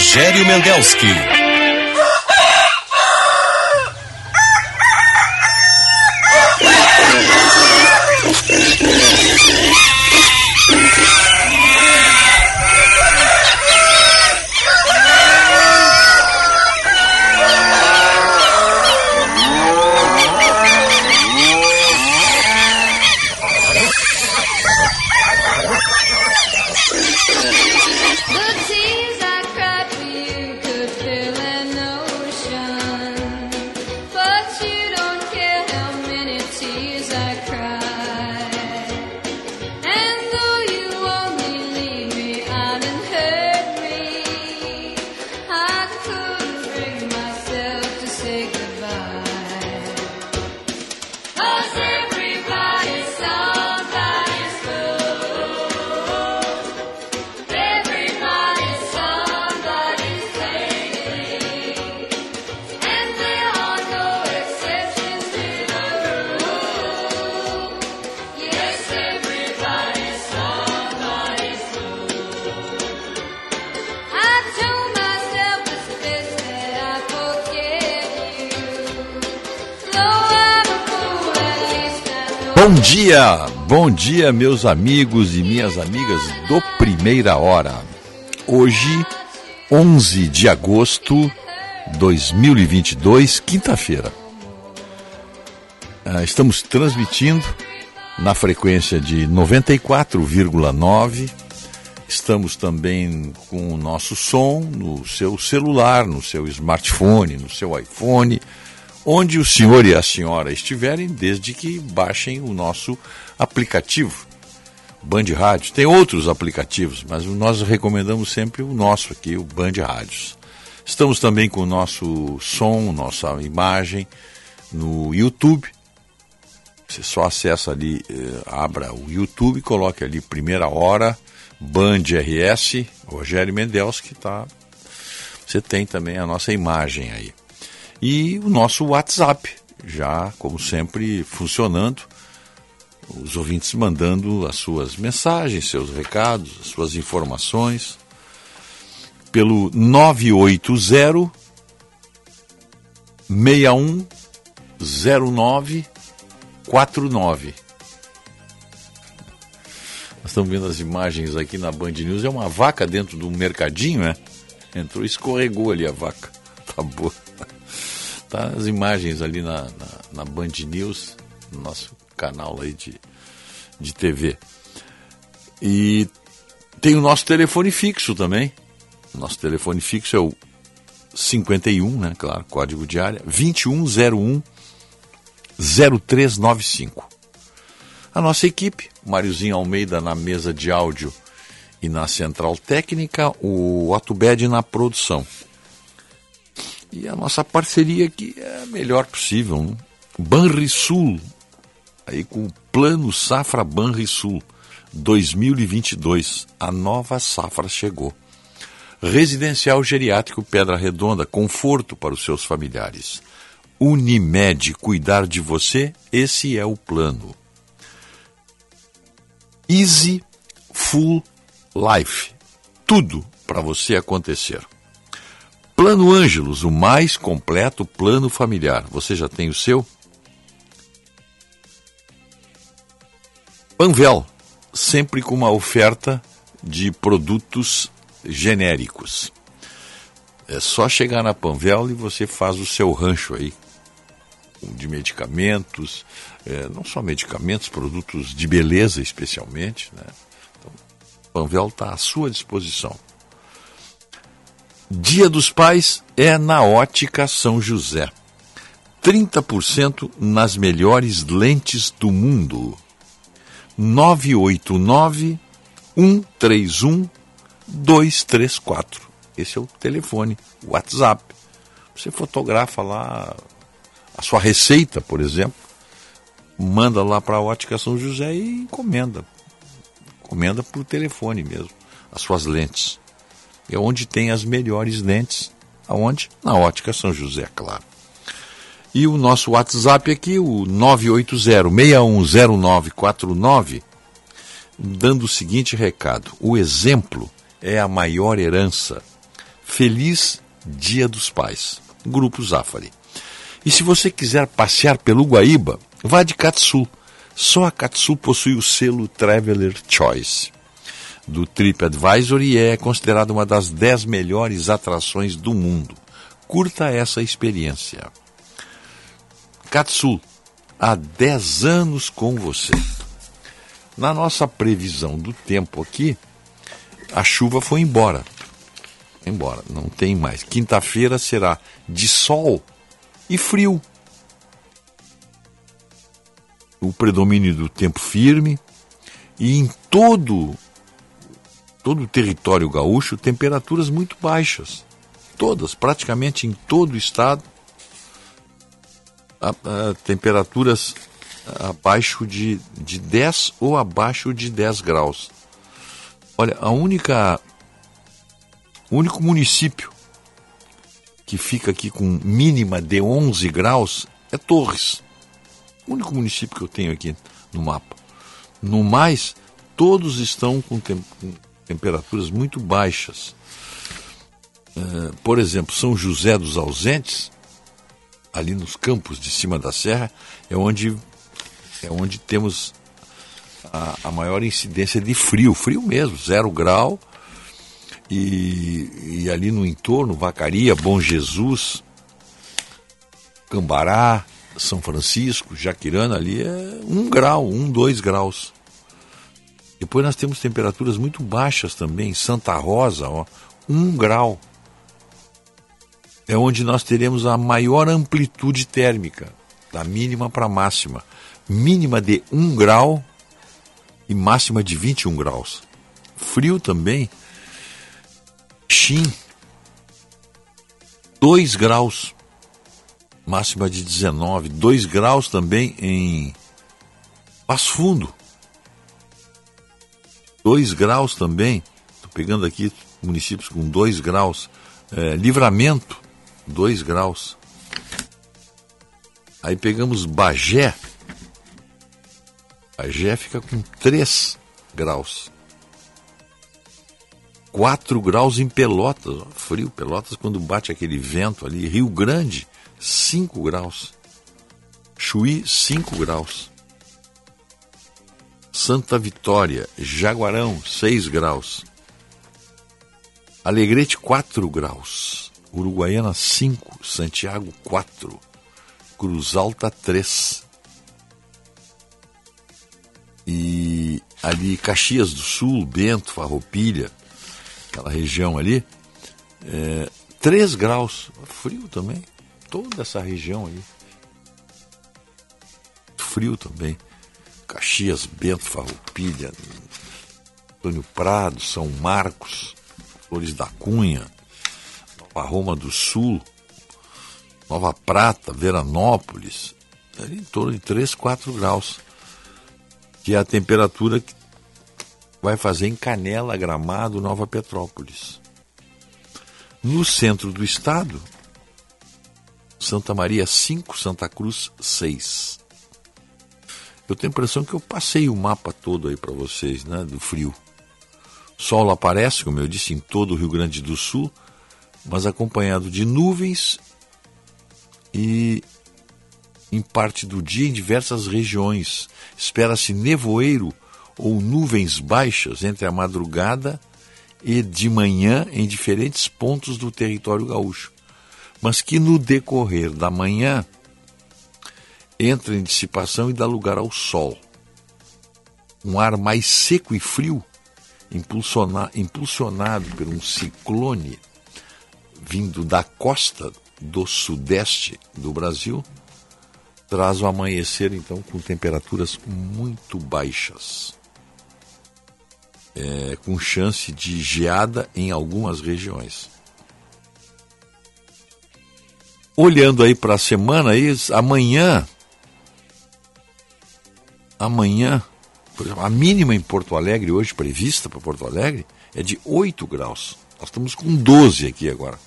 Rogério Mendelski. Dia, bom dia, meus amigos e minhas amigas do Primeira Hora. Hoje, 11 de agosto de 2022, quinta-feira. Ah, estamos transmitindo na frequência de 94,9. Estamos também com o nosso som no seu celular, no seu smartphone, no seu iPhone onde o senhor e a senhora estiverem, desde que baixem o nosso aplicativo. Band Rádios. Tem outros aplicativos, mas nós recomendamos sempre o nosso aqui, o Band Rádios. Estamos também com o nosso som, nossa imagem no YouTube. Você só acessa ali, eh, abra o YouTube, coloque ali primeira hora, Band RS, Rogério que está. Você tem também a nossa imagem aí e o nosso WhatsApp, já como sempre funcionando, os ouvintes mandando as suas mensagens, seus recados, as suas informações pelo 980 610949. Nós estamos vendo as imagens aqui na Band News. É uma vaca dentro do mercadinho, né? Entrou, escorregou ali a vaca. Tá boa. Tá as imagens ali na, na, na Band News, no nosso canal aí de, de TV. E tem o nosso telefone fixo também. Nosso telefone fixo é o 51, né? Claro, código de área, 2101 0395. A nossa equipe, Máriozinho Almeida na mesa de áudio e na central técnica, o Atubed na produção. E a nossa parceria aqui é a melhor possível. Né? Banrisul, aí com o Plano Safra Banrisul 2022, a nova safra chegou. Residencial Geriátrico Pedra Redonda, conforto para os seus familiares. Unimed, cuidar de você, esse é o plano. Easy Full Life, tudo para você acontecer. Plano Ângelos, o mais completo plano familiar. Você já tem o seu? Panvel, sempre com uma oferta de produtos genéricos. É só chegar na Panvel e você faz o seu rancho aí de medicamentos, é, não só medicamentos, produtos de beleza especialmente. Né? Então, Panvel está à sua disposição. Dia dos Pais é na Ótica São José. 30% nas melhores lentes do mundo. 989 131 234. Esse é o telefone, o WhatsApp. Você fotografa lá a sua receita, por exemplo, manda lá para a Ótica São José e encomenda. Encomenda por telefone mesmo, as suas lentes é onde tem as melhores lentes. Aonde? Na ótica São José, claro. E o nosso WhatsApp aqui, o 980-610949, dando o seguinte recado: o exemplo é a maior herança. Feliz Dia dos Pais. Grupo Zafari. E se você quiser passear pelo Guaíba, vá de Katsu. Só a Katsu possui o selo Traveler Choice do TripAdvisor e é considerada uma das 10 melhores atrações do mundo. Curta essa experiência. Katsu, há 10 anos com você. Na nossa previsão do tempo aqui, a chuva foi embora. Embora, não tem mais. Quinta-feira será de sol e frio. O predomínio do tempo firme e em todo todo o território gaúcho temperaturas muito baixas. Todas, praticamente em todo o estado, a, a, temperaturas abaixo de, de 10 ou abaixo de 10 graus. Olha, a única. O único município que fica aqui com mínima de 11 graus é Torres. O único município que eu tenho aqui no mapa. No mais, todos estão com, com temperaturas muito baixas. Uh, por exemplo, São José dos Ausentes, ali nos campos de cima da serra, é onde, é onde temos a, a maior incidência de frio, frio mesmo, zero grau. E, e ali no entorno, Vacaria, Bom Jesus, Cambará, São Francisco, Jaquirana, ali é um grau, um, dois graus. Depois nós temos temperaturas muito baixas também, Santa Rosa, ó, um grau. É onde nós teremos a maior amplitude térmica, da mínima para a máxima. Mínima de 1 grau e máxima de 21 graus. Frio também. Xim, 2 graus, máxima de 19. 2 graus também em Passo Fundo. 2 graus também. Estou pegando aqui municípios com 2 graus. É, livramento, 2 graus. Aí pegamos Bagé. Bagé fica com 3 graus. 4 graus em Pelotas, ó, frio. Pelotas quando bate aquele vento ali. Rio Grande, 5 graus. Chuí, 5 graus. Santa Vitória, Jaguarão, 6 graus. Alegrete, 4 graus. Uruguaiana, 5. Santiago, 4. Cruz Alta, 3. E ali Caxias do Sul, Bento, Farroupilha, aquela região ali, é, 3 graus. Frio também. Toda essa região ali. Frio também. Caxias, Bento, Farroupilha, Antônio Prado, São Marcos, Flores da Cunha, Nova Roma do Sul, Nova Prata, Veranópolis, ali em torno de 3, 4 graus, que é a temperatura que vai fazer em Canela, Gramado, Nova Petrópolis. No centro do estado, Santa Maria 5, Santa Cruz 6. Eu tenho a impressão que eu passei o mapa todo aí para vocês, né, do frio. Sol aparece, como eu disse, em todo o Rio Grande do Sul, mas acompanhado de nuvens e em parte do dia em diversas regiões. Espera-se nevoeiro ou nuvens baixas entre a madrugada e de manhã em diferentes pontos do território gaúcho, mas que no decorrer da manhã entra em dissipação e dá lugar ao sol. Um ar mais seco e frio, impulsionado por um ciclone vindo da costa do sudeste do Brasil, traz o amanhecer então com temperaturas muito baixas, é, com chance de geada em algumas regiões. Olhando aí para a semana, amanhã amanhã, por exemplo, a mínima em Porto Alegre, hoje prevista para Porto Alegre, é de 8 graus. Nós estamos com 12 aqui agora.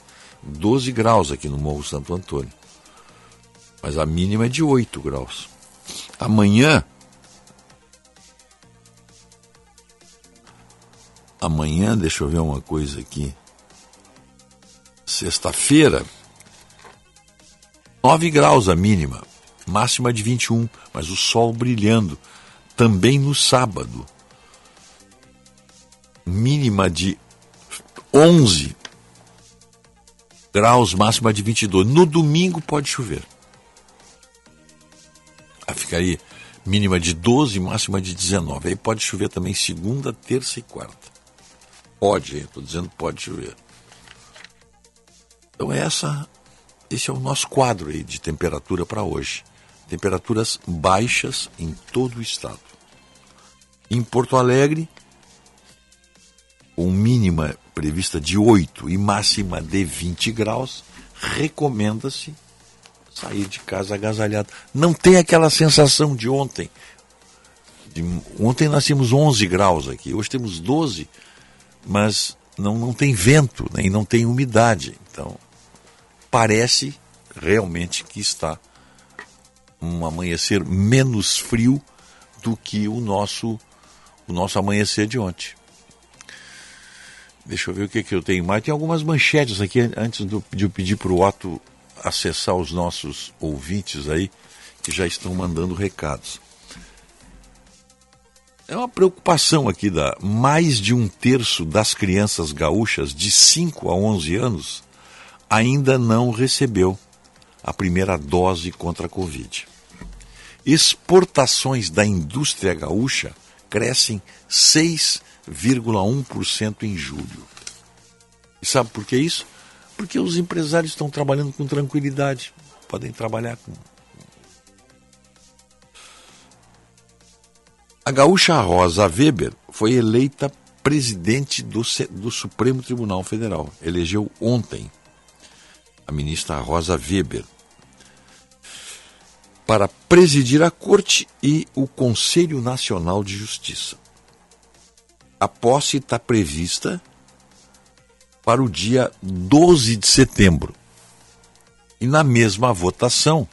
12 graus aqui no Morro Santo Antônio. Mas a mínima é de 8 graus. Amanhã. Amanhã, deixa eu ver uma coisa aqui. sexta-feira, 9 graus a mínima, máxima de 21, mas o sol brilhando. Também no sábado, mínima de 11 graus, máxima de 22. No domingo pode chover. Fica aí mínima de 12, máxima de 19. Aí pode chover também segunda, terça e quarta. Pode, estou dizendo pode chover. Então essa, esse é o nosso quadro aí de temperatura para hoje. Temperaturas baixas em todo o estado. Em Porto Alegre, com mínima prevista de 8 e máxima de 20 graus, recomenda-se sair de casa agasalhado. Não tem aquela sensação de ontem. De, ontem nós tínhamos 11 graus aqui, hoje temos 12, mas não, não tem vento né, e não tem umidade. Então, parece realmente que está um amanhecer menos frio do que o nosso, o nosso amanhecer de ontem. Deixa eu ver o que, que eu tenho mais. Tem algumas manchetes aqui antes do, de eu pedir para o Otto acessar os nossos ouvintes aí que já estão mandando recados. É uma preocupação aqui da mais de um terço das crianças gaúchas de 5 a 11 anos ainda não recebeu a primeira dose contra a Covid. Exportações da indústria gaúcha crescem 6,1% em julho. E sabe por que isso? Porque os empresários estão trabalhando com tranquilidade, podem trabalhar com. A gaúcha Rosa Weber foi eleita presidente do, do Supremo Tribunal Federal. Elegeu ontem a ministra Rosa Weber para presidir a Corte e o Conselho Nacional de Justiça. A posse está prevista para o dia 12 de setembro. E na mesma votação,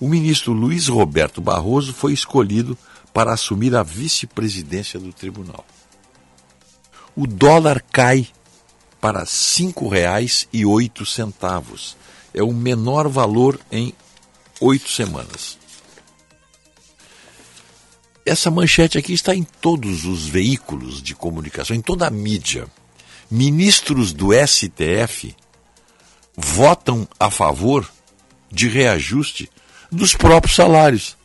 o ministro Luiz Roberto Barroso foi escolhido para assumir a vice-presidência do tribunal. O dólar cai para R$ 5,08. É o menor valor em oito semanas. Essa manchete aqui está em todos os veículos de comunicação, em toda a mídia ministros do STF votam a favor de reajuste dos próprios salários.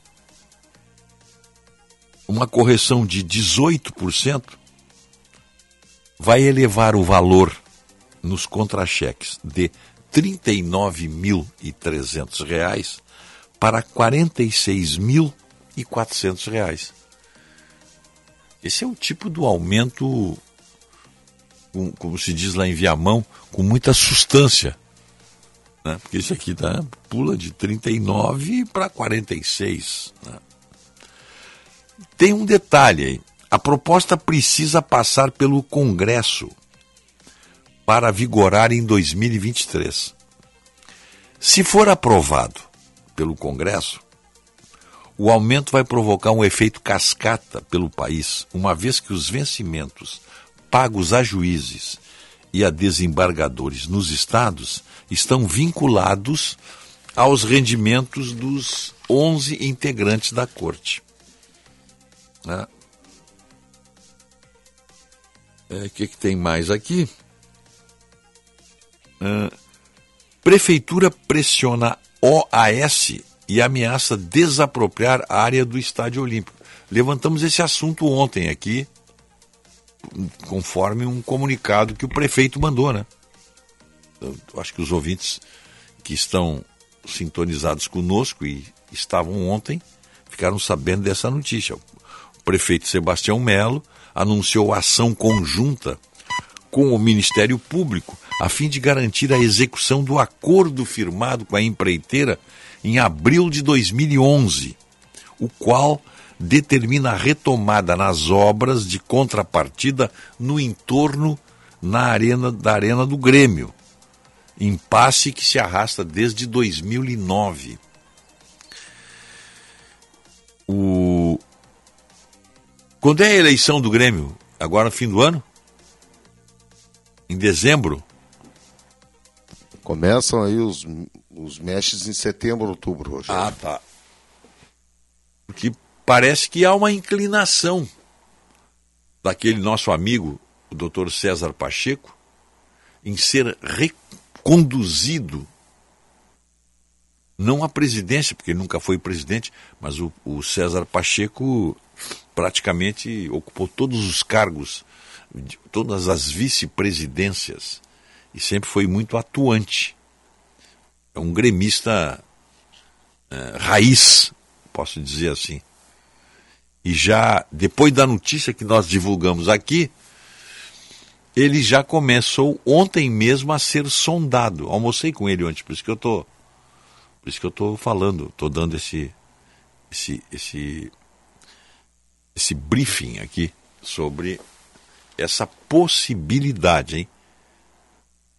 Uma correção de 18% vai elevar o valor nos contra-cheques de R$ 39.300 para R$ 46.400. Esse é o tipo do aumento com, como se diz lá em Viamão, com muita substância. Né? Porque esse aqui tá, pula de 39 para 46. Né? Tem um detalhe aí. A proposta precisa passar pelo Congresso para vigorar em 2023. Se for aprovado pelo Congresso, o aumento vai provocar um efeito cascata pelo país, uma vez que os vencimentos pagos a juízes e a desembargadores nos estados estão vinculados aos rendimentos dos 11 integrantes da corte. O né? é, que, que, tem mais aqui? É, prefeitura pressiona OAS e ameaça desapropriar a área do Estádio Olímpico. Levantamos esse assunto ontem aqui conforme um comunicado que o prefeito mandou, né? Eu acho que os ouvintes que estão sintonizados conosco e estavam ontem ficaram sabendo dessa notícia. O prefeito Sebastião Melo anunciou ação conjunta com o Ministério Público a fim de garantir a execução do acordo firmado com a empreiteira em abril de 2011, o qual determina a retomada nas obras de contrapartida no entorno na arena da arena do Grêmio. Impasse que se arrasta desde 2009. O... Quando é a eleição do Grêmio? Agora no fim do ano? Em dezembro? Começam aí os, os mestres em setembro, outubro, hoje. Ah, tá. Porque parece que há uma inclinação daquele nosso amigo, o doutor César Pacheco, em ser reconduzido não à presidência, porque ele nunca foi presidente, mas o, o César Pacheco praticamente ocupou todos os cargos, todas as vice-presidências e sempre foi muito atuante. É um gremista é, raiz, posso dizer assim. E já depois da notícia que nós divulgamos aqui, ele já começou ontem mesmo a ser sondado. Almocei com ele ontem, por isso que eu tô, por isso que eu tô falando, tô dando esse esse esse esse briefing aqui sobre essa possibilidade, hein?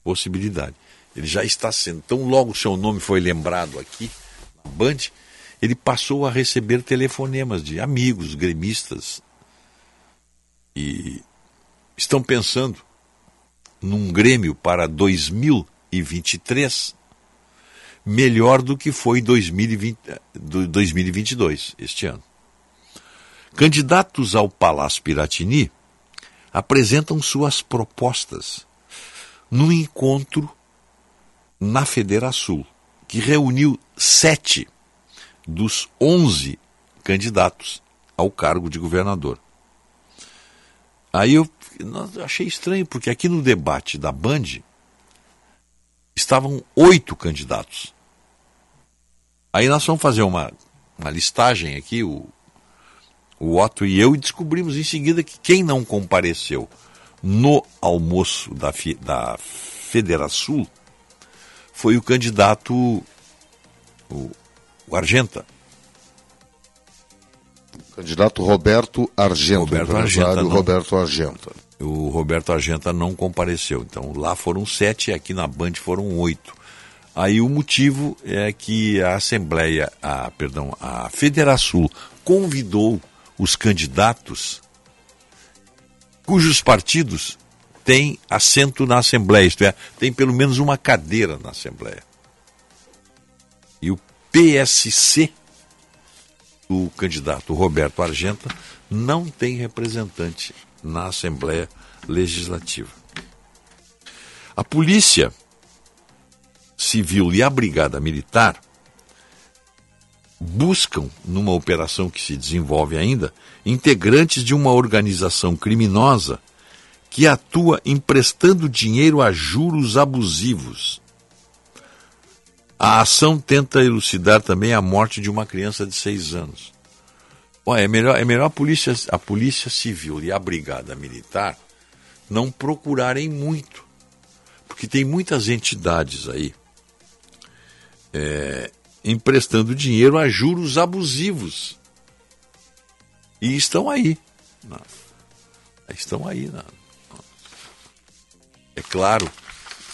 Possibilidade. Ele já está sendo, tão logo seu nome foi lembrado aqui na Band, ele passou a receber telefonemas de amigos, gremistas, e estão pensando num Grêmio para 2023 melhor do que foi 2020, 2022, este ano. Candidatos ao Palácio Piratini apresentam suas propostas no encontro na Federação, que reuniu sete dos onze candidatos ao cargo de governador. Aí eu, eu achei estranho, porque aqui no debate da Band estavam oito candidatos. Aí nós vamos fazer uma, uma listagem aqui, o, o Otto e eu, e descobrimos em seguida que quem não compareceu no almoço da, da Federação foi o candidato, o, o Argenta. O candidato Roberto Argenta. Roberto Argenta. Não, Roberto Argenta. O Roberto Argenta não compareceu. Então lá foram sete, aqui na Band foram oito. Aí o motivo é que a Assembleia, a, perdão, a Federação convidou os candidatos cujos partidos têm assento na Assembleia, isto é, tem pelo menos uma cadeira na Assembleia. E o PSC, o candidato Roberto Argenta, não tem representante na Assembleia Legislativa. A Polícia Civil e a Brigada Militar buscam, numa operação que se desenvolve ainda, integrantes de uma organização criminosa que atua emprestando dinheiro a juros abusivos. A ação tenta elucidar também a morte de uma criança de seis anos. É melhor, é melhor a, polícia, a polícia civil e a brigada militar não procurarem muito, porque tem muitas entidades aí é, emprestando dinheiro a juros abusivos. E estão aí. Estão aí. É claro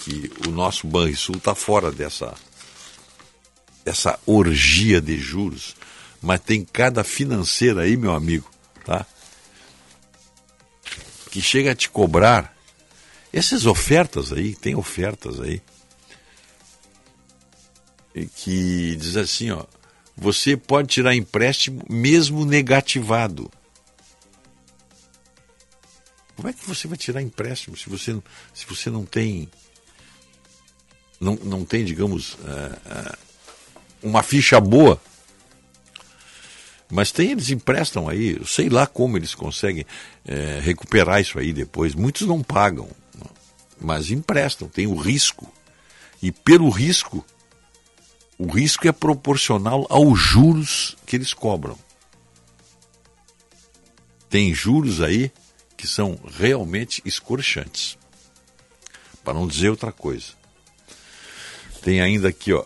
que o nosso Banrisul está fora dessa, dessa orgia de juros, mas tem cada financeira aí, meu amigo, tá? que chega a te cobrar essas ofertas aí, tem ofertas aí que diz assim, ó, você pode tirar empréstimo mesmo negativado. Como é que você vai tirar empréstimo se você, se você não tem não, não tem, digamos, uh, uh, uma ficha boa? Mas tem, eles emprestam aí, sei lá como eles conseguem uh, recuperar isso aí depois. Muitos não pagam, mas emprestam, tem o risco. E pelo risco, o risco é proporcional aos juros que eles cobram. Tem juros aí que são realmente escorchantes. Para não dizer outra coisa. Tem ainda aqui, ó,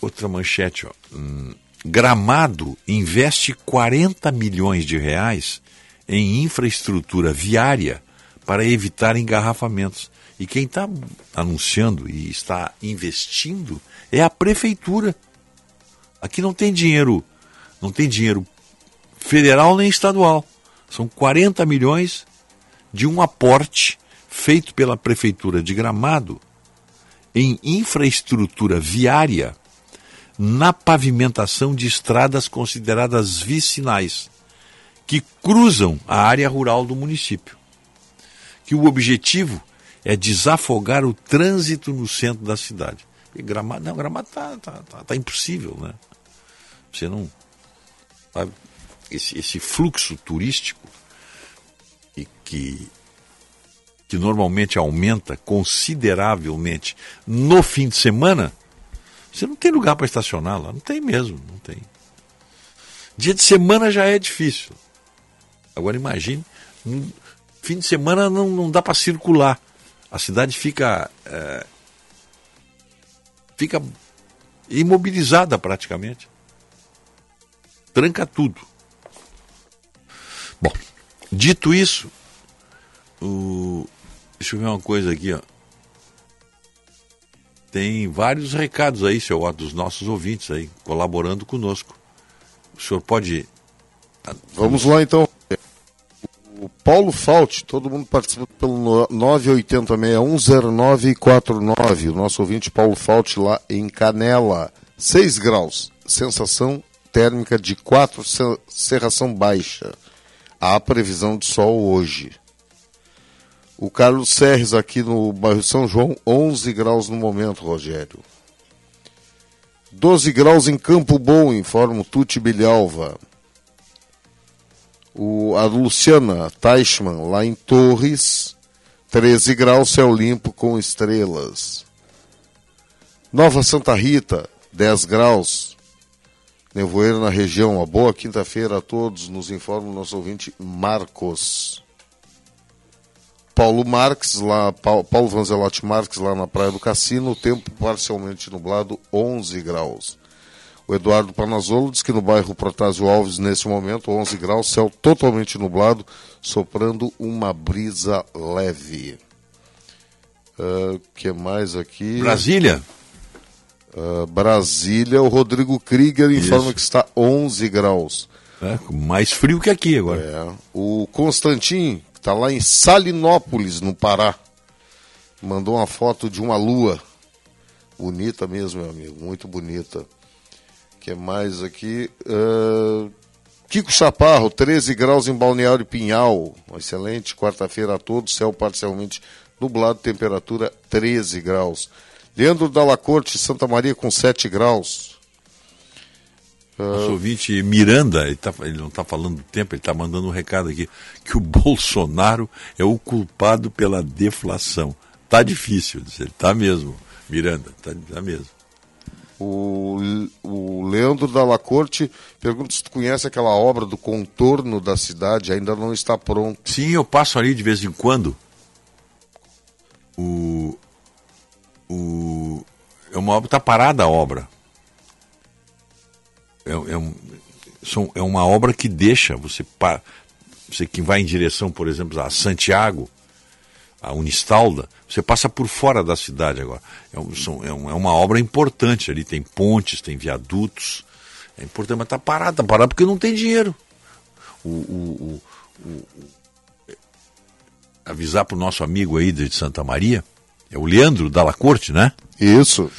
outra manchete, ó. Hum, Gramado investe 40 milhões de reais em infraestrutura viária para evitar engarrafamentos. E quem está anunciando e está investindo é a prefeitura. Aqui não tem dinheiro, não tem dinheiro federal nem estadual. São 40 milhões de um aporte feito pela prefeitura de Gramado em infraestrutura viária na pavimentação de estradas consideradas vicinais, que cruzam a área rural do município. Que o objetivo é desafogar o trânsito no centro da cidade. E Gramado, não, Gramado está tá, tá, tá impossível, né? Você não. Sabe? Esse, esse fluxo turístico e que, que normalmente aumenta consideravelmente no fim de semana, você não tem lugar para estacionar lá. Não tem mesmo, não tem. Dia de semana já é difícil. Agora imagine, fim de semana não, não dá para circular. A cidade fica. É, fica imobilizada praticamente. Tranca tudo. Bom, dito isso, o... deixa eu ver uma coisa aqui, ó. Tem vários recados aí, seu dos nossos ouvintes aí, colaborando conosco. O senhor pode. Vamos lá então. O Paulo Fault, todo mundo participa pelo 980610949. O nosso ouvinte Paulo Fault lá em Canela. 6 graus. Sensação térmica de 4, serração baixa. Há previsão de sol hoje. O Carlos Serres aqui no bairro São João, 11 graus no momento, Rogério. 12 graus em Campo Bom, informa o Tuti Bilhalva. O, a Luciana Teichmann, lá em Torres, 13 graus, céu limpo com estrelas. Nova Santa Rita, 10 graus, nevoeiro na região. Uma boa quinta-feira a todos, nos informa o nosso ouvinte Marcos. Paulo Marques, lá, Paulo Vanzelotti Marques, lá na Praia do Cassino, tempo parcialmente nublado, 11 graus. O Eduardo Panazolo diz que no bairro Protásio Alves, nesse momento, 11 graus, céu totalmente nublado, soprando uma brisa leve. O uh, que mais aqui? Brasília? Uh, Brasília, o Rodrigo Krieger informa Isso. que está 11 graus. É, mais frio que aqui agora. É. O Constantin, que está lá em Salinópolis, no Pará, mandou uma foto de uma lua. Bonita mesmo, meu amigo, muito bonita. Que mais aqui? Uh, Kiko Chaparro, 13 graus em Balneário Pinhal. Excelente quarta-feira a todos, céu parcialmente nublado, temperatura 13 graus. Leandro Dalla Corte, Santa Maria com 7 graus. Nosso ouvinte Miranda, ele, tá, ele não está falando do tempo, ele está mandando um recado aqui, que o Bolsonaro é o culpado pela deflação. Tá difícil, ele tá mesmo, Miranda, tá, tá mesmo. O, o Leandro Dalla Corte pergunta se tu conhece aquela obra do contorno da cidade, ainda não está pronto. Sim, eu passo ali de vez em quando. O, o, é uma obra, está parada a obra. É, é, um, é uma obra que deixa você, você que vai em direção, por exemplo, a Santiago, a Unistalda, você passa por fora da cidade agora. É, um, são, é, um, é uma obra importante ali, tem pontes, tem viadutos. É importante, mas está parada, está parada porque não tem dinheiro. O, o, o, avisar para o nosso amigo aí de Santa Maria, é o Leandro Dalla Corte, né? Isso.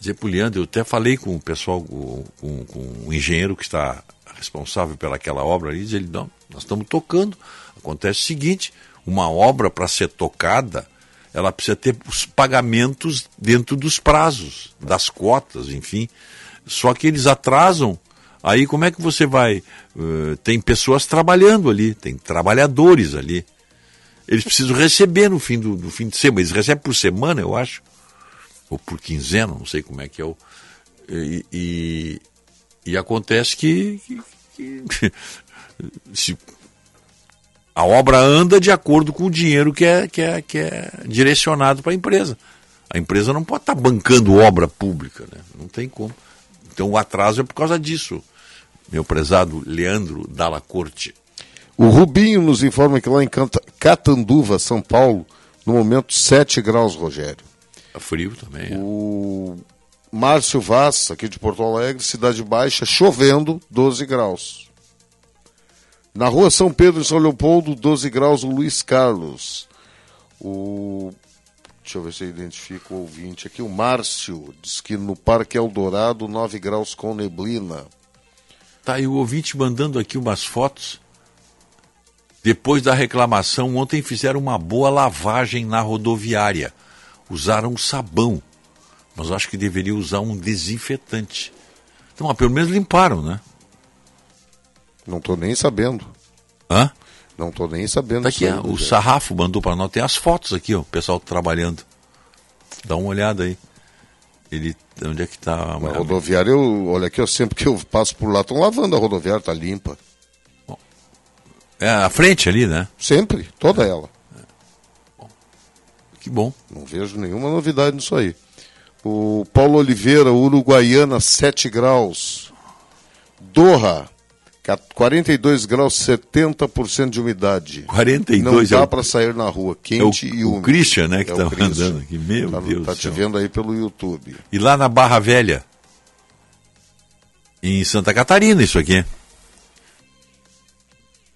Dizer para o Leandro, eu até falei com o pessoal, com, com, com o engenheiro que está responsável pelaquela obra ali, diz ele, não, nós estamos tocando. Acontece o seguinte, uma obra para ser tocada, ela precisa ter os pagamentos dentro dos prazos, das cotas, enfim. Só que eles atrasam. Aí como é que você vai? Uh, tem pessoas trabalhando ali, tem trabalhadores ali. Eles precisam receber no fim do, fim de semana. Eles recebem por semana, eu acho. Ou por quinzena, não sei como é que é o. E, e, e acontece que, que, que se, a obra anda de acordo com o dinheiro que é, que é, que é direcionado para a empresa. A empresa não pode estar tá bancando obra pública, né? não tem como. Então o atraso é por causa disso. Meu prezado Leandro Dalla Corte. O Rubinho nos informa que lá em Catanduva, São Paulo, no momento 7 graus, Rogério. É frio também. É. O Márcio Vaz, aqui de Porto Alegre, Cidade Baixa, chovendo, 12 graus. Na rua São Pedro, em São Leopoldo, 12 graus, o Luiz Carlos. O Deixa eu ver se eu identifico o ouvinte aqui. O Márcio diz que no Parque Eldorado, 9 graus com neblina. Tá aí o ouvinte mandando aqui umas fotos. Depois da reclamação, ontem fizeram uma boa lavagem na rodoviária. Usaram sabão. Mas acho que deveria usar um desinfetante. Então, pelo menos limparam, né? Não estou nem sabendo. Hã? Não estou nem sabendo. Tá aqui, aí, o Sarrafo mandou para nós. Tem as fotos aqui, ó, o pessoal trabalhando. Dá uma olhada aí. Ele, onde é que está? A rodoviária, eu, olha aqui, eu sempre que eu passo por lá, estão lavando a rodoviária, está limpa. É a frente ali, né? Sempre, toda é. ela. É. Bom. Que bom. Não vejo nenhuma novidade nisso aí. O Paulo Oliveira, Uruguaiana, 7 graus. Doha, 42 graus, 70% de umidade. 42 Não dá é para sair na rua, quente é o, e úmido. O Christian, né, que está é andando aqui. Meu tá, Deus Tá te vendo aí pelo YouTube. E lá na Barra Velha, em Santa Catarina, isso aqui.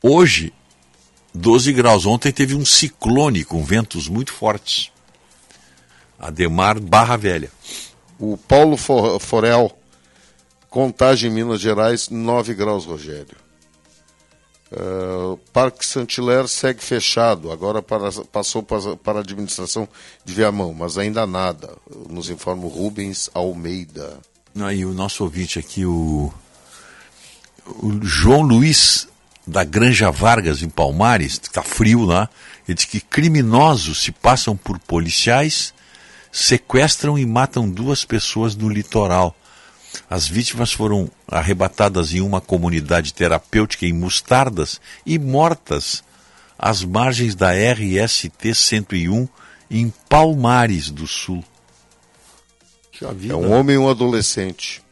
Hoje, 12 graus. Ontem teve um ciclone com ventos muito fortes. Ademar Barra Velha. O Paulo Forel, Contagem, Minas Gerais, 9 graus, Rogério. Uh, Parque Santiler segue fechado, agora para, passou para, para a administração de Viamão, mas ainda nada, nos informa o Rubens Almeida. Aí o nosso ouvinte aqui, o, o João Luiz da Granja Vargas, em Palmares, está frio lá, ele diz que criminosos se passam por policiais, sequestram e matam duas pessoas no litoral. As vítimas foram arrebatadas em uma comunidade terapêutica em Mostardas e mortas às margens da RST 101 em Palmares do Sul. É um homem e um adolescente.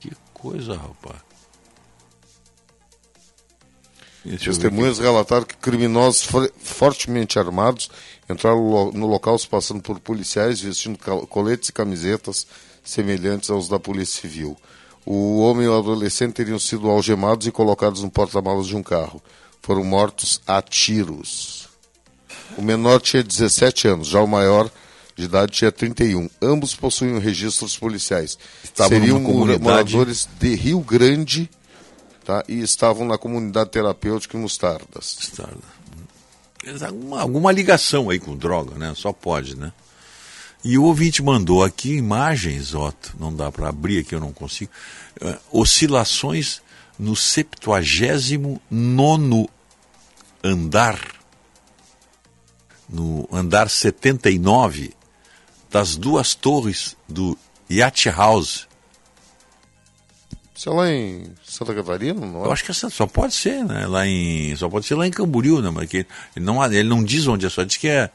Que coisa, rapaz. Testemunhas relataram que criminosos fortemente armados entraram no local se passando por policiais vestindo coletes e camisetas semelhantes aos da Polícia Civil. O homem e o adolescente teriam sido algemados e colocados no porta-malas de um carro. Foram mortos a tiros. O menor tinha 17 anos, já o maior de idade tinha 31. Ambos possuíam registros policiais. Estavam Seriam comunidade... moradores de Rio Grande tá? e estavam na comunidade terapêutica em Mostardas. Mostarda. Alguma, alguma ligação aí com droga, né? Só pode, né? E o ouvinte mandou aqui imagens, Otto, não dá para abrir aqui, eu não consigo. Uh, oscilações no 79 andar, no andar 79 das duas torres do Yacht House. Isso é lá em Santa Catarina, não é? Eu acho que é só pode ser, né? Lá em, só pode ser lá em Camboriú, né? Mas que ele não, ele não diz onde é, só diz que é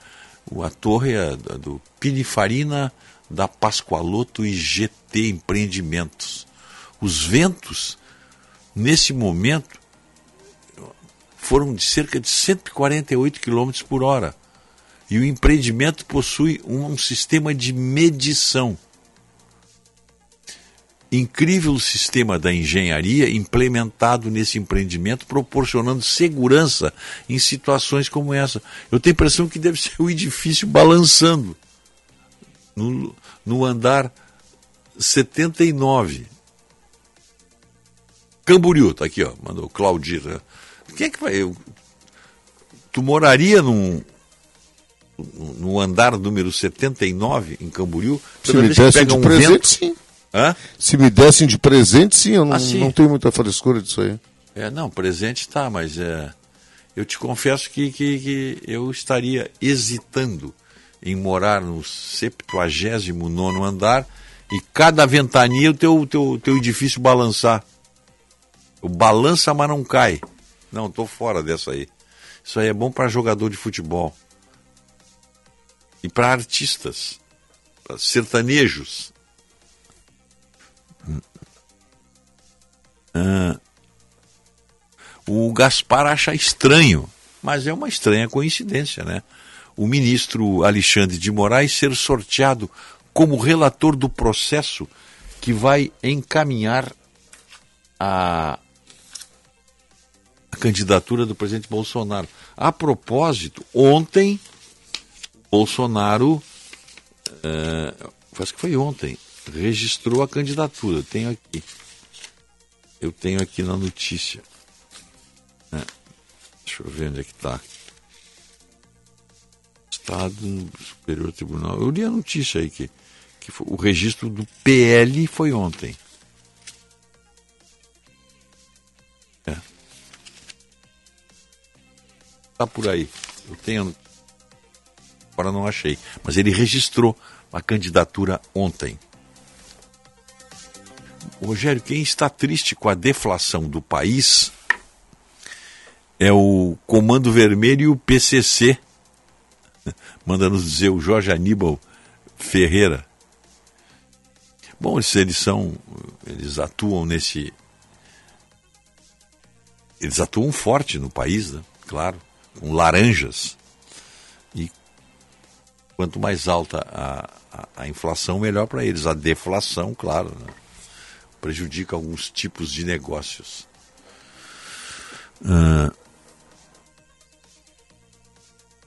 a torre é do Pinifarina da Pascoaloto e GT Empreendimentos. Os ventos, nesse momento, foram de cerca de 148 km por hora. E o empreendimento possui um sistema de medição. Incrível sistema da engenharia implementado nesse empreendimento, proporcionando segurança em situações como essa. Eu tenho a impressão que deve ser o edifício balançando no, no andar 79. Camboriú, tá aqui, ó, mandou Claudir. Né? Quem é que vai. Eu, tu moraria num, no andar número 79 em Camboriú? Se me desse de um presente, vento, sim. Hã? Se me dessem de presente, sim, eu não, ah, sim. não tenho muita frescura disso aí. É, não, presente tá, mas é, eu te confesso que, que, que eu estaria hesitando em morar no 79 andar e cada ventania o teu, teu, teu edifício balançar. O balança, mas não cai. Não, estou fora dessa aí. Isso aí é bom para jogador de futebol. E para artistas, para sertanejos. Ah, o Gaspar acha estranho, mas é uma estranha coincidência, né? O ministro Alexandre de Moraes ser sorteado como relator do processo que vai encaminhar a, a candidatura do presidente Bolsonaro. A propósito, ontem Bolsonaro, uh, acho que foi ontem, registrou a candidatura. Tenho aqui. Eu tenho aqui na notícia. É, deixa eu ver onde é que está. Estado Superior Tribunal. Eu li a notícia aí que, que foi, o registro do PL foi ontem. É. Tá por aí. Eu tenho. Agora não achei. Mas ele registrou a candidatura ontem. Rogério, quem está triste com a deflação do país é o Comando Vermelho e o PCC. Manda nos dizer o Jorge Aníbal Ferreira. Bom, eles, eles são, eles atuam nesse, eles atuam forte no país, né? claro, com laranjas. E quanto mais alta a, a, a inflação, melhor para eles. A deflação, claro. Né? Prejudica alguns tipos de negócios. Ah,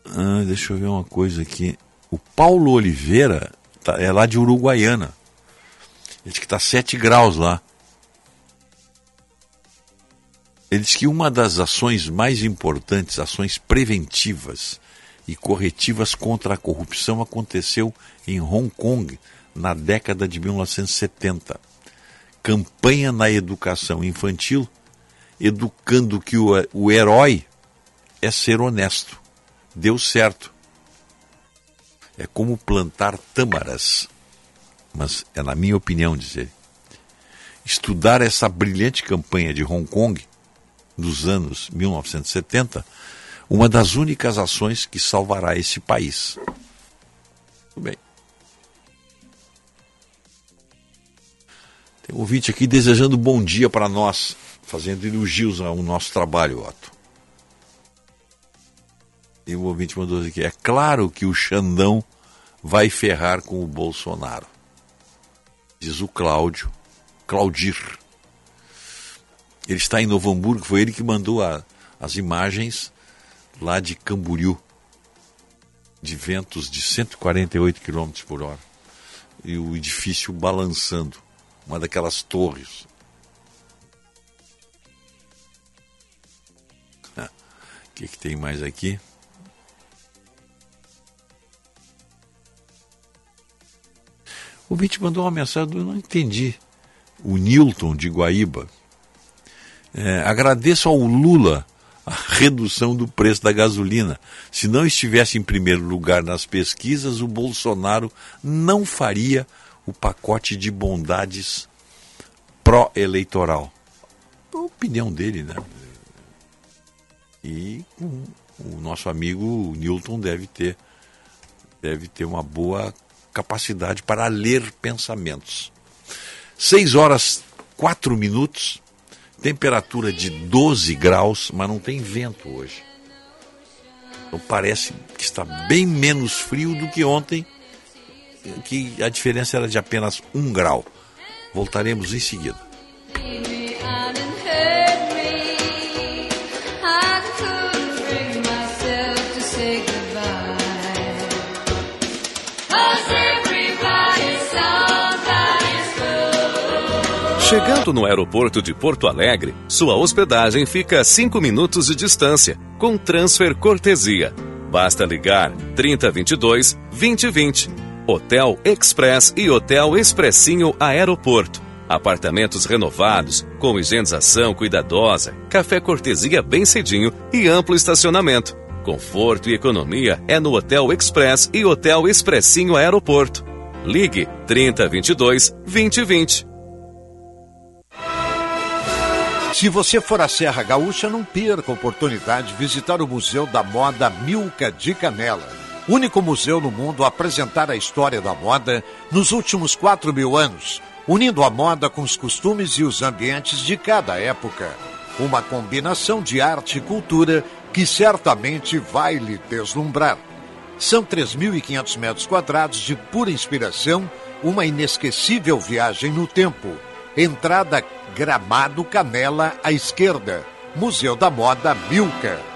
ah, deixa eu ver uma coisa aqui. O Paulo Oliveira tá, é lá de Uruguaiana. Ele diz que está 7 graus lá. Ele diz que uma das ações mais importantes, ações preventivas e corretivas contra a corrupção aconteceu em Hong Kong na década de 1970 campanha na educação infantil, educando que o, o herói é ser honesto. Deu certo. É como plantar tâmaras. Mas é na minha opinião, dizer. Estudar essa brilhante campanha de Hong Kong dos anos 1970, uma das únicas ações que salvará esse país. Tudo bem. Tem um ouvinte aqui desejando bom dia para nós, fazendo elogios ao nosso trabalho, Otto. E o ouvinte mandou aqui: é claro que o Xandão vai ferrar com o Bolsonaro. Diz o Cláudio, Claudir. Ele está em Novo Hamburgo, foi ele que mandou a, as imagens lá de Camboriú, de ventos de 148 km por hora, e o edifício balançando uma daquelas torres. O que, que tem mais aqui? O Vinte mandou uma mensagem, eu não entendi. O Newton de Guaíba. É, agradeço ao Lula a redução do preço da gasolina. Se não estivesse em primeiro lugar nas pesquisas, o Bolsonaro não faria o pacote de bondades pró-eleitoral. A opinião dele, né? E o nosso amigo Newton deve ter deve ter uma boa capacidade para ler pensamentos. 6 horas 4 minutos, temperatura de 12 graus, mas não tem vento hoje. Então parece que está bem menos frio do que ontem que a diferença era de apenas um grau. Voltaremos em seguida. Chegando no aeroporto de Porto Alegre, sua hospedagem fica a 5 minutos de distância, com transfer cortesia. Basta ligar 3022 2020 Hotel Express e Hotel Expressinho Aeroporto. Apartamentos renovados, com higienização cuidadosa, café cortesia bem cedinho e amplo estacionamento. Conforto e economia é no Hotel Express e Hotel Expressinho Aeroporto. Ligue 3022 2020. Se você for à Serra Gaúcha, não perca a oportunidade de visitar o Museu da Moda Milka de Canela único museu no mundo a apresentar a história da moda nos últimos 4 mil anos, unindo a moda com os costumes e os ambientes de cada época. Uma combinação de arte e cultura que certamente vai lhe deslumbrar. São 3.500 metros quadrados de pura inspiração, uma inesquecível viagem no tempo. Entrada Gramado Canela à esquerda. Museu da Moda Milka.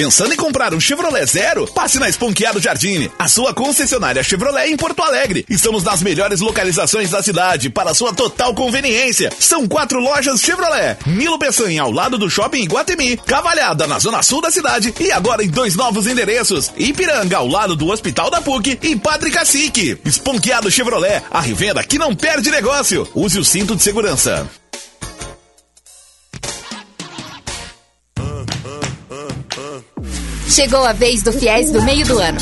Pensando em comprar um Chevrolet Zero? Passe na Esponqueado Jardine, a sua concessionária Chevrolet em Porto Alegre. Estamos nas melhores localizações da cidade para sua total conveniência. São quatro lojas Chevrolet. Nilo Peçanha ao lado do Shopping Iguatemi, Cavalhada na zona sul da cidade e agora em dois novos endereços. Ipiranga ao lado do Hospital da PUC e Padre Cacique. Esponqueado Chevrolet, a revenda que não perde negócio. Use o cinto de segurança. Chegou a vez do FIES do meio do ano.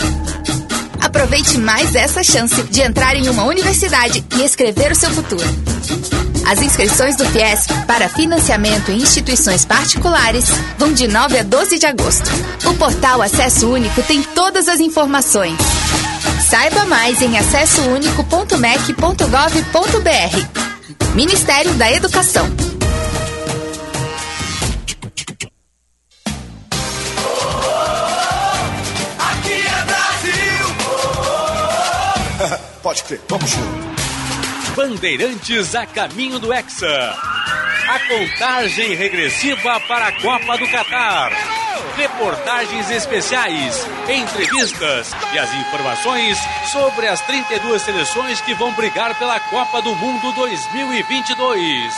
Aproveite mais essa chance de entrar em uma universidade e escrever o seu futuro. As inscrições do FIES para financiamento em instituições particulares vão de 9 a 12 de agosto. O portal Acesso Único tem todas as informações. Saiba mais em acessounico.mec.gov.br. Ministério da Educação. Pode crer, vamos junto. Bandeirantes a caminho do Hexa. A contagem regressiva para a Copa do Catar. Reportagens especiais, entrevistas e as informações sobre as 32 seleções que vão brigar pela Copa do Mundo 2022.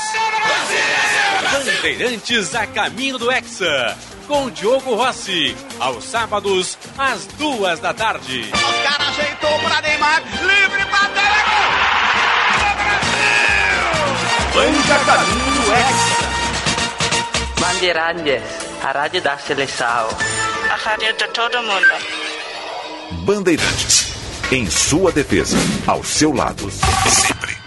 Bandeirantes a caminho do Hexa com Diogo Rossi, aos sábados, às duas da tarde. Os caras ajeitou para Neymar, livre para Teleco! Banda Caminho Hexa. Bandeirantes, a rádio da seleção. A rádio de todo mundo. Bandeirantes, em sua defesa, ao seu lado, sempre.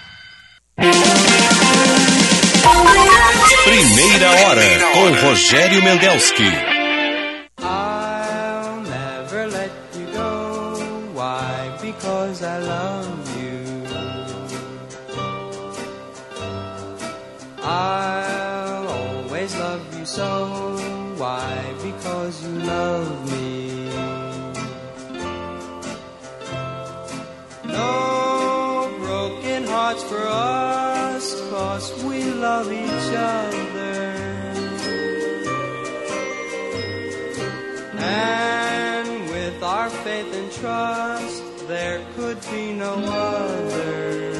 Primeira hora com Rogério Mendelski. Love each other. And with our faith and trust, there could be no other.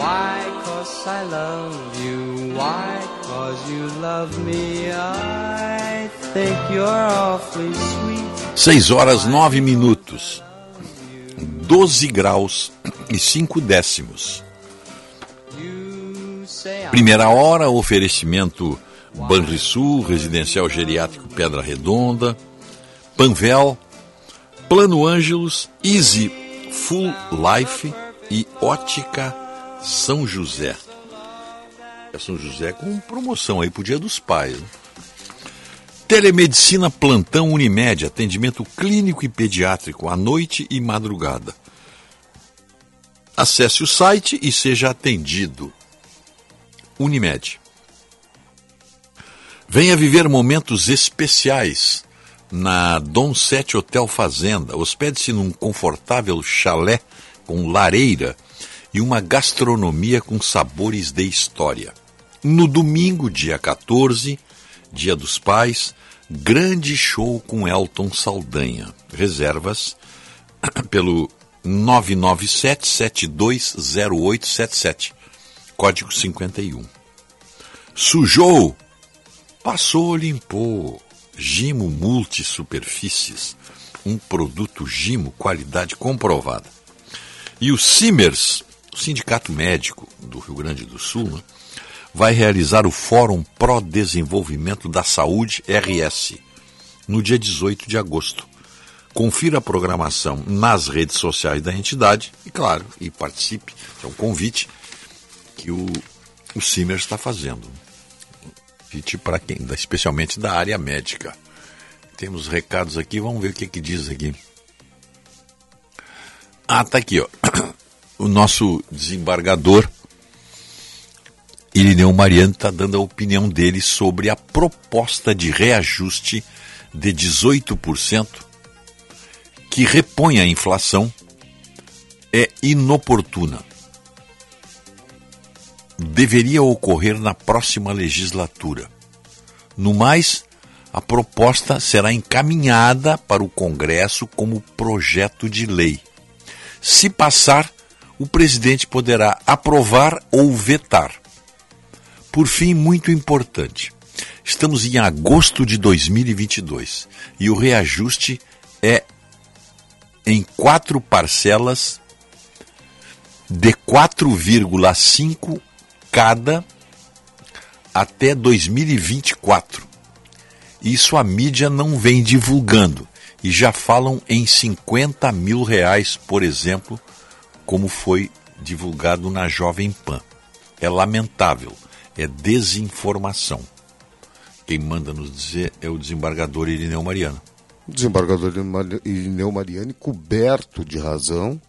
Why? Cause I love you. Why? Cause you love me. I think you're awfully sweet. 6 horas 9 minutos. 12 graus e 5 décimos. Primeira hora, oferecimento Banrisul, Residencial Geriátrico Pedra Redonda, Panvel, Plano Ângelos, Easy Full Life e Ótica São José. É São José com promoção aí pro Dia dos Pais. Né? Telemedicina Plantão Unimed, atendimento clínico e pediátrico à noite e madrugada. Acesse o site e seja atendido. Unimed. Venha viver momentos especiais na Dom Sete Hotel Fazenda. Hospede-se num confortável chalé com lareira e uma gastronomia com sabores de história. No domingo, dia 14, Dia dos Pais, grande show com Elton Saldanha. Reservas pelo 997-720877, código 51. Sujou, passou, limpou. Gimo Multisuperfícies, um produto Gimo, qualidade comprovada. E o Simers, o Sindicato Médico do Rio Grande do Sul, né, vai realizar o Fórum Pro Desenvolvimento da Saúde RS no dia 18 de agosto. Confira a programação nas redes sociais da entidade e, claro, e participe. É um convite que o, o Simmer está fazendo. Convite para quem, especialmente da área médica. Temos recados aqui, vamos ver o que, que diz aqui. Ah, tá aqui, ó. O nosso desembargador Irineu Mariano está dando a opinião dele sobre a proposta de reajuste de 18% que repõe a inflação é inoportuna. Deveria ocorrer na próxima legislatura. No mais, a proposta será encaminhada para o Congresso como projeto de lei. Se passar, o presidente poderá aprovar ou vetar. Por fim, muito importante, estamos em agosto de 2022 e o reajuste é em quatro parcelas de 4,5 cada até 2024. Isso a mídia não vem divulgando e já falam em 50 mil reais, por exemplo, como foi divulgado na Jovem Pan. É lamentável, é desinformação. Quem manda nos dizer é o desembargador Irineu Mariano. O desembargador Irineu Mariani coberto de razão,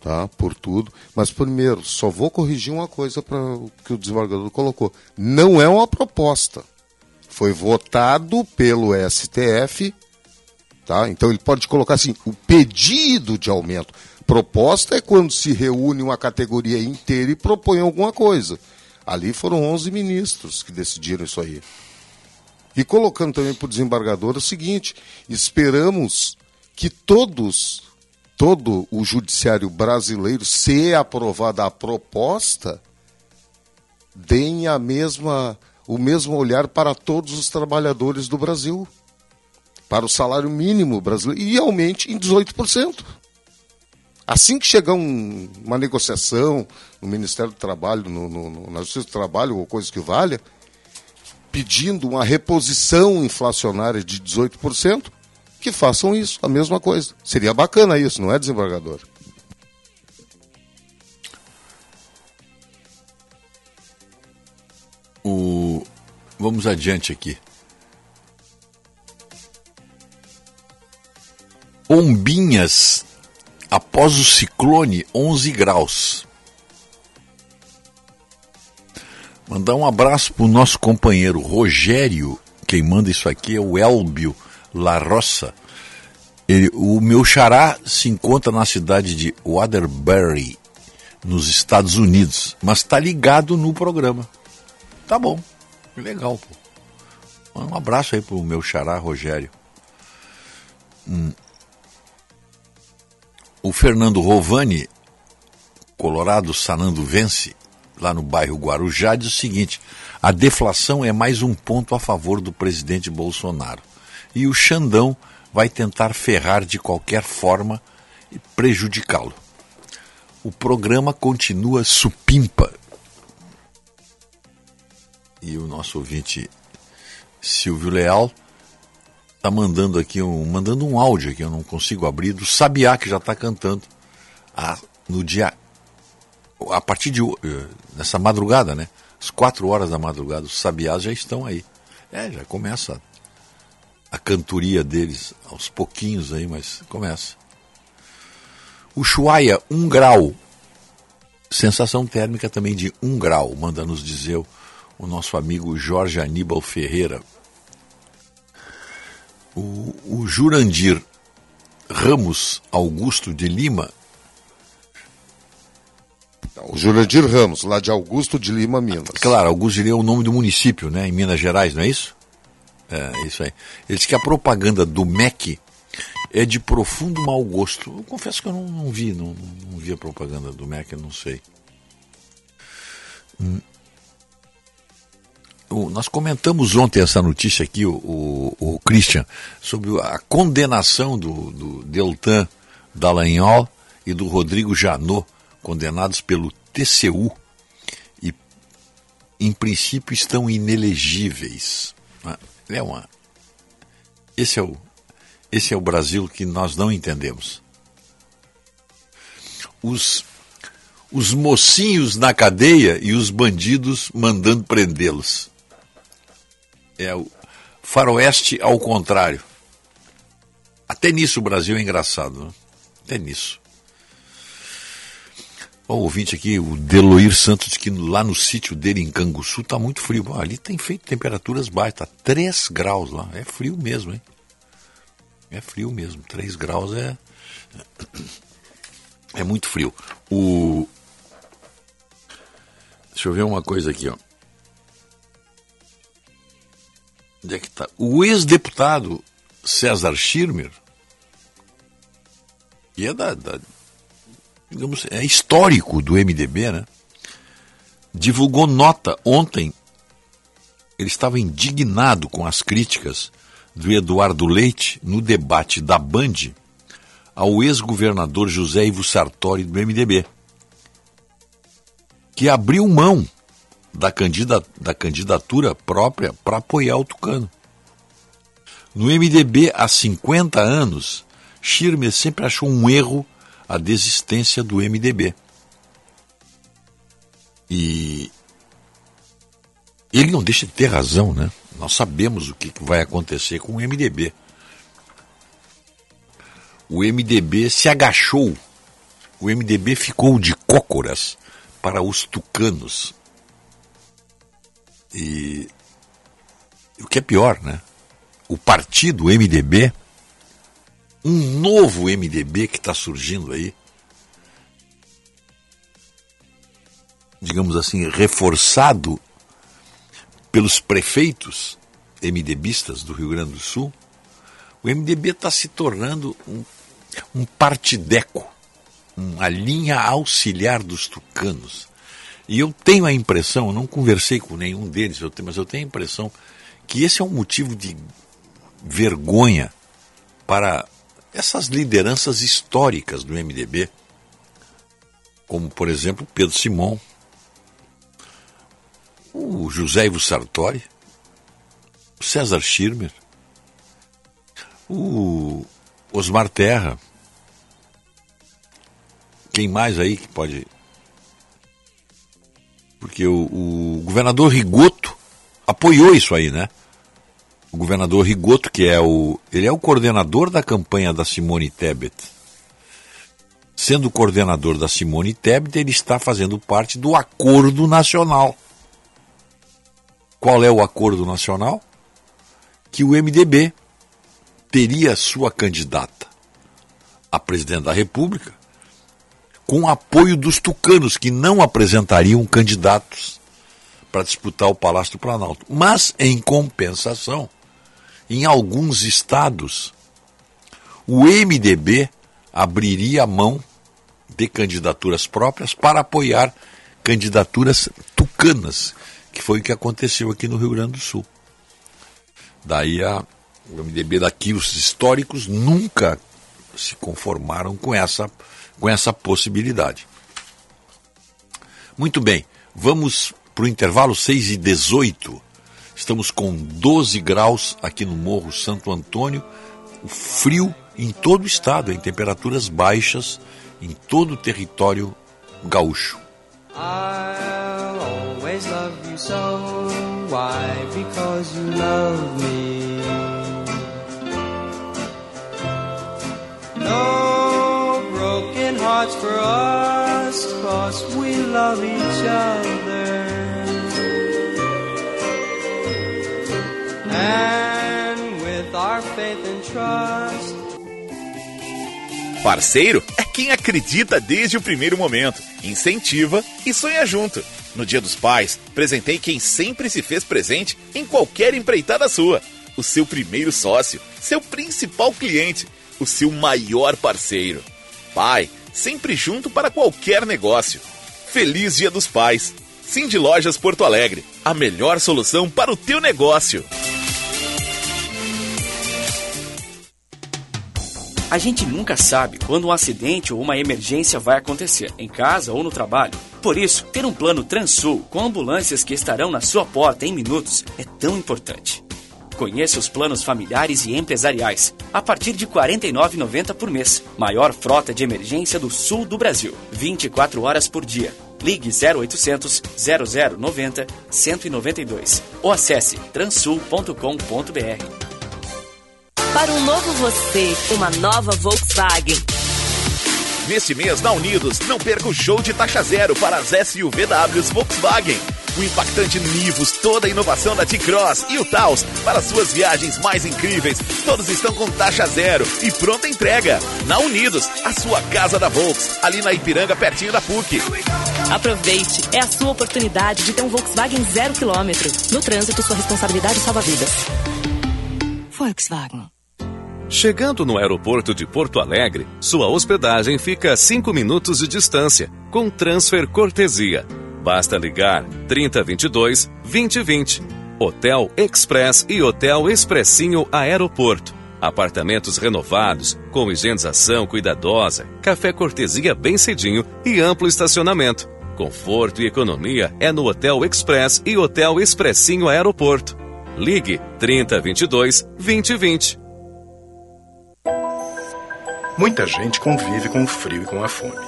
tá, por tudo. Mas primeiro, só vou corrigir uma coisa para o que o desembargador colocou. Não é uma proposta. Foi votado pelo STF, tá? Então ele pode colocar assim, o pedido de aumento. Proposta é quando se reúne uma categoria inteira e propõe alguma coisa. Ali foram 11 ministros que decidiram isso aí. E colocando também para o desembargador o seguinte: esperamos que todos, todo o judiciário brasileiro, se aprovada a proposta, deem a mesma, o mesmo olhar para todos os trabalhadores do Brasil, para o salário mínimo brasileiro, e aumente em 18%. Assim que chegar um, uma negociação no Ministério do Trabalho, no, no, no, na Justiça do Trabalho, ou coisa que valha, pedindo uma reposição inflacionária de 18%, que façam isso, a mesma coisa. Seria bacana isso, não é, desembargador? O... Vamos adiante aqui. Ombinhas após o ciclone 11 graus. Mandar um abraço para o nosso companheiro Rogério, quem manda isso aqui é o Elbio La Roça. Ele, o meu xará se encontra na cidade de Waterbury, nos Estados Unidos, mas está ligado no programa. Tá bom, legal. Pô. Um abraço aí pro meu xará Rogério. Hum. O Fernando Rovani, Colorado Sanando Vence, lá no bairro Guarujá, diz o seguinte: a deflação é mais um ponto a favor do presidente Bolsonaro. E o Xandão vai tentar ferrar de qualquer forma e prejudicá-lo. O programa continua supimpa. E o nosso ouvinte Silvio Leal está mandando aqui um, mandando um áudio que eu não consigo abrir do Sabiá que já está cantando a, no dia a partir de nessa madrugada, né? Às quatro horas da madrugada, os sabiás já estão aí. É, já começa a, cantoria deles, aos pouquinhos aí, mas começa. O Chuaia, um grau. Sensação térmica também de um grau, manda nos dizer o, o nosso amigo Jorge Aníbal Ferreira. O, o Jurandir Ramos Augusto de Lima o Jurandir Ramos, lá de Augusto de Lima, Minas. Claro, Augusto de Lima é o nome do município, né, em Minas Gerais, não é isso? É, isso aí. Ele diz que a propaganda do MEC é de profundo mau gosto. Eu confesso que eu não, não vi, não, não, vi a propaganda do MEC, eu não sei. Hum. O, nós comentamos ontem essa notícia aqui, o, o, o Christian, sobre a condenação do, do Deltan Dallagnol e do Rodrigo Janot condenados pelo TCU e, em princípio, estão inelegíveis. É uma... esse, é o, esse é o Brasil que nós não entendemos. Os, os mocinhos na cadeia e os bandidos mandando prendê-los. É o faroeste ao contrário. Até nisso o Brasil é engraçado, né? Até nisso. O ouvinte aqui, o Deloir Santos, que lá no sítio dele em Canguçu está muito frio. Ali tem feito temperaturas baixas, está 3 graus lá. É frio mesmo, hein? É frio mesmo. 3 graus é. É muito frio. O. Deixa eu ver uma coisa aqui, ó. Onde é que tá? O ex-deputado César Schirmer, que é da, da digamos, é histórico do MDB, né? Divulgou nota ontem. Ele estava indignado com as críticas do Eduardo Leite no debate da Band ao ex-governador José Ivo Sartori do MDB, que abriu mão da, da candidatura própria para apoiar o Tucano. No MDB há 50 anos, Schirmer sempre achou um erro a desistência do MDB. E ele não deixa de ter razão, né? Nós sabemos o que vai acontecer com o MDB. O MDB se agachou, o MDB ficou de cócoras para os tucanos. E o que é pior, né? O partido MDB um novo MDB que está surgindo aí, digamos assim, reforçado pelos prefeitos MDBistas do Rio Grande do Sul, o MDB está se tornando um, um partideco, uma linha auxiliar dos tucanos. E eu tenho a impressão, eu não conversei com nenhum deles, eu tenho, mas eu tenho a impressão que esse é um motivo de vergonha para essas lideranças históricas do MDB, como por exemplo Pedro Simon, o José Ivo Sartori, o César Schirmer, o Osmar Terra, quem mais aí que pode. Porque o, o governador Rigoto apoiou isso aí, né? O governador Rigoto, que é o. Ele é o coordenador da campanha da Simone Tebet. Sendo coordenador da Simone Tebet, ele está fazendo parte do Acordo Nacional. Qual é o Acordo Nacional? Que o MDB teria sua candidata a presidente da República com apoio dos tucanos, que não apresentariam candidatos para disputar o Palácio do Planalto. Mas, em compensação, em alguns estados, o MDB abriria mão de candidaturas próprias para apoiar candidaturas tucanas, que foi o que aconteceu aqui no Rio Grande do Sul. Daí a, o MDB daqui, os históricos, nunca se conformaram com essa, com essa possibilidade. Muito bem, vamos para o intervalo 6 e 18. Estamos com 12 graus aqui no Morro Santo Antônio, o frio em todo o estado, em temperaturas baixas em todo o território gaúcho. No broken hearts for us, cause we love each other. And with our faith and trust. Parceiro é quem acredita desde o primeiro momento, incentiva e sonha junto. No Dia dos Pais, presentei quem sempre se fez presente em qualquer empreitada sua. O seu primeiro sócio, seu principal cliente, o seu maior parceiro. Pai, sempre junto para qualquer negócio. Feliz Dia dos Pais! Cindy Lojas Porto Alegre, a melhor solução para o teu negócio. A gente nunca sabe quando um acidente ou uma emergência vai acontecer, em casa ou no trabalho. Por isso, ter um plano Transul com ambulâncias que estarão na sua porta em minutos é tão importante. Conheça os planos familiares e empresariais a partir de R$ 49,90 por mês. Maior frota de emergência do sul do Brasil. 24 horas por dia. Ligue 0800 0090 192 ou acesse transul.com.br. Para um novo você, uma nova Volkswagen. Neste mês, na Unidos, não perca o show de taxa zero para as SUVWs Volkswagen. O impactante Nivus, toda a inovação da T-Cross e o Taos para suas viagens mais incríveis. Todos estão com taxa zero e pronta entrega. Na Unidos, a sua casa da Volks, ali na Ipiranga, pertinho da PUC. Aproveite, é a sua oportunidade de ter um Volkswagen zero quilômetro. No trânsito, sua responsabilidade salva vidas. Volkswagen. Chegando no aeroporto de Porto Alegre, sua hospedagem fica a 5 minutos de distância, com transfer cortesia. Basta ligar 3022 2020. Hotel Express e Hotel Expressinho Aeroporto. Apartamentos renovados, com higienização cuidadosa, café cortesia bem cedinho e amplo estacionamento. Conforto e economia é no Hotel Express e Hotel Expressinho Aeroporto. Ligue 3022 2020. Muita gente convive com o frio e com a fome.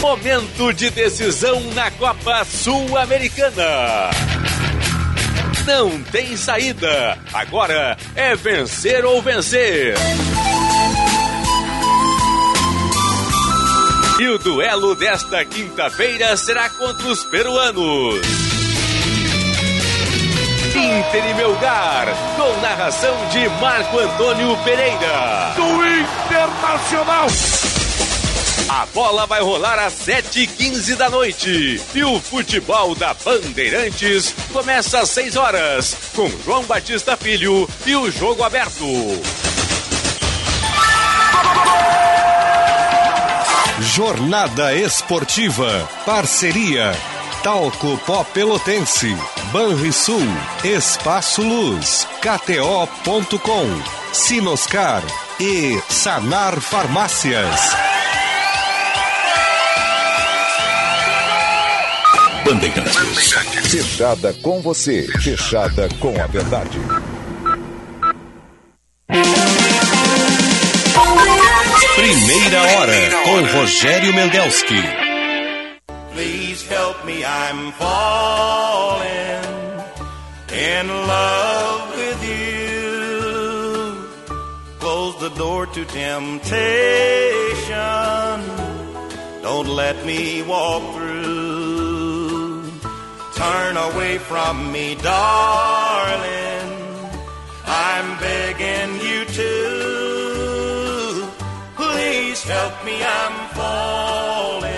Momento de decisão na Copa Sul-Americana. Não tem saída. Agora é vencer ou vencer. E o duelo desta quinta-feira será contra os peruanos. Inter e Melgar, com narração de Marco Antônio Pereira. Do Internacional. A bola vai rolar às 7h15 da noite. E o futebol da Bandeirantes começa às 6 horas, com João Batista Filho e o jogo aberto. Jornada Esportiva. Parceria. Talco Pó Pelotense. Banrisul. Espaço Luz. KTO.com. Sinoscar. E Sanar Farmácias. Bandeirantes. Fechada com você. Fechada com a verdade. Primeira hora com Rogério Mendelski. Please help me, I'm falling in love with you. Close the door to temptation. Don't let me walk through. Turn away from me, darling. I'm begging you to. Please help me, I'm falling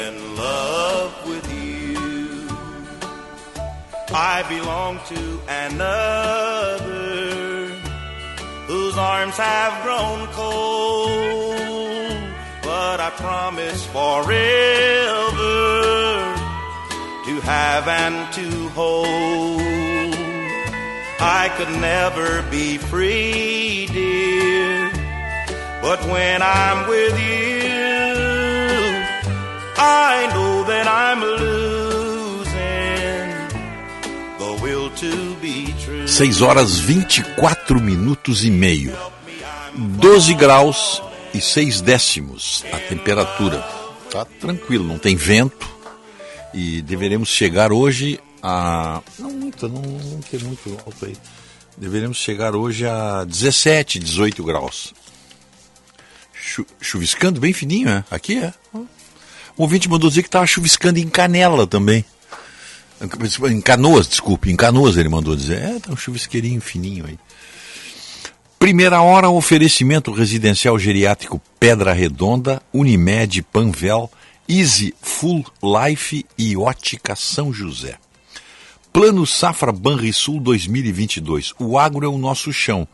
in love with you. I belong to another whose arms have grown cold, but I promise forever have and to hold. I could never be free, dear, but when I'm with you, I know that I'm losing the will to be true. 6 horas 24 minutos e meio. 12 graus e 6 décimos a temperatura. Tá tranquilo, não tem vento. E deveremos chegar hoje a. Não muito, não, não tem muito alto aí. Deveremos chegar hoje a 17, 18 graus. Chu chuviscando bem fininho, é? Aqui é. O ouvinte mandou dizer que estava chuviscando em Canela também. Em Canoas, desculpe, em Canoas ele mandou dizer. É, tá um chuvisqueirinho fininho aí. Primeira hora, oferecimento residencial geriátrico Pedra Redonda, Unimed Panvel, Easy Full Life e Ótica São José. Plano Safra Banrisul 2022. O agro é o nosso chão.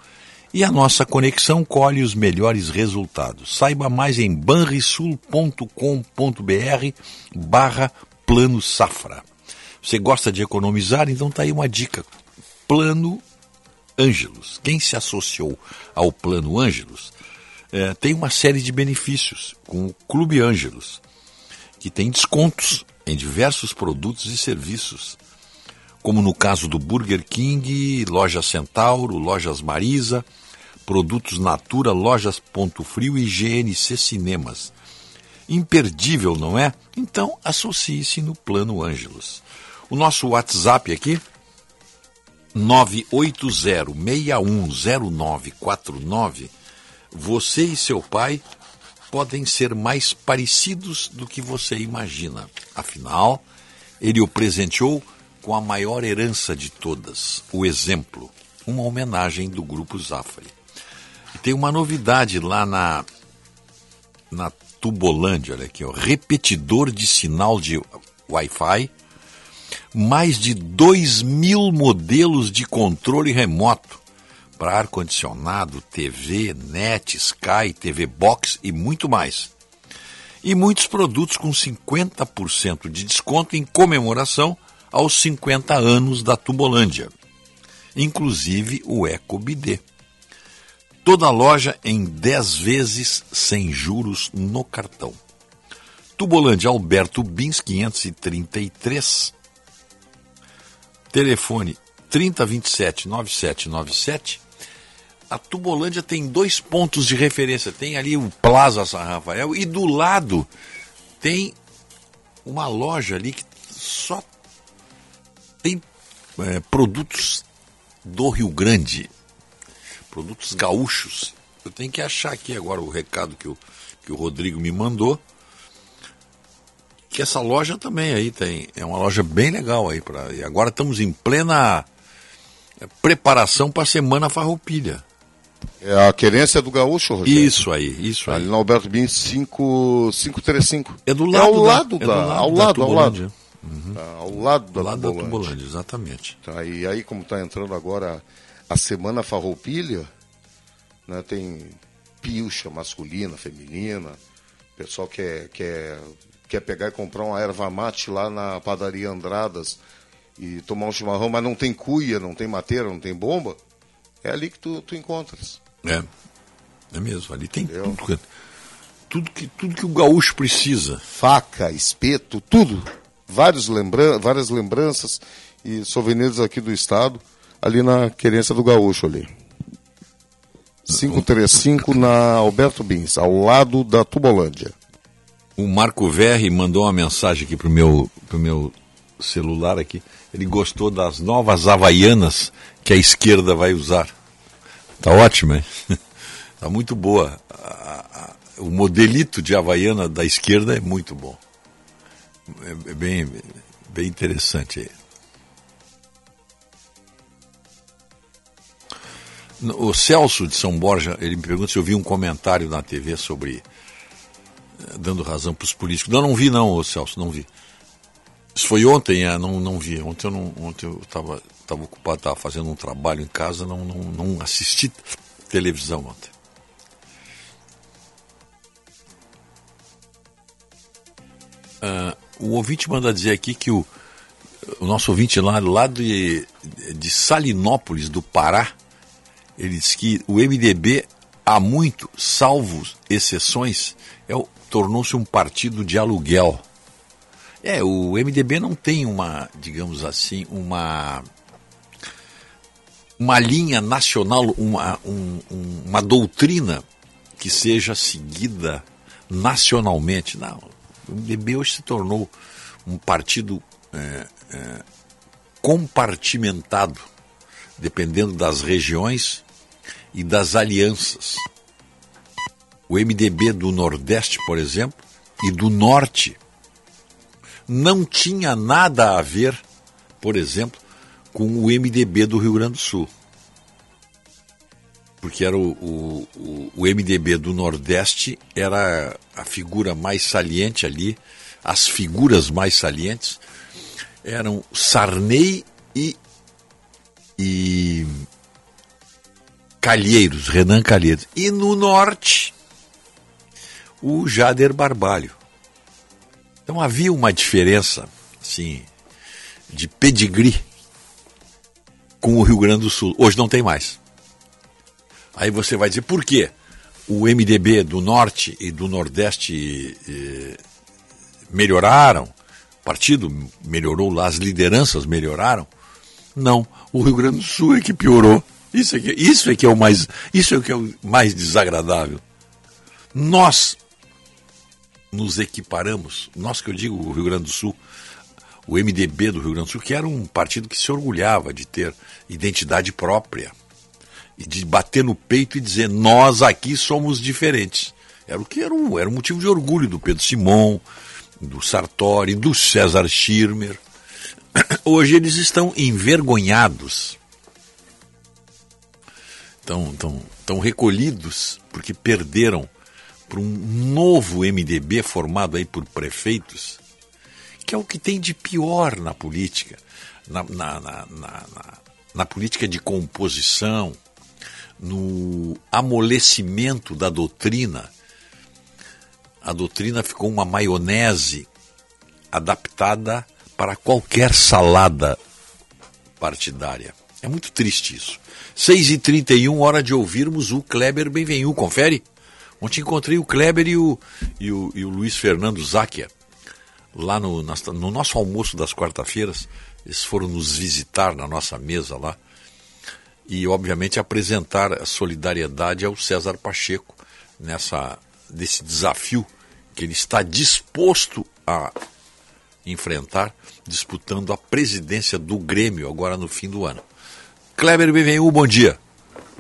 E a nossa conexão colhe os melhores resultados. Saiba mais em banrisul.com.br barra Plano Safra. Você gosta de economizar? Então tá aí uma dica. Plano Ângelos. Quem se associou ao Plano Ângelos é, tem uma série de benefícios com o Clube Ângelos, que tem descontos em diversos produtos e serviços, como no caso do Burger King, Loja Centauro, Lojas Marisa, Produtos Natura, Lojas Ponto Frio e GNC Cinemas. Imperdível, não é? Então associe-se no Plano Ângelos. O nosso WhatsApp aqui, 980610949, você e seu pai podem ser mais parecidos do que você imagina. Afinal, ele o presenteou com a maior herança de todas, o exemplo, uma homenagem do Grupo Zafari. E tem uma novidade lá na, na Tubolândia, olha aqui, ó, repetidor de sinal de Wi-Fi, mais de 2 mil modelos de controle remoto para ar-condicionado, TV, net, Sky, TV Box e muito mais. E muitos produtos com 50% de desconto em comemoração aos 50 anos da Tubolândia, inclusive o Eco Bidê. Toda loja em 10 vezes sem juros no cartão. Tubolândia Alberto Bins 533. Telefone 3027 9797. A Tubolândia tem dois pontos de referência. Tem ali o Plaza São Rafael e do lado tem uma loja ali que só tem é, produtos do Rio Grande produtos gaúchos. Eu tenho que achar aqui agora o recado que o, que o Rodrigo me mandou. Que essa loja também aí tem. É uma loja bem legal aí. Pra, e agora estamos em plena preparação para a Semana Farroupilha. É a querência do gaúcho, Rogério? Isso aí, isso aí. Ali na Alberto Bin 535. É do lado, é ao lado da, da, é do lado ao da lado, ao lado. Uhum. Tá, ao lado da ao lado Tubolândia. da Tubolândia, exatamente. Tá, e aí, como está entrando agora a Semana Farroupilha, né, tem pilcha masculina, feminina, o pessoal quer, quer, quer pegar e comprar uma erva mate lá na padaria Andradas e tomar um chimarrão, mas não tem cuia, não tem mateira, não tem bomba, é ali que tu, tu encontras. É, é mesmo, ali tem tudo, que- tudo, que, tudo que o gaúcho precisa. Faca, espeto, tudo. Vários lembran várias lembranças e souvenirs aqui do estado, ali na querência do gaúcho ali. 535 na Alberto Bins, ao lado da Tubolândia. O Marco Verri mandou uma mensagem aqui pro meu, pro meu celular aqui. Ele gostou das novas havaianas que a esquerda vai usar. Tá ótimo, hein? Tá muito boa. O modelito de havaiana da esquerda é muito bom. É, é bem, bem interessante. O Celso de São Borja, ele me pergunta se eu vi um comentário na TV sobre eh, dando razão para os políticos. Não, não vi não, Celso, não vi. Isso foi ontem, é, não, não vi. Ontem eu não, ontem eu estava tava ocupado, estava fazendo um trabalho em casa, não, não, não assisti televisão ontem. Ah, o ouvinte manda dizer aqui que o, o nosso ouvinte lá, lá de, de Salinópolis, do Pará, ele diz que o MDB, há muito, salvo exceções, é, tornou-se um partido de aluguel. É, o MDB não tem uma, digamos assim, uma uma linha nacional, uma, um- um- uma doutrina que seja seguida nacionalmente. Não, o MDB hoje se tornou um partido é, é, compartimentado, dependendo das regiões e das alianças. O MDB do Nordeste, por exemplo, e do Norte não tinha nada a ver, por exemplo, com o MDB do Rio Grande do Sul. Porque era o, o, o- MDB do Nordeste era a figura mais saliente ali, as figuras mais salientes eram Sarney e, e Calheiros, Renan Calheiros. E no norte, o Jader Barbalho. Então havia uma diferença, assim, de pedigree com o Rio Grande do Sul. Hoje não tem mais. Aí você vai dizer por quê? O MDB do Norte e do Nordeste eh, melhoraram, o partido melhorou lá, as lideranças melhoraram. Não, o Rio Grande do Sul é que piorou. Isso é que, isso é, que é o mais, isso é que é o mais desagradável. Nós nos equiparamos, nós que eu digo o Rio Grande do Sul, o MDB do Rio Grande do Sul, que era um partido que se orgulhava de ter identidade própria e de bater no peito e dizer nós aqui somos diferentes. Era o que era um, era um motivo de orgulho do Pedro Simon, do Sartori, do César Schirmer. Hoje eles estão envergonhados, estão, estão, estão recolhidos porque perderam para um novo MDB formado aí por prefeitos, que é o que tem de pior na política, na, na, na, na, na política de composição, no amolecimento da doutrina. A doutrina ficou uma maionese adaptada para qualquer salada partidária. É muito triste isso. 6h31, hora de ouvirmos o Kleber Benvenu. Confere? Ontem encontrei o Kleber e o, e o, e o Luiz Fernando Záquia lá no, no nosso almoço das quarta-feiras. Eles foram nos visitar na nossa mesa lá e, obviamente, apresentar a solidariedade ao César Pacheco nessa, desse desafio que ele está disposto a enfrentar, disputando a presidência do Grêmio agora no fim do ano. Kleber Benvenu, bom dia.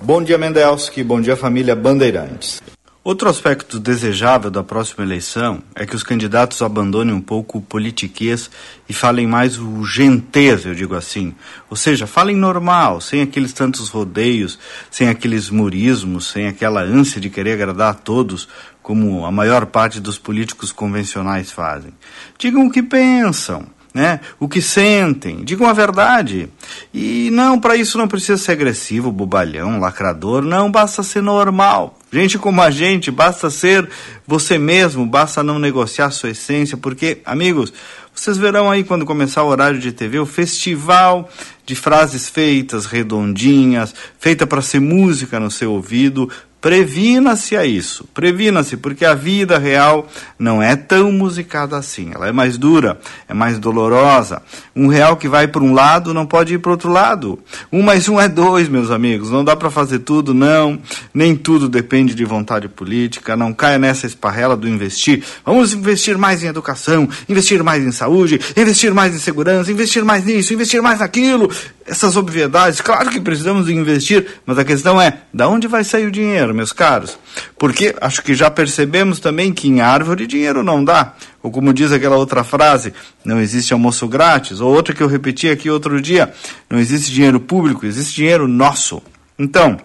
Bom dia, Mendelski. Bom dia, família Bandeirantes. Outro aspecto desejável da próxima eleição é que os candidatos abandonem um pouco o politiquês e falem mais o gentez, eu digo assim. Ou seja, falem normal, sem aqueles tantos rodeios, sem aqueles murismos, sem aquela ânsia de querer agradar a todos, como a maior parte dos políticos convencionais fazem. Digam o que pensam né? O que sentem, digam a verdade. E não, para isso não precisa ser agressivo, bobalhão, lacrador, não, basta ser normal. Gente como a gente, basta ser você mesmo, basta não negociar sua essência, porque, amigos, vocês verão aí quando começar o horário de TV o festival de frases feitas, redondinhas, feita para ser música no seu ouvido, Previna-se a isso, previna-se, porque a vida real não é tão musicada assim. Ela é mais dura, é mais dolorosa. Um real que vai para um lado não pode ir para outro lado. Um mais um é dois, meus amigos. Não dá para fazer tudo, não. Nem tudo depende de vontade política. Não caia nessa esparrela do investir. Vamos investir mais em educação, investir mais em saúde, investir mais em segurança, investir mais nisso, investir mais naquilo. Essas obviedades, claro que precisamos investir, mas a questão é, da onde vai sair o dinheiro? Dinheiro, meus caros. Porque acho que já percebemos também que em árvore dinheiro não dá. Ou como diz aquela outra frase, não existe almoço grátis. Ou outra que eu repeti aqui outro dia, não existe dinheiro público, existe dinheiro nosso. Então,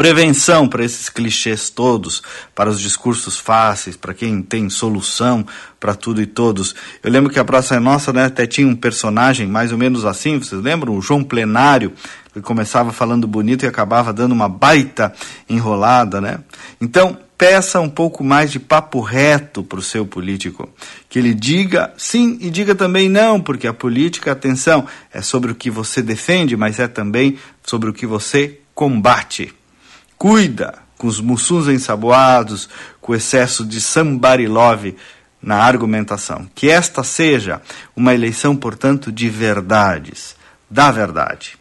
prevenção para esses clichês todos, para os discursos fáceis, para quem tem solução para tudo e todos. Eu lembro que a Praça é Nossa né, até tinha um personagem mais ou menos assim, vocês lembram? O João Plenário, que começava falando bonito e acabava dando uma baita enrolada, né? Então, peça um pouco mais de papo reto para o seu político. Que ele diga sim e diga também não, porque a política, atenção, é sobre o que você defende, mas é também sobre o que você combate. Cuida com os mussuns ensaboados, com o excesso de somebody love na argumentação. Que esta seja uma eleição, portanto, de verdades, da verdade.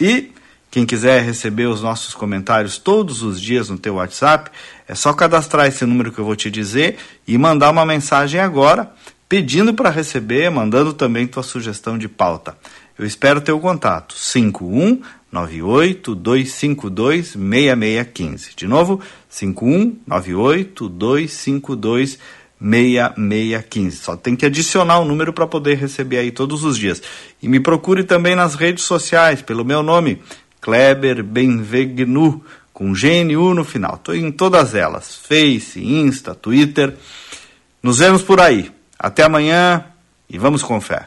E quem quiser receber os nossos comentários todos os dias no teu WhatsApp, é só cadastrar esse número que eu vou te dizer e mandar uma mensagem agora pedindo para receber, mandando também tua sugestão de pauta. Eu espero teu contato. 5198 252 6615. De novo, 5198 252 6615. Só tem que adicionar o número para poder receber aí todos os dias. E me procure também nas redes sociais, pelo meu nome, Kleber Benvegnu, com GNU no final. Estou em todas elas: Face, Insta, Twitter. Nos vemos por aí. Até amanhã e vamos com fé.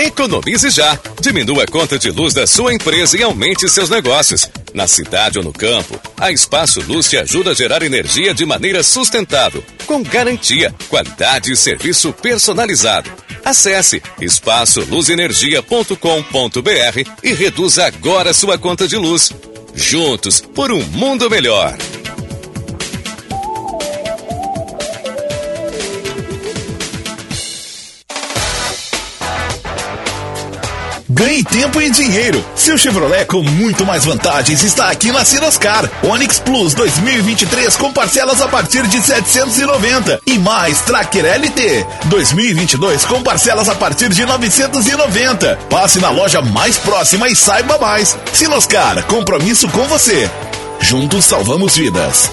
Economize já. Diminua a conta de luz da sua empresa e aumente seus negócios. Na cidade ou no campo, a Espaço Luz te ajuda a gerar energia de maneira sustentável, com garantia, qualidade e serviço personalizado. Acesse espaçoluzenergia.com.br e reduza agora sua conta de luz. Juntos por um mundo melhor. Ganhe tempo e dinheiro. Seu Chevrolet com muito mais vantagens está aqui na Sinoscar. Onix Plus 2023 com parcelas a partir de 790 e mais Tracker LT 2022 com parcelas a partir de 990. Passe na loja mais próxima e saiba mais. Sinoscar, compromisso com você. Juntos salvamos vidas.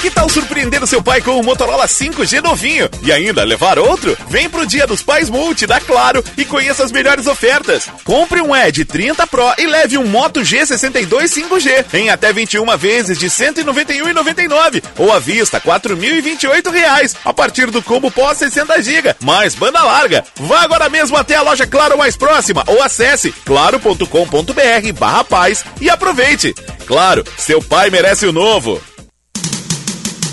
Que tal surpreender o seu pai com o Motorola 5G novinho e ainda levar outro? Vem pro Dia dos Pais Multi da Claro e conheça as melhores ofertas. Compre um Edge 30 Pro e leve um Moto G62 5G em até 21 vezes de R$ 191,99 ou à vista 4.028 reais a partir do combo pós 60 GB mais banda larga. Vá agora mesmo até a loja Claro mais próxima ou acesse claro.com.br/barra paz e aproveite. Claro, seu pai merece o novo.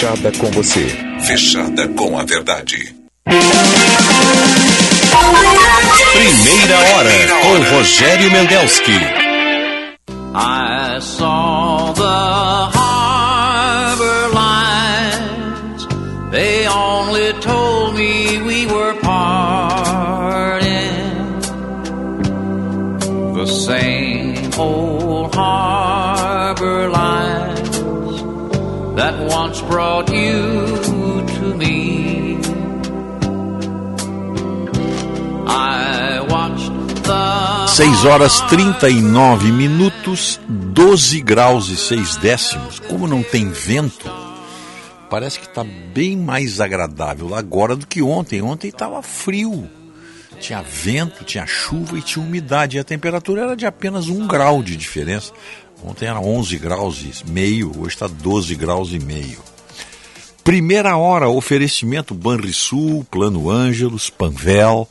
fechada com você, fechada com a verdade. Primeira hora com Rogério Mendelski. I saw the brought you to me. I watched the 6 horas 39 minutos, 12 graus e 6 décimos. Como não tem vento, parece que está bem mais agradável agora do que ontem. Ontem estava frio. Tinha vento, tinha chuva e tinha umidade. E a temperatura era de apenas um grau de diferença. Ontem era 11 graus e meio, hoje está 12 graus e meio. Primeira hora, oferecimento Banrisul, Plano Ângelos, Panvel.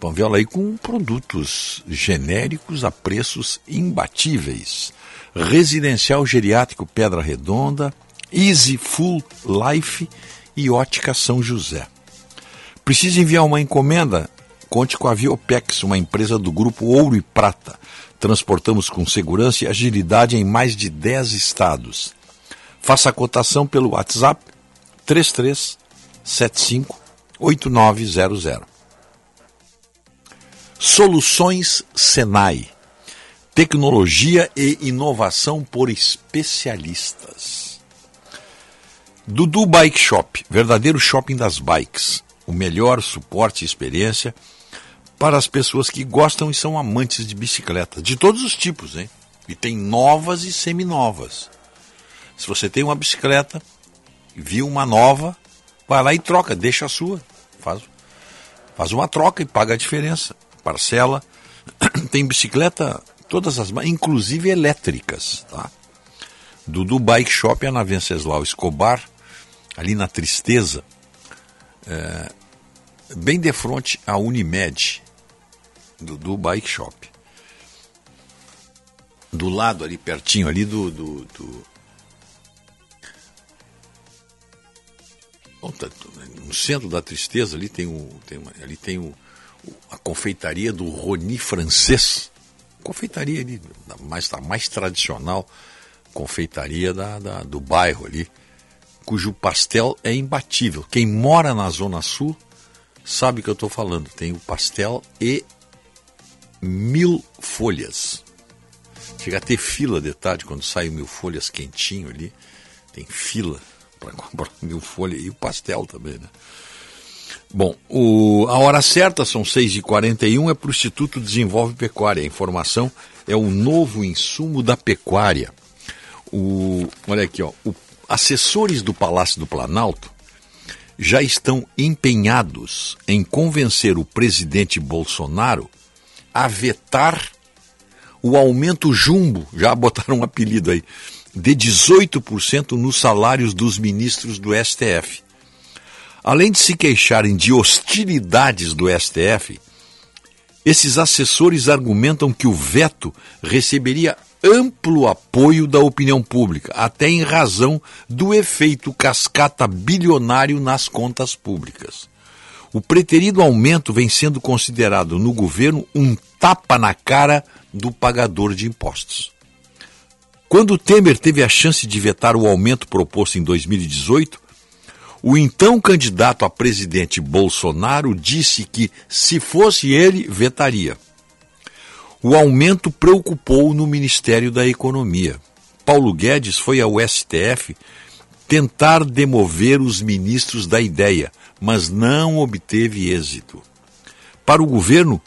Panvel aí com produtos genéricos a preços imbatíveis. Residencial Geriátrico Pedra Redonda, Easy Full Life e Ótica São José. Precisa enviar uma encomenda? Conte com a Viopex, uma empresa do grupo Ouro e Prata. Transportamos com segurança e agilidade em mais de 10 estados. Faça a cotação pelo WhatsApp 3375 8900. Soluções Senai. Tecnologia e inovação por especialistas. Dudu Bike Shop, verdadeiro shopping das bikes. o melhor suporte e experiência para as pessoas que gostam e são amantes de bicicletas, de todos os tipos, hein? E tem novas e seminovas. Se você tem uma bicicleta, viu uma nova, vai lá e troca, deixa a sua. Faz, faz uma troca e paga a diferença. Parcela. tem bicicleta, todas as inclusive elétricas, tá? Do Dubai Shop é na Venceslau Escobar, ali na Tristeza, é, bem de frente à Unimed, do Bike Shop. Do lado ali, pertinho ali do. do, do... no centro da tristeza ali tem o. Tem uma, ali tem o, a confeitaria do Roni francês. Confeitaria ali, mais, a mais tradicional confeitaria da, da, do bairro ali, cujo pastel é imbatível. Quem mora na Zona Sul sabe o que eu estou falando. Tem o pastel e mil folhas. Chega a ter fila de tarde quando sai mil folhas quentinho ali. Tem fila para comprar mil folhas e o pastel também, né? Bom, o, a hora certa são 6h41, é para o Instituto Desenvolve Pecuária. A informação é o novo insumo da pecuária. O, olha aqui, ó, o, assessores do Palácio do Planalto já estão empenhados em convencer o presidente Bolsonaro a vetar o aumento jumbo, já botaram um apelido aí, de 18% nos salários dos ministros do STF. Além de se queixarem de hostilidades do STF, esses assessores argumentam que o veto receberia amplo apoio da opinião pública, até em razão do efeito cascata bilionário nas contas públicas. O preterido aumento vem sendo considerado no governo um tapa na cara do pagador de impostos. Quando Temer teve a chance de vetar o aumento proposto em 2018, o então candidato a presidente Bolsonaro disse que, se fosse ele, vetaria. O aumento preocupou no Ministério da Economia. Paulo Guedes foi ao STF tentar demover os ministros da ideia, mas não obteve êxito. Para o governo,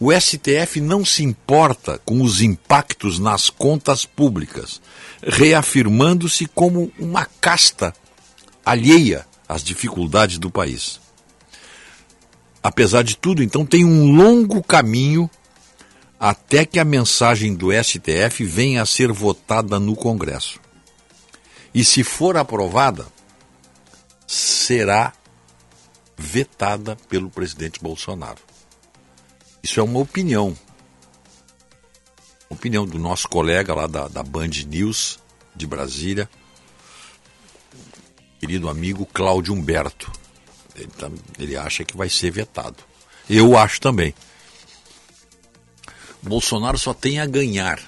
o STF não se importa com os impactos nas contas públicas, reafirmando-se como uma casta alheia às dificuldades do país. Apesar de tudo, então, tem um longo caminho até que a mensagem do STF venha a ser votada no Congresso. E se for aprovada, será vetada pelo presidente Bolsonaro. Isso é uma opinião. Opinião do nosso colega lá da, da Band News de Brasília, querido amigo Cláudio Humberto. Ele, tá, ele acha que vai ser vetado. Eu acho também. Bolsonaro só tem a ganhar,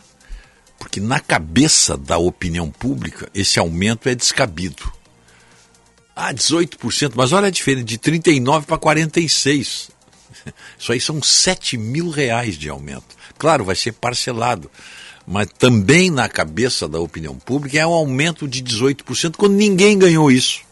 porque na cabeça da opinião pública esse aumento é descabido. Ah, 18%, mas olha a diferença, de 39 para 46. Isso aí são 7 mil reais de aumento. Claro, vai ser parcelado, mas também na cabeça da opinião pública é um aumento de 18% quando ninguém ganhou isso.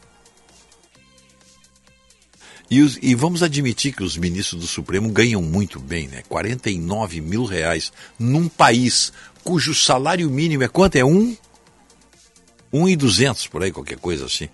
E, os, e, vamos admitir que os ministros do Supremo ganham muito bem, né? 49 mil reais num país cujo salário mínimo é quanto? É um? Um e duzentos, por aí, qualquer coisa assim.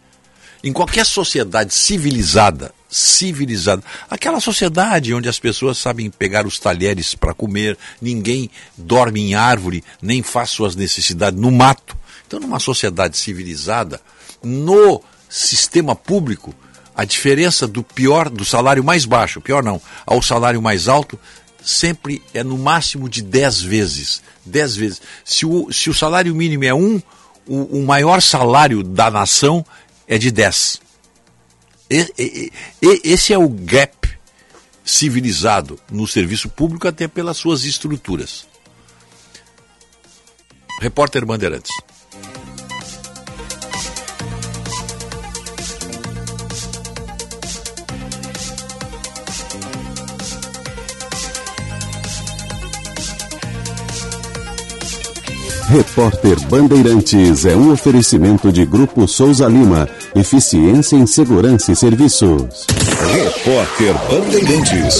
Em qualquer sociedade civilizada, civilizada, aquela sociedade onde as pessoas sabem pegar os talheres para comer, ninguém dorme em árvore, nem faz suas necessidades no mato. Então, numa sociedade civilizada, no sistema público, a diferença do pior, do salário mais baixo, pior não, ao salário mais alto, sempre é no máximo de 10 vezes. 10 vezes. Se o, se o salário mínimo é um, o, o maior salário da nação é de 10. E, e, e, esse é o gap civilizado no serviço público, até pelas suas estruturas. Repórter Bandeirantes. Repórter Bandeirantes é um oferecimento de Grupo Souza Lima Eficiência em Segurança e Serviços. Repórter Bandeirantes.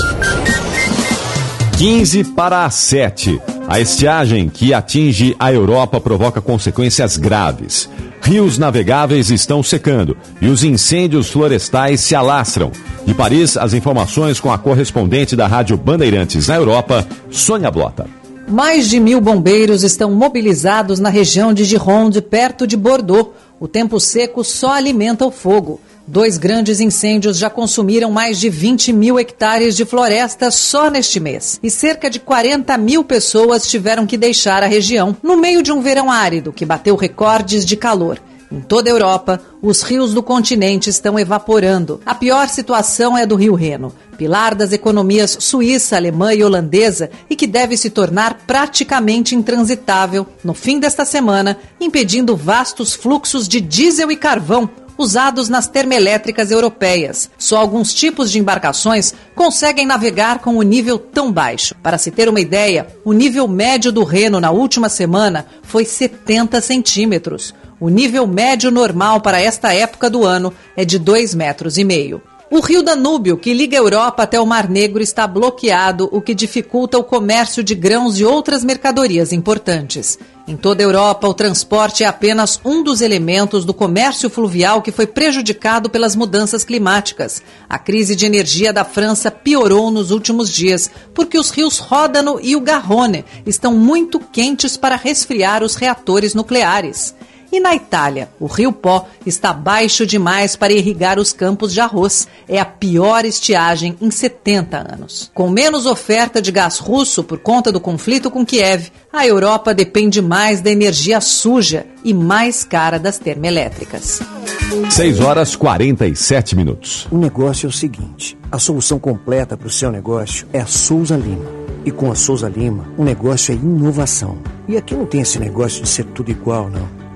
15 para 7. A estiagem que atinge a Europa provoca consequências graves. Rios navegáveis estão secando e os incêndios florestais se alastram. De Paris, as informações com a correspondente da Rádio Bandeirantes na Europa, Sônia Blota. Mais de mil bombeiros estão mobilizados na região de Gironde, perto de Bordeaux. O tempo seco só alimenta o fogo. Dois grandes incêndios já consumiram mais de 20 mil hectares de floresta só neste mês. E cerca de 40 mil pessoas tiveram que deixar a região, no meio de um verão árido que bateu recordes de calor. Em toda a Europa, os rios do continente estão evaporando. A pior situação é do Rio Reno, pilar das economias suíça, alemã e holandesa e que deve se tornar praticamente intransitável no fim desta semana, impedindo vastos fluxos de diesel e carvão usados nas termoelétricas europeias. Só alguns tipos de embarcações conseguem navegar com o um nível tão baixo. Para se ter uma ideia, o nível médio do Reno na última semana foi 70 centímetros. O nível médio normal para esta época do ano é de 2 metros e meio. O rio Danúbio, que liga a Europa até o Mar Negro, está bloqueado, o que dificulta o comércio de grãos e outras mercadorias importantes. Em toda a Europa, o transporte é apenas um dos elementos do comércio fluvial que foi prejudicado pelas mudanças climáticas. A crise de energia da França piorou nos últimos dias, porque os rios Ródano e o Garrone estão muito quentes para resfriar os reatores nucleares. E na Itália, o rio Pó está baixo demais para irrigar os campos de arroz. É a pior estiagem em 70 anos. Com menos oferta de gás russo por conta do conflito com Kiev, a Europa depende mais da energia suja e mais cara das termoelétricas. 6 horas 47 minutos. O negócio é o seguinte: a solução completa para o seu negócio é a Souza Lima. E com a Souza Lima, o negócio é inovação. E aqui não tem esse negócio de ser tudo igual, não.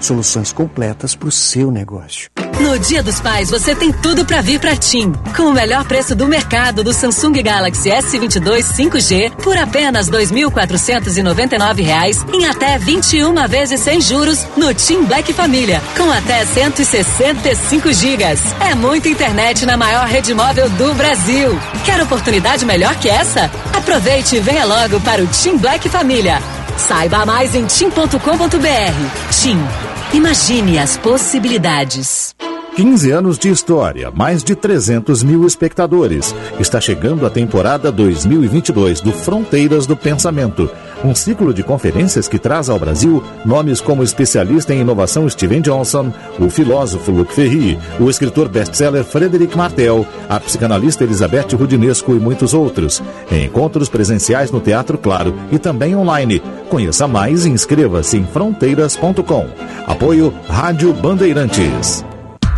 Soluções completas para o seu negócio. No Dia dos Pais, você tem tudo para vir para TIM. Com o melhor preço do mercado do Samsung Galaxy S22 5G por apenas R$ 2.499 em até 21 vezes sem juros no TIM Black Família, com até 165 gigas. É muita internet na maior rede móvel do Brasil. Quer oportunidade melhor que essa? Aproveite e venha logo para o TIM Black Família. Saiba mais em tim.com.br. TIM. Imagine as possibilidades. 15 anos de história, mais de 300 mil espectadores. Está chegando a temporada 2022 do Fronteiras do Pensamento, um ciclo de conferências que traz ao Brasil nomes como especialista em inovação Steven Johnson, o filósofo Luc Ferry, o escritor best-seller Frederic Martel, a psicanalista Elizabeth Rudinesco e muitos outros. Encontros presenciais no Teatro Claro e também online. Conheça mais e inscreva-se em fronteiras.com. Apoio Rádio Bandeirantes.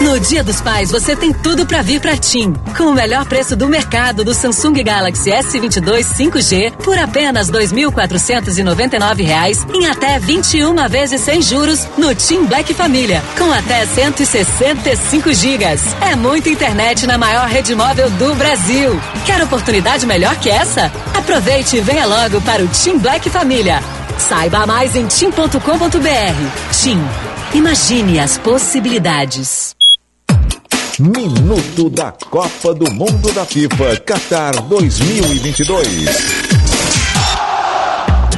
No Dia dos Pais, você tem tudo para vir para TIM. Com o melhor preço do mercado do Samsung Galaxy S22 5G por apenas R$ 2.499 em até 21 vezes sem juros no TIM Black Família, com até 165 gigas. É muita internet na maior rede móvel do Brasil. Quer oportunidade melhor que essa? Aproveite e venha logo para o TIM Black Família. Saiba mais em tim.com.br. TIM. Imagine as possibilidades. Minuto da Copa do Mundo da FIFA Qatar 2022.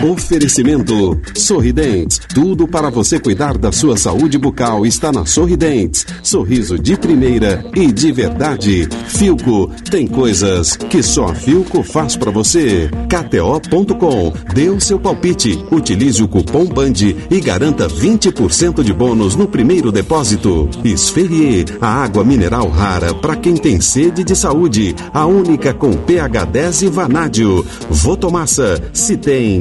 Oferecimento Sorridentes. Tudo para você cuidar da sua saúde bucal está na Sorridentes. Sorriso de primeira e de verdade. Filco. Tem coisas que só a Filco faz para você. KTO.com. Dê o seu palpite. Utilize o cupom BAND e garanta 20% de bônus no primeiro depósito. Esferrier. A água mineral rara para quem tem sede de saúde. A única com pH 10 e vanádio. Votomassa. Se tem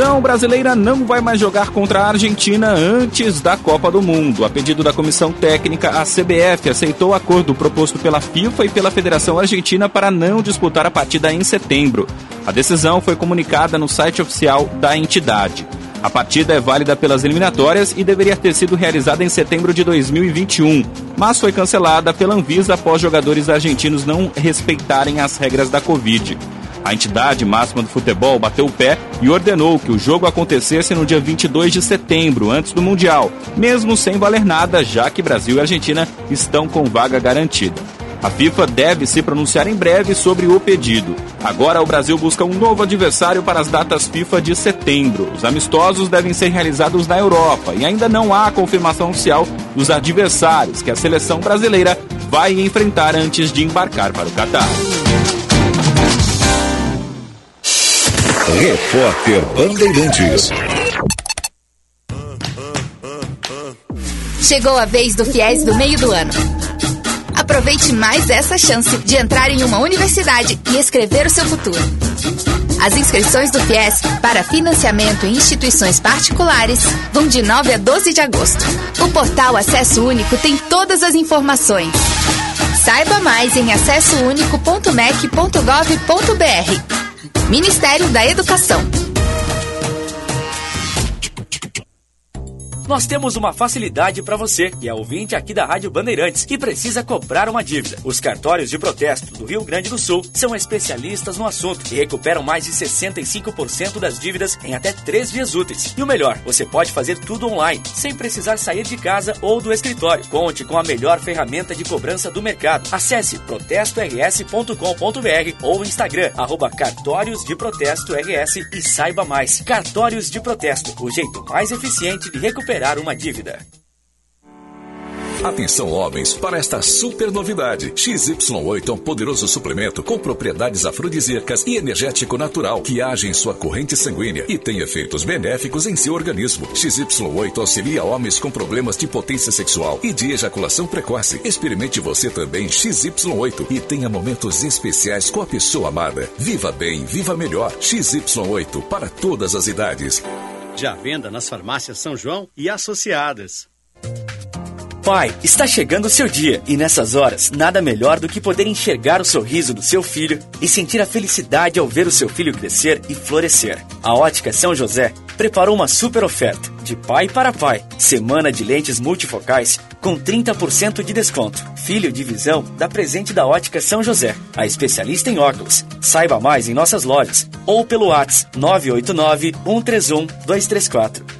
seleção brasileira não vai mais jogar contra a Argentina antes da Copa do Mundo. A pedido da comissão técnica, a CBF aceitou o acordo proposto pela FIFA e pela Federação Argentina para não disputar a partida em setembro. A decisão foi comunicada no site oficial da entidade. A partida é válida pelas eliminatórias e deveria ter sido realizada em setembro de 2021, mas foi cancelada pela Anvisa após jogadores argentinos não respeitarem as regras da Covid. A entidade máxima do futebol bateu o pé e ordenou que o jogo acontecesse no dia 22 de setembro, antes do Mundial, mesmo sem valer nada, já que Brasil e Argentina estão com vaga garantida. A FIFA deve se pronunciar em breve sobre o pedido. Agora o Brasil busca um novo adversário para as datas FIFA de setembro. Os amistosos devem ser realizados na Europa e ainda não há confirmação oficial dos adversários que a seleção brasileira vai enfrentar antes de embarcar para o Catar. Repórter Bandeirantes. Chegou a vez do FIES do meio do ano. Aproveite mais essa chance de entrar em uma universidade e escrever o seu futuro. As inscrições do FIES para financiamento em instituições particulares vão de 9 a 12 de agosto. O portal Acesso Único tem todas as informações. Saiba mais em acessounico.mec.gov.br. Ministério da Educação. Nós temos uma facilidade para você, que é ouvinte aqui da Rádio Bandeirantes, que precisa cobrar uma dívida. Os cartórios de protesto do Rio Grande do Sul são especialistas no assunto e recuperam mais de 65% das dívidas em até três dias úteis. E o melhor, você pode fazer tudo online, sem precisar sair de casa ou do escritório. Conte com a melhor ferramenta de cobrança do mercado. Acesse protestors.com.br ou Instagram, arroba cartórios de protesto RS e saiba mais. Cartórios de protesto, o jeito mais eficiente de recuperar uma dívida. Atenção homens para esta super novidade. XY8 é um poderoso suplemento com propriedades afrodisíacas e energético natural que age em sua corrente sanguínea e tem efeitos benéficos em seu organismo. XY8 auxilia homens com problemas de potência sexual e de ejaculação precoce. Experimente você também XY8 e tenha momentos especiais com a pessoa amada. Viva bem, viva melhor. XY8 para todas as idades. Já venda nas farmácias São João e associadas. Pai, está chegando o seu dia e nessas horas, nada melhor do que poder enxergar o sorriso do seu filho e sentir a felicidade ao ver o seu filho crescer e florescer. A Ótica São José preparou uma super oferta de pai para pai. Semana de lentes multifocais com 30% de desconto. Filho de visão dá presente da Ótica São José, a especialista em óculos. Saiba mais em nossas lojas ou pelo WhatsApp 989 131 234.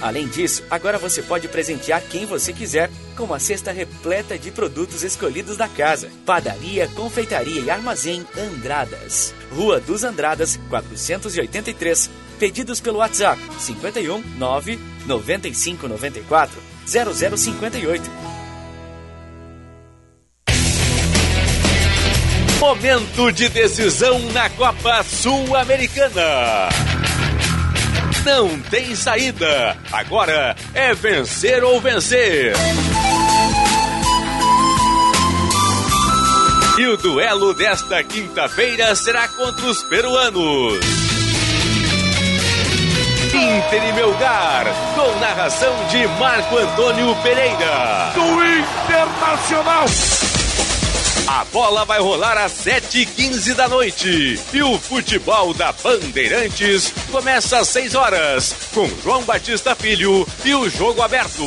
Além disso, agora você pode presentear quem você quiser com uma cesta repleta de produtos escolhidos da casa. Padaria, Confeitaria e Armazém Andradas. Rua dos Andradas, 483. Pedidos pelo WhatsApp 51 9 95 94 0058. Momento de decisão na Copa Sul-Americana não tem saída. Agora é vencer ou vencer. E o duelo desta quinta-feira será contra os peruanos. Inter e Melgar, com narração de Marco Antônio Pereira. Do Internacional. A bola vai rolar às 7h15 da noite. E o futebol da Bandeirantes começa às 6 horas, com João Batista Filho e o jogo aberto.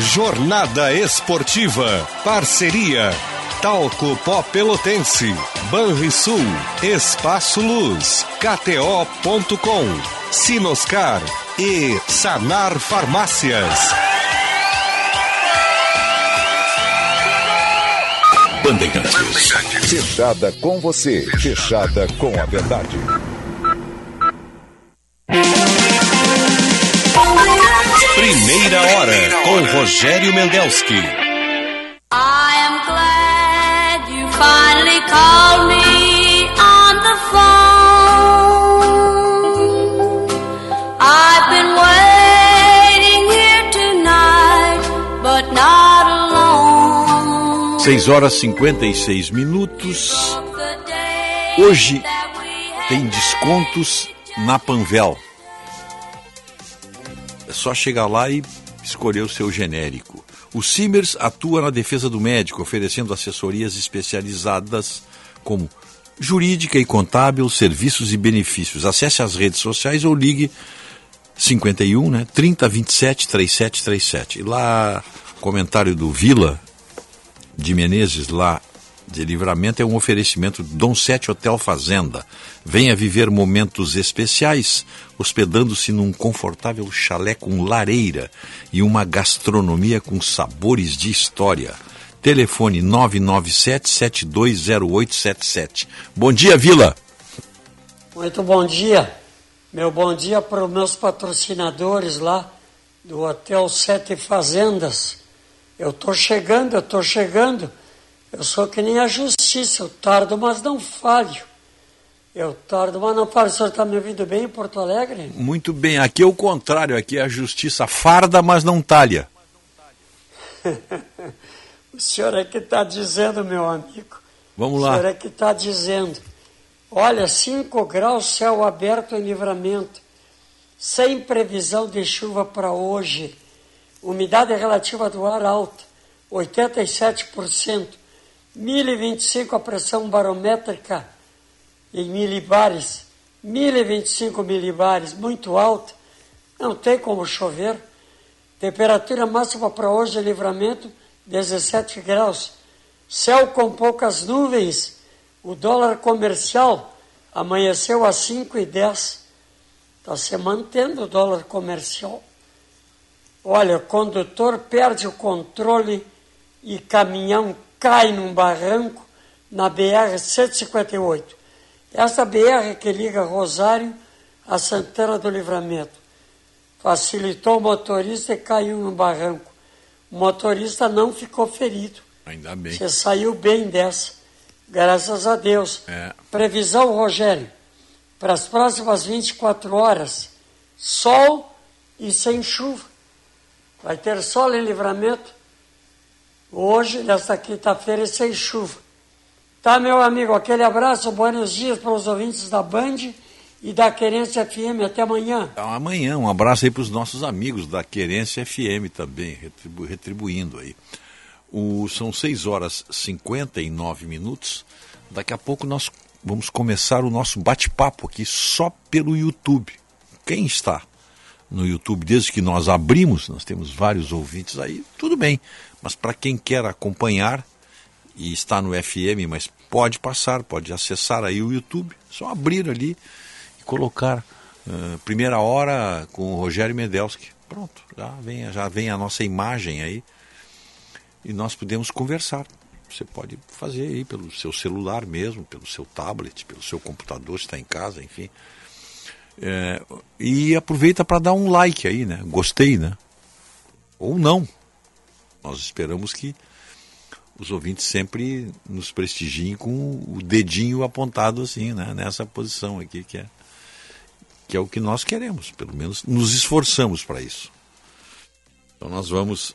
Jornada Esportiva. Parceria. Talco Pó Pelotense. Banrisul. Espaço Luz. KTO.com. Sinoscar. E Sanar Farmácias. Bandeirantes. Fechada com você. Fechada com a verdade. Primeira hora com Rogério Mendelski. I am glad you finally called me 6 horas e 56 minutos. Hoje tem descontos na Panvel. É só chegar lá e escolher o seu genérico. O Simers atua na defesa do médico, oferecendo assessorias especializadas como jurídica e contábil, serviços e benefícios. Acesse as redes sociais ou ligue 51, né, 3027 3737. E lá, comentário do Vila de Menezes, lá de Livramento, é um oferecimento Dom Sete Hotel Fazenda. Venha viver momentos especiais, hospedando-se num confortável chalé com lareira e uma gastronomia com sabores de história. Telefone 997-720877. Bom dia, Vila! Muito bom dia. Meu bom dia para os meus patrocinadores lá do Hotel Sete Fazendas. Eu estou chegando, eu estou chegando. Eu sou que nem a justiça, eu tardo, mas não falho. Eu tardo, mas não falho. O senhor está me ouvindo bem em Porto Alegre? Muito bem, aqui é o contrário, aqui é a justiça farda, mas não talha. o senhor é que está dizendo, meu amigo. Vamos O lá. senhor é que está dizendo. Olha, 5 graus, céu aberto em livramento. Sem previsão de chuva para hoje. Umidade relativa do ar alta, 87%. 1025 a pressão barométrica em milibares. 1025 milibares, muito alta. Não tem como chover. Temperatura máxima para hoje em livramento, 17 graus. Céu com poucas nuvens. O dólar comercial amanheceu a 5,10. Está se mantendo o dólar comercial. Olha, o condutor perde o controle e caminhão cai num barranco na BR-158. Essa BR que liga Rosário a Santana do Livramento. Facilitou o motorista e caiu num barranco. O motorista não ficou ferido. Ainda bem. Você saiu bem dessa. Graças a Deus. É. Previsão, Rogério, para as próximas 24 horas: sol e sem chuva. Vai ter sol em livramento hoje, nesta quinta-feira, e sem chuva. Tá, meu amigo? Aquele abraço, buenos dias para os ouvintes da Band e da Querência FM. Até amanhã. Então, amanhã, um abraço aí para os nossos amigos da Querência FM também, retribu- retribuindo aí. O, são 6 horas e 59 minutos. Daqui a pouco nós vamos começar o nosso bate-papo aqui só pelo YouTube. Quem está no YouTube desde que nós abrimos, nós temos vários ouvintes aí, tudo bem. Mas para quem quer acompanhar e está no FM, mas pode passar, pode acessar aí o YouTube, só abrir ali e colocar eh, primeira hora com o Rogério Medelski. Pronto, já vem, já vem a nossa imagem aí e nós podemos conversar. Você pode fazer aí pelo seu celular mesmo, pelo seu tablet, pelo seu computador, se está em casa, enfim. É, e aproveita para dar um like aí, né? Gostei, né? Ou não. Nós esperamos que os ouvintes sempre nos prestigiem com o dedinho apontado assim, né? Nessa posição aqui que é que é o que nós queremos, pelo menos nos esforçamos para isso. Então nós vamos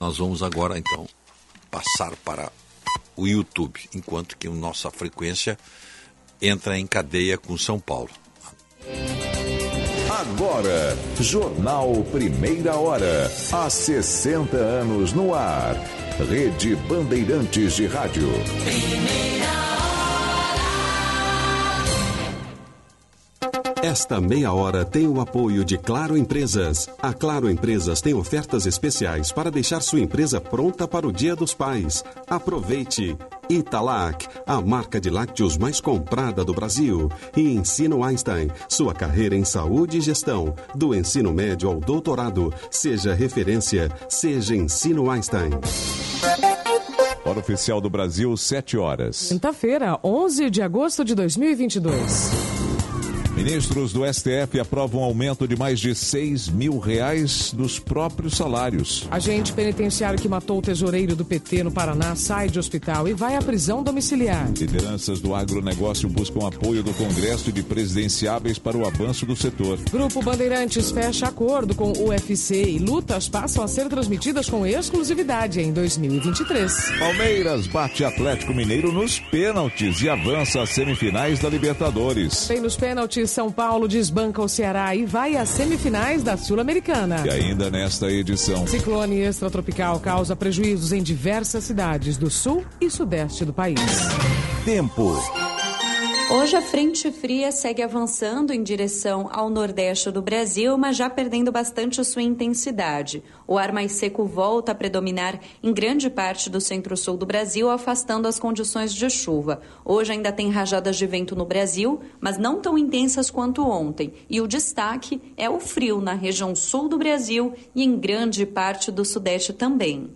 Nós vamos agora então passar para o YouTube, enquanto que a nossa frequência entra em cadeia com São Paulo. Agora, Jornal Primeira Hora. Há 60 anos no ar. Rede Bandeirantes de Rádio. Esta meia hora tem o apoio de Claro Empresas. A Claro Empresas tem ofertas especiais para deixar sua empresa pronta para o Dia dos Pais. Aproveite! Italac, a marca de lácteos mais comprada do Brasil. E Ensino Einstein, sua carreira em saúde e gestão. Do ensino médio ao doutorado. Seja referência, seja Ensino Einstein. Hora oficial do Brasil, 7 horas. Quinta-feira, 11 de agosto de 2022. Ministros do STF aprovam um aumento de mais de 6 mil reais dos próprios salários. Agente penitenciário que matou o tesoureiro do PT no Paraná sai de hospital e vai à prisão domiciliar. Lideranças do agronegócio buscam apoio do Congresso e de presidenciáveis para o avanço do setor. Grupo Bandeirantes fecha acordo com o UFC e lutas passam a ser transmitidas com exclusividade em 2023. Palmeiras bate Atlético Mineiro nos pênaltis e avança às semifinais da Libertadores. Tem nos pênaltis São Paulo desbanca o Ceará e vai às semifinais da Sul-Americana. E ainda nesta edição. Ciclone extratropical causa prejuízos em diversas cidades do sul e sudeste do país. Tempo. Hoje a frente fria segue avançando em direção ao nordeste do Brasil, mas já perdendo bastante sua intensidade. O ar mais seco volta a predominar em grande parte do centro-sul do Brasil, afastando as condições de chuva. Hoje ainda tem rajadas de vento no Brasil, mas não tão intensas quanto ontem. E o destaque é o frio na região sul do Brasil e em grande parte do sudeste também.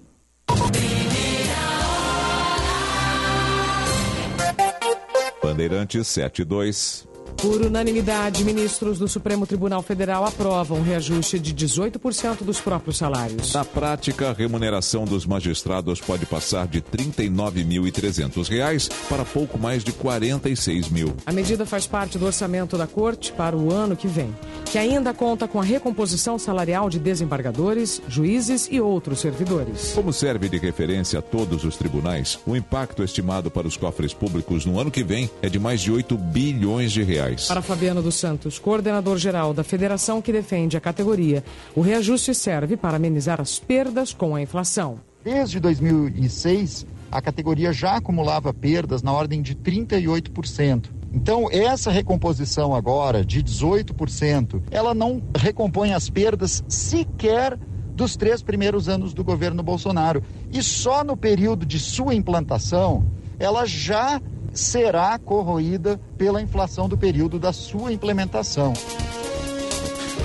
Bandeirantes 72. Por unanimidade, ministros do Supremo Tribunal Federal aprovam reajuste de 18% dos próprios salários. Na prática, a remuneração dos magistrados pode passar de R$ 39.300 para pouco mais de R$ 46 mil. A medida faz parte do orçamento da Corte para o ano que vem, que ainda conta com a recomposição salarial de desembargadores, juízes e outros servidores. Como serve de referência a todos os tribunais, o impacto estimado para os cofres públicos no ano que vem é de mais de 8 bilhões de reais. Para Fabiano dos Santos, coordenador-geral da federação que defende a categoria, o reajuste serve para amenizar as perdas com a inflação. Desde 2006, a categoria já acumulava perdas na ordem de 38%. Então, essa recomposição agora de 18%, ela não recompõe as perdas sequer dos três primeiros anos do governo Bolsonaro. E só no período de sua implantação, ela já será corroída pela inflação do período da sua implementação.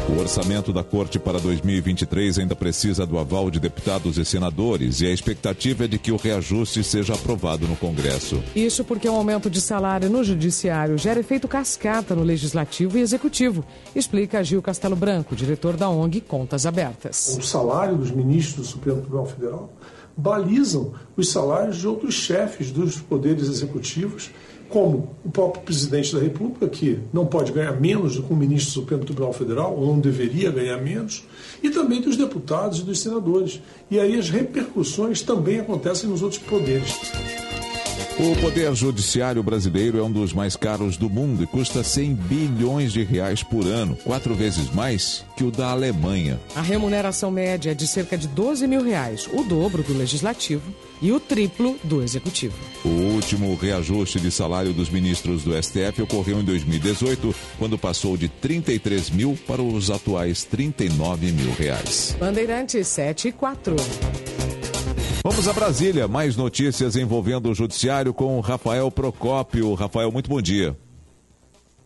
O orçamento da Corte para 2023 ainda precisa do aval de deputados e senadores e a expectativa é de que o reajuste seja aprovado no Congresso. Isso porque o aumento de salário no Judiciário gera efeito cascata no Legislativo e Executivo, explica Gil Castelo Branco, diretor da ONG Contas Abertas. O salário dos ministros do Supremo Tribunal Federal balizam os salários de outros chefes dos poderes executivos, como o próprio presidente da República, que não pode ganhar menos do que um ministro do Supremo Tribunal Federal, ou não deveria ganhar menos, e também dos deputados e dos senadores. E aí as repercussões também acontecem nos outros poderes. O Poder Judiciário brasileiro é um dos mais caros do mundo e custa 100 bilhões de reais por ano, quatro vezes mais que o da Alemanha. A remuneração média é de cerca de 12 mil reais, o dobro do legislativo e o triplo do executivo. O último reajuste de salário dos ministros do STF ocorreu em 2018, quando passou de 33 mil para os atuais 39 mil reais. Bandeirantes 7 e 4. Vamos a Brasília. Mais notícias envolvendo o Judiciário com Rafael Procópio. Rafael, muito bom dia.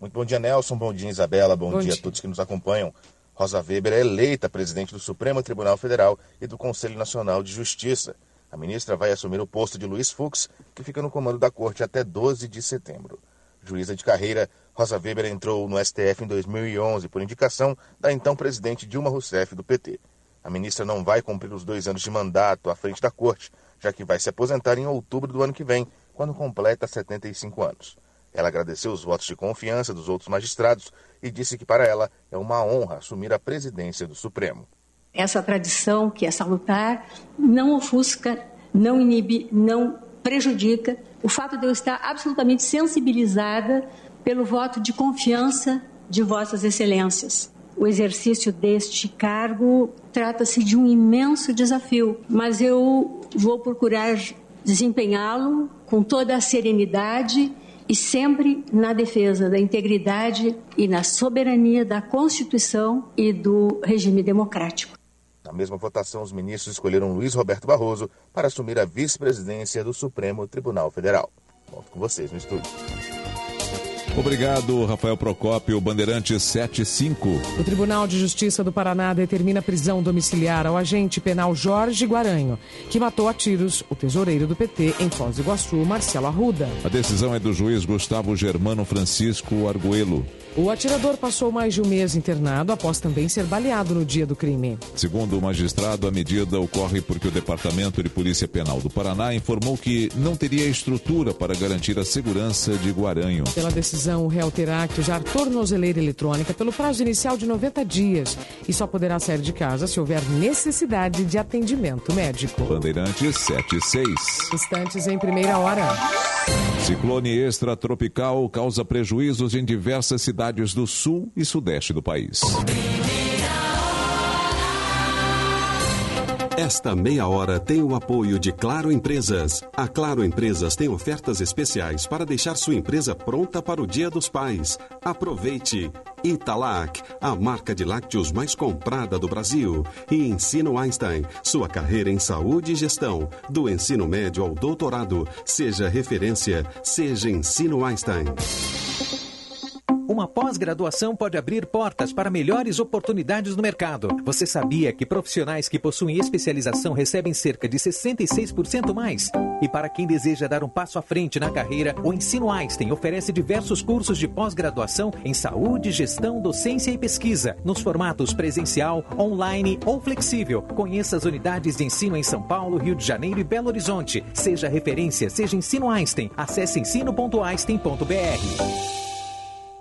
Muito bom dia, Nelson. Bom dia, Isabela. Bom, bom dia, dia a todos que nos acompanham. Rosa Weber é eleita presidente do Supremo Tribunal Federal e do Conselho Nacional de Justiça. A ministra vai assumir o posto de Luiz Fux, que fica no comando da corte até 12 de setembro. Juíza de carreira, Rosa Weber entrou no STF em 2011 por indicação da então presidente Dilma Rousseff do PT. A ministra não vai cumprir os dois anos de mandato à frente da corte, já que vai se aposentar em outubro do ano que vem, quando completa 75 anos. Ela agradeceu os votos de confiança dos outros magistrados e disse que para ela é uma honra assumir a presidência do Supremo. essa tradição que é salutar, não ofusca, não inibe, não prejudica o fato de eu estar absolutamente sensibilizada pelo voto de confiança de Vossas Excelências. O exercício deste cargo trata-se de um imenso desafio, mas eu vou procurar desempenhá-lo com toda a serenidade e sempre na defesa da integridade e na soberania da Constituição e do regime democrático. Na mesma votação, os ministros escolheram Luiz Roberto Barroso para assumir a vice-presidência do Supremo Tribunal Federal. Volto com vocês no estúdio. Obrigado, Rafael Procópio, Bandeirante 75. O Tribunal de Justiça do Paraná determina prisão domiciliar ao agente penal Jorge Guaranho, que matou a tiros o tesoureiro do PT em Foz do Iguaçu, Marcelo Arruda. A decisão é do juiz Gustavo Germano Francisco Arguello. O atirador passou mais de um mês internado após também ser baleado no dia do crime. Segundo o magistrado, a medida ocorre porque o Departamento de Polícia Penal do Paraná informou que não teria estrutura para garantir a segurança de Guaranho. Pela decisão, o réu terá que usar tornozeleira eletrônica pelo prazo inicial de 90 dias e só poderá sair de casa se houver necessidade de atendimento médico. Bandeirantes 76. Instantes em primeira hora. Ciclone extratropical causa prejuízos em diversas cidades do sul e sudeste do país. Esta meia hora tem o apoio de Claro Empresas. A Claro Empresas tem ofertas especiais para deixar sua empresa pronta para o Dia dos Pais. Aproveite! Italac, a marca de lácteos mais comprada do Brasil. E Ensino Einstein, sua carreira em saúde e gestão. Do ensino médio ao doutorado. Seja referência, seja Ensino Einstein. Uma pós-graduação pode abrir portas para melhores oportunidades no mercado. Você sabia que profissionais que possuem especialização recebem cerca de 66% mais? E para quem deseja dar um passo à frente na carreira, o Ensino Einstein oferece diversos cursos de pós-graduação em saúde, gestão, docência e pesquisa, nos formatos presencial, online ou flexível. Conheça as unidades de ensino em São Paulo, Rio de Janeiro e Belo Horizonte. Seja referência, seja Ensino Einstein. Acesse ensino.einstein.br.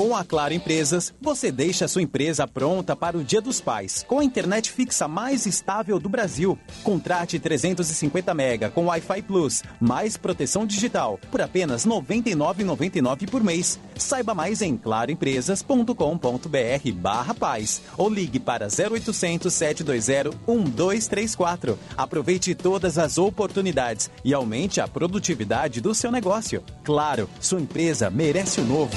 Com a Claro Empresas, você deixa a sua empresa pronta para o Dia dos Pais, com a internet fixa mais estável do Brasil. Contrate 350 mega com Wi-Fi Plus, mais proteção digital, por apenas R$ 99,99 por mês. Saiba mais em claroempresas.com.br barra paz ou ligue para 0800 720 1234. Aproveite todas as oportunidades e aumente a produtividade do seu negócio. Claro, sua empresa merece o novo.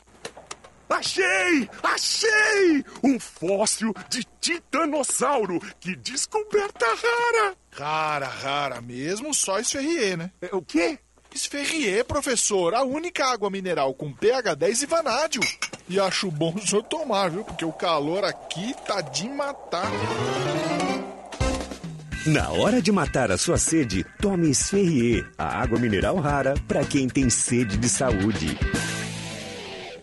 Achei! Achei! Um fóssil de titanossauro! Que descoberta rara! Rara, rara mesmo, só Esferrier, né? O quê? Esferrier, professor, a única água mineral com pH 10 e vanádio. E acho bom o senhor tomar, viu? Porque o calor aqui tá de matar. Na hora de matar a sua sede, tome Esferrier, a água mineral rara para quem tem sede de saúde.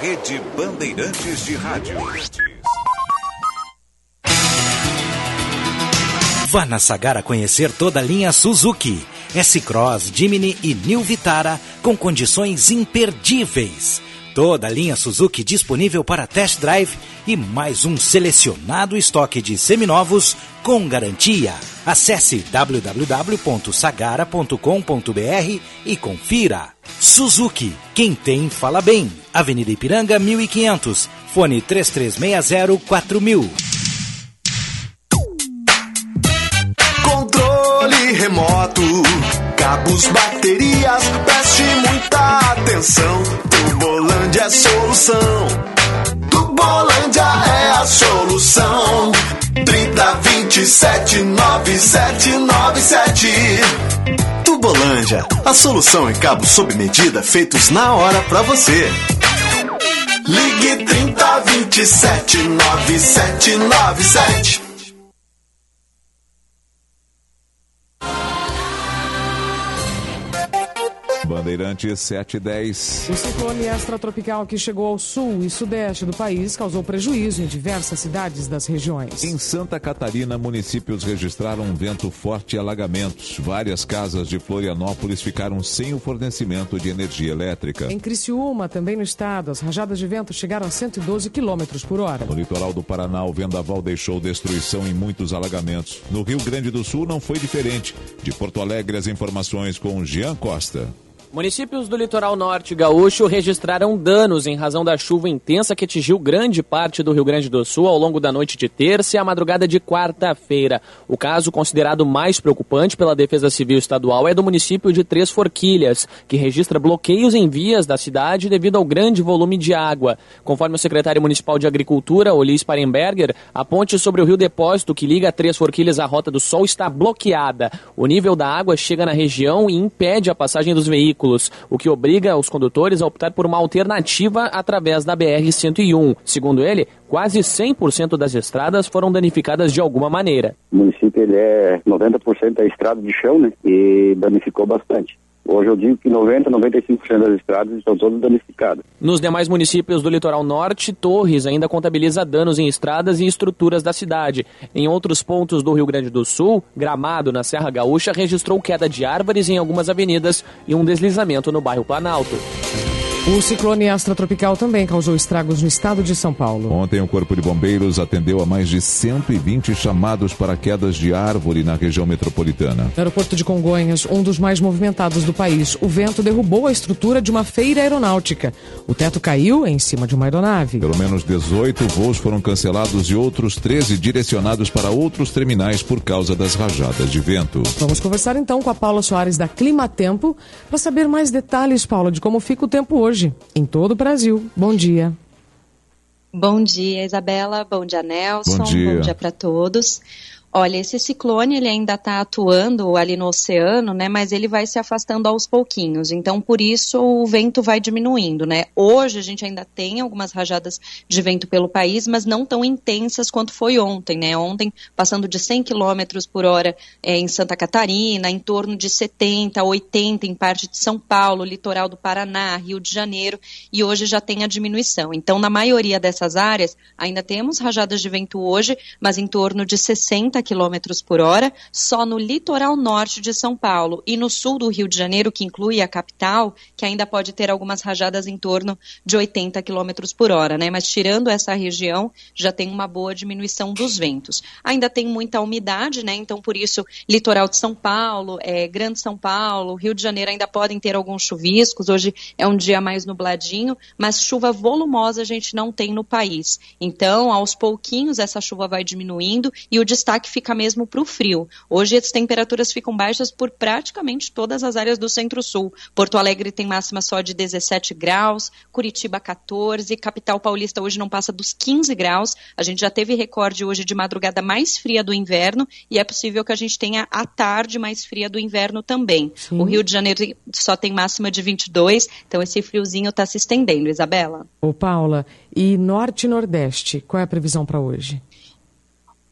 Rede Bandeirantes de Rádio. Vá na Sagara conhecer toda a linha Suzuki, S-Cross, Jimny e New Vitara com condições imperdíveis. Toda a linha Suzuki disponível para test drive e mais um selecionado estoque de seminovos com garantia. Acesse www.sagara.com.br e confira. Suzuki, quem tem fala bem. Avenida Ipiranga 1500, fone 3360 4000. Controle remoto, cabos, baterias, preste muita atenção. Tubolândia é solução. Tubolândia é a solução. 30 27 9797. Tubolândia, a solução em cabos sob medida feitos na hora pra você. Ligue 30 27 9797. Bandeirantes 710. O ciclone extratropical que chegou ao sul e sudeste do país causou prejuízo em diversas cidades das regiões. Em Santa Catarina, municípios registraram um vento forte e alagamentos. Várias casas de Florianópolis ficaram sem o fornecimento de energia elétrica. Em Criciúma, também no estado, as rajadas de vento chegaram a 112 km por hora. No litoral do Paraná, o vendaval deixou destruição em muitos alagamentos. No Rio Grande do Sul não foi diferente. De Porto Alegre, as informações com Jean Costa. Municípios do litoral norte gaúcho registraram danos em razão da chuva intensa que atingiu grande parte do Rio Grande do Sul ao longo da noite de terça e a madrugada de quarta-feira. O caso considerado mais preocupante pela Defesa Civil Estadual é do município de Três Forquilhas, que registra bloqueios em vias da cidade devido ao grande volume de água. Conforme o secretário municipal de Agricultura, Olis Parenberger, a ponte sobre o Rio Depósito que liga Três Forquilhas à Rota do Sol está bloqueada. O nível da água chega na região e impede a passagem dos veículos veículos, o que obriga os condutores a optar por uma alternativa através da BR-101. Segundo ele, quase 100% das estradas foram danificadas de alguma maneira. O município ele é 90% é estrada de chão, né? E danificou bastante. Hoje eu digo que 90, 95% das estradas estão todas danificadas. Nos demais municípios do litoral norte, Torres ainda contabiliza danos em estradas e estruturas da cidade. Em outros pontos do Rio Grande do Sul, Gramado, na Serra Gaúcha, registrou queda de árvores em algumas avenidas e um deslizamento no bairro Planalto. O ciclone extratropical também causou estragos no estado de São Paulo. Ontem, o Corpo de Bombeiros atendeu a mais de 120 chamados para quedas de árvore na região metropolitana. No aeroporto de Congonhas, um dos mais movimentados do país, o vento derrubou a estrutura de uma feira aeronáutica. O teto caiu em cima de uma aeronave. Pelo menos 18 voos foram cancelados e outros 13 direcionados para outros terminais por causa das rajadas de vento. Vamos conversar então com a Paula Soares da Climatempo para saber mais detalhes, Paula, de como fica o tempo hoje hoje em todo o Brasil. Bom dia. Bom dia, Isabela. Bom dia, Nelson. Bom dia, Bom dia para todos. Olha, esse ciclone ele ainda está atuando ali no oceano, né? Mas ele vai se afastando aos pouquinhos. Então, por isso o vento vai diminuindo, né? Hoje a gente ainda tem algumas rajadas de vento pelo país, mas não tão intensas quanto foi ontem, né? Ontem passando de 100 km por hora é, em Santa Catarina, em torno de 70, 80 em parte de São Paulo, litoral do Paraná, Rio de Janeiro, e hoje já tem a diminuição. Então, na maioria dessas áreas ainda temos rajadas de vento hoje, mas em torno de 60 km por hora, só no litoral norte de São Paulo e no sul do Rio de Janeiro, que inclui a capital, que ainda pode ter algumas rajadas em torno de 80 km por hora, né? Mas tirando essa região, já tem uma boa diminuição dos ventos. Ainda tem muita umidade, né? Então, por isso, litoral de São Paulo, é, Grande São Paulo, Rio de Janeiro ainda podem ter alguns chuviscos. Hoje é um dia mais nubladinho, mas chuva volumosa a gente não tem no país. Então, aos pouquinhos, essa chuva vai diminuindo e o destaque fica mesmo para o frio. Hoje as temperaturas ficam baixas por praticamente todas as áreas do centro-sul. Porto Alegre tem máxima só de 17 graus, Curitiba 14, capital paulista hoje não passa dos 15 graus. A gente já teve recorde hoje de madrugada mais fria do inverno e é possível que a gente tenha a tarde mais fria do inverno também. Sim. O Rio de Janeiro só tem máxima de 22, então esse friozinho está se estendendo, Isabela. Ô Paula, e norte e nordeste, qual é a previsão para hoje?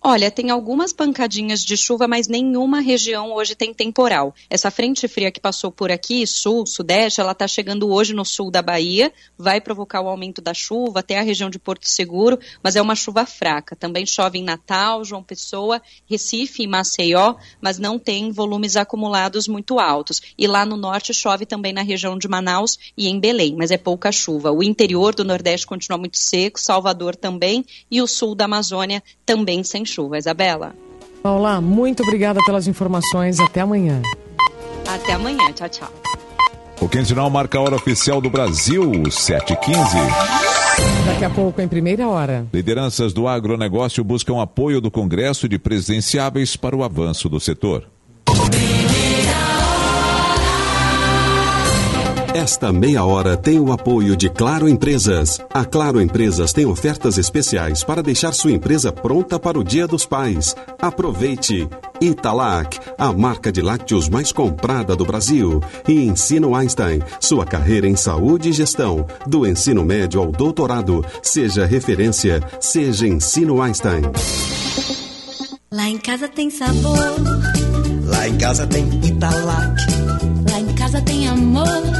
Olha, tem algumas pancadinhas de chuva, mas nenhuma região hoje tem temporal. Essa frente fria que passou por aqui, sul, sudeste, ela está chegando hoje no sul da Bahia, vai provocar o aumento da chuva até a região de Porto Seguro, mas é uma chuva fraca. Também chove em Natal, João Pessoa, Recife e Maceió, mas não tem volumes acumulados muito altos. E lá no norte chove também na região de Manaus e em Belém, mas é pouca chuva. O interior do Nordeste continua muito seco, Salvador também, e o sul da Amazônia também sem chuva. Isabela. Paula, muito obrigada pelas informações. Até amanhã. Até amanhã. Tchau, tchau. O Quintinal marca a hora oficial do Brasil, 7h15. Daqui a pouco, em primeira hora. Lideranças do agronegócio buscam apoio do Congresso de presidenciáveis para o avanço do setor. Esta meia hora tem o apoio de Claro Empresas. A Claro Empresas tem ofertas especiais para deixar sua empresa pronta para o Dia dos Pais. Aproveite! Italac, a marca de lácteos mais comprada do Brasil. E Ensino Einstein, sua carreira em saúde e gestão. Do ensino médio ao doutorado. Seja referência, seja Ensino Einstein. Lá em casa tem sabor. Lá em casa tem Italac. Lá em casa tem amor.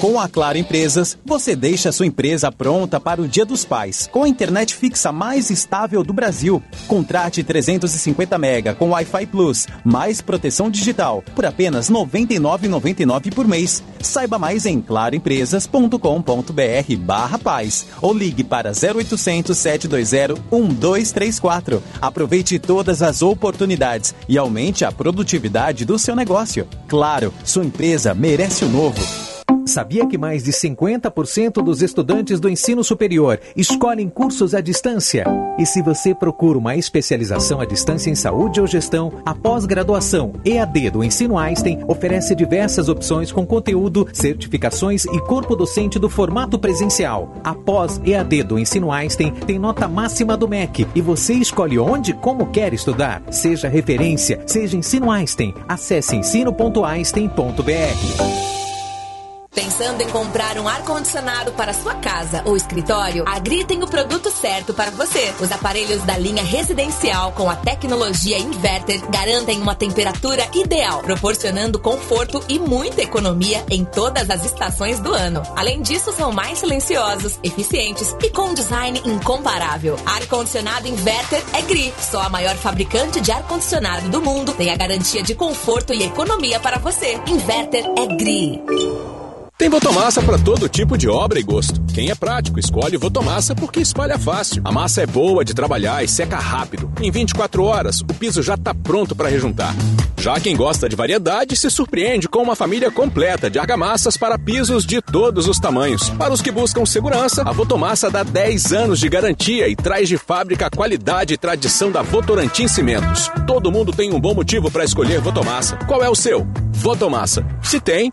Com a Claro Empresas, você deixa sua empresa pronta para o Dia dos Pais, com a internet fixa mais estável do Brasil. Contrate 350 mega com Wi-Fi Plus, mais proteção digital, por apenas R$ 99,99 por mês. Saiba mais em claroempresas.com.br barra paz ou ligue para 0800 720 1234. Aproveite todas as oportunidades e aumente a produtividade do seu negócio. Claro, sua empresa merece o novo. Sabia que mais de 50% dos estudantes do ensino superior escolhem cursos à distância? E se você procura uma especialização à distância em saúde ou gestão, a pós-graduação EAD do Ensino Einstein oferece diversas opções com conteúdo, certificações e corpo docente do formato presencial. A pós-EAD do Ensino Einstein tem nota máxima do MEC e você escolhe onde e como quer estudar. Seja referência, seja Ensino Einstein. Acesse ensino.einstein.br. Pensando em comprar um ar-condicionado para sua casa ou escritório? A Gri tem o produto certo para você. Os aparelhos da linha residencial com a tecnologia inverter garantem uma temperatura ideal, proporcionando conforto e muita economia em todas as estações do ano. Além disso, são mais silenciosos, eficientes e com um design incomparável. Ar-condicionado inverter é Gri, só a maior fabricante de ar-condicionado do mundo. Tem a garantia de conforto e economia para você. Inverter é Gri. Tem Votomassa para todo tipo de obra e gosto. Quem é prático, escolhe Votomassa porque espalha fácil. A massa é boa de trabalhar e seca rápido. Em 24 horas, o piso já está pronto para rejuntar. Já quem gosta de variedade se surpreende com uma família completa de argamassas para pisos de todos os tamanhos. Para os que buscam segurança, a Votomassa dá 10 anos de garantia e traz de fábrica a qualidade e tradição da Votorantim Cimentos. Todo mundo tem um bom motivo para escolher Votomassa. Qual é o seu? Votomassa. Se tem,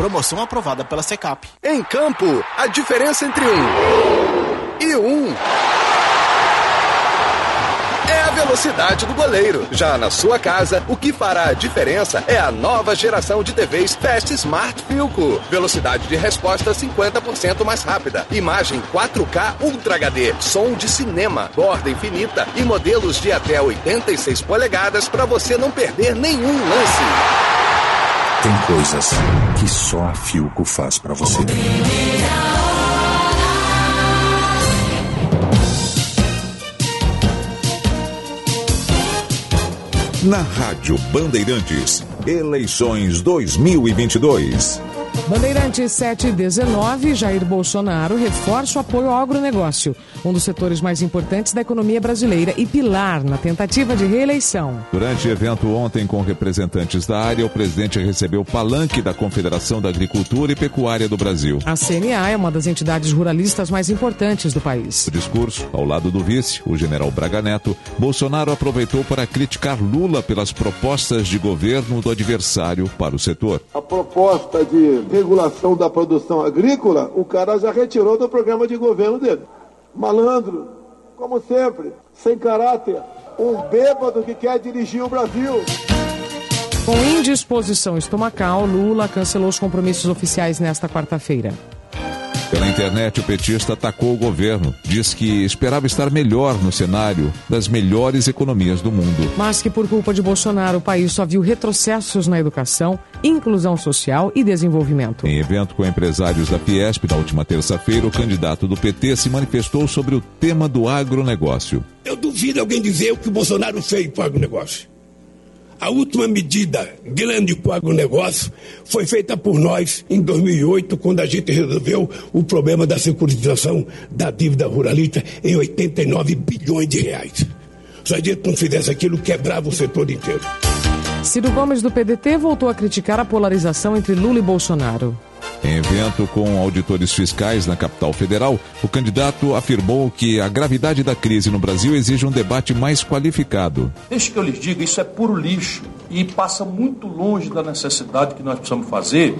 Promoção aprovada pela Secap. Em campo, a diferença entre um e um é a velocidade do goleiro. Já na sua casa, o que fará a diferença é a nova geração de TVs Fast Smart Filco. Velocidade de resposta 50% mais rápida. Imagem 4K Ultra HD. Som de cinema, borda infinita e modelos de até 86 polegadas para você não perder nenhum lance. Tem coisas que só a Filco faz pra você. Na Rádio Bandeirantes, eleições 2022. Bandeirantes 719, Jair Bolsonaro reforça o apoio ao agronegócio, um dos setores mais importantes da economia brasileira e pilar na tentativa de reeleição. Durante evento ontem com representantes da área, o presidente recebeu o palanque da Confederação da Agricultura e Pecuária do Brasil. A CNA é uma das entidades ruralistas mais importantes do país. No discurso, ao lado do vice, o general Braga Neto, Bolsonaro aproveitou para criticar Lula pelas propostas de governo do adversário para o setor. A proposta de regulação da produção agrícola, o cara já retirou do programa de governo dele. Malandro, como sempre, sem caráter, um bêbado que quer dirigir o Brasil. Com indisposição estomacal, Lula cancelou os compromissos oficiais nesta quarta-feira. Pela internet, o petista atacou o governo. Diz que esperava estar melhor no cenário das melhores economias do mundo. Mas que por culpa de Bolsonaro, o país só viu retrocessos na educação, inclusão social e desenvolvimento. Em evento com empresários da Fiesp na última terça-feira, o candidato do PT se manifestou sobre o tema do agronegócio. Eu duvido alguém dizer o que o Bolsonaro fez para o agronegócio. A última medida grande para o agronegócio foi feita por nós em 2008, quando a gente resolveu o problema da securitização da dívida ruralista em 89 bilhões de reais. Se a gente não fizesse aquilo, quebrava o setor inteiro. Ciro Gomes do PDT voltou a criticar a polarização entre Lula e Bolsonaro. Em evento com auditores fiscais na capital federal, o candidato afirmou que a gravidade da crise no Brasil exige um debate mais qualificado. Deixe que eu lhes diga, isso é puro lixo e passa muito longe da necessidade que nós precisamos fazer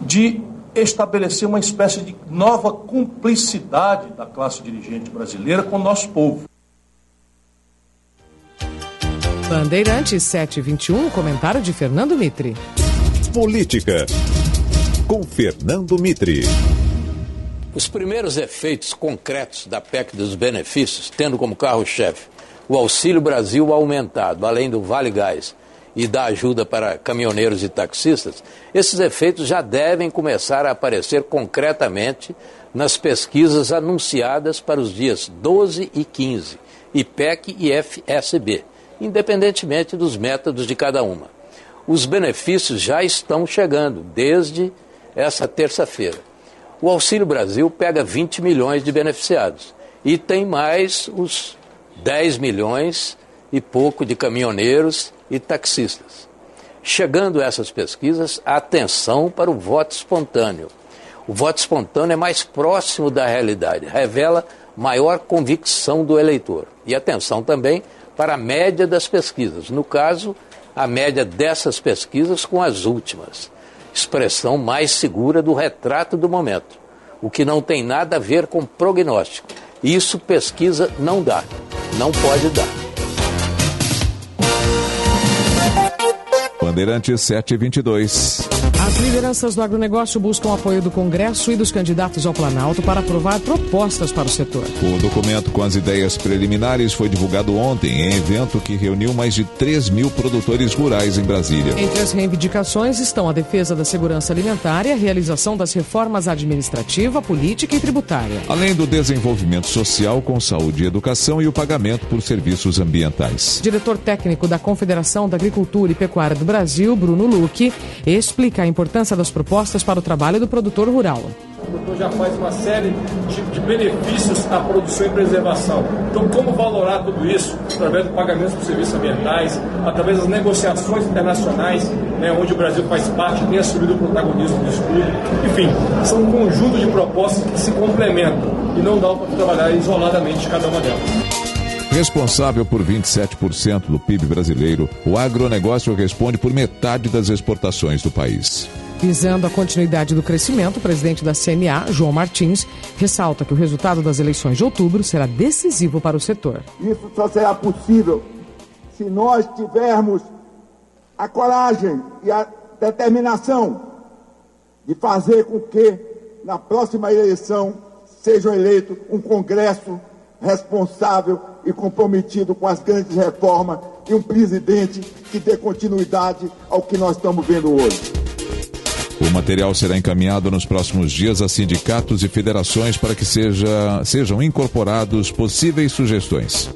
de estabelecer uma espécie de nova cumplicidade da classe dirigente brasileira com o nosso povo. Bandeirantes 721, comentário de Fernando Mitre. Política com Fernando Mitre. Os primeiros efeitos concretos da PEC dos benefícios, tendo como carro-chefe o Auxílio Brasil aumentado, além do Vale Gás e da ajuda para caminhoneiros e taxistas, esses efeitos já devem começar a aparecer concretamente nas pesquisas anunciadas para os dias 12 e 15, IPEC e FSB, independentemente dos métodos de cada uma. Os benefícios já estão chegando desde essa terça-feira. O Auxílio Brasil pega 20 milhões de beneficiados e tem mais os 10 milhões e pouco de caminhoneiros e taxistas. Chegando essas pesquisas, atenção para o voto espontâneo. O voto espontâneo é mais próximo da realidade, revela maior convicção do eleitor. E atenção também para a média das pesquisas, no caso, a média dessas pesquisas com as últimas expressão mais segura do retrato do momento, o que não tem nada a ver com prognóstico. Isso pesquisa não dá, não pode dar. Bandeirantes 722. As lideranças do agronegócio buscam apoio do Congresso e dos candidatos ao Planalto para aprovar propostas para o setor. O documento com as ideias preliminares foi divulgado ontem em evento que reuniu mais de 3 mil produtores rurais em Brasília. Entre as reivindicações estão a defesa da segurança alimentar e a realização das reformas administrativa, política e tributária. Além do desenvolvimento social com saúde e educação e o pagamento por serviços ambientais. Diretor técnico da Confederação da Agricultura e Pecuária do Brasil, Bruno Luque, explica a importância das propostas para o trabalho do produtor rural. O produtor já faz uma série de, de, benefícios à produção e preservação. Então, como valorar tudo isso através do pagamento por serviços ambientais, através das negociações internacionais, né, onde o Brasil faz parte, tem assumido o protagonismo disso tudo. Enfim, são um conjunto de propostas que se complementam e não dá para trabalhar isoladamente cada uma delas. Responsável por 27% do PIB brasileiro, o agronegócio responde por metade das exportações do país. Visando a continuidade do crescimento, o presidente da CNA, João Martins, ressalta que o resultado das eleições de outubro será decisivo para o setor. Isso só será possível se nós tivermos a coragem e a determinação de fazer com que, na próxima eleição, seja eleito um Congresso responsável e comprometido com as grandes reformas e um presidente que dê continuidade ao que nós estamos vendo hoje. O material será encaminhado nos próximos dias a sindicatos e federações para que seja, sejam incorporados possíveis sugestões.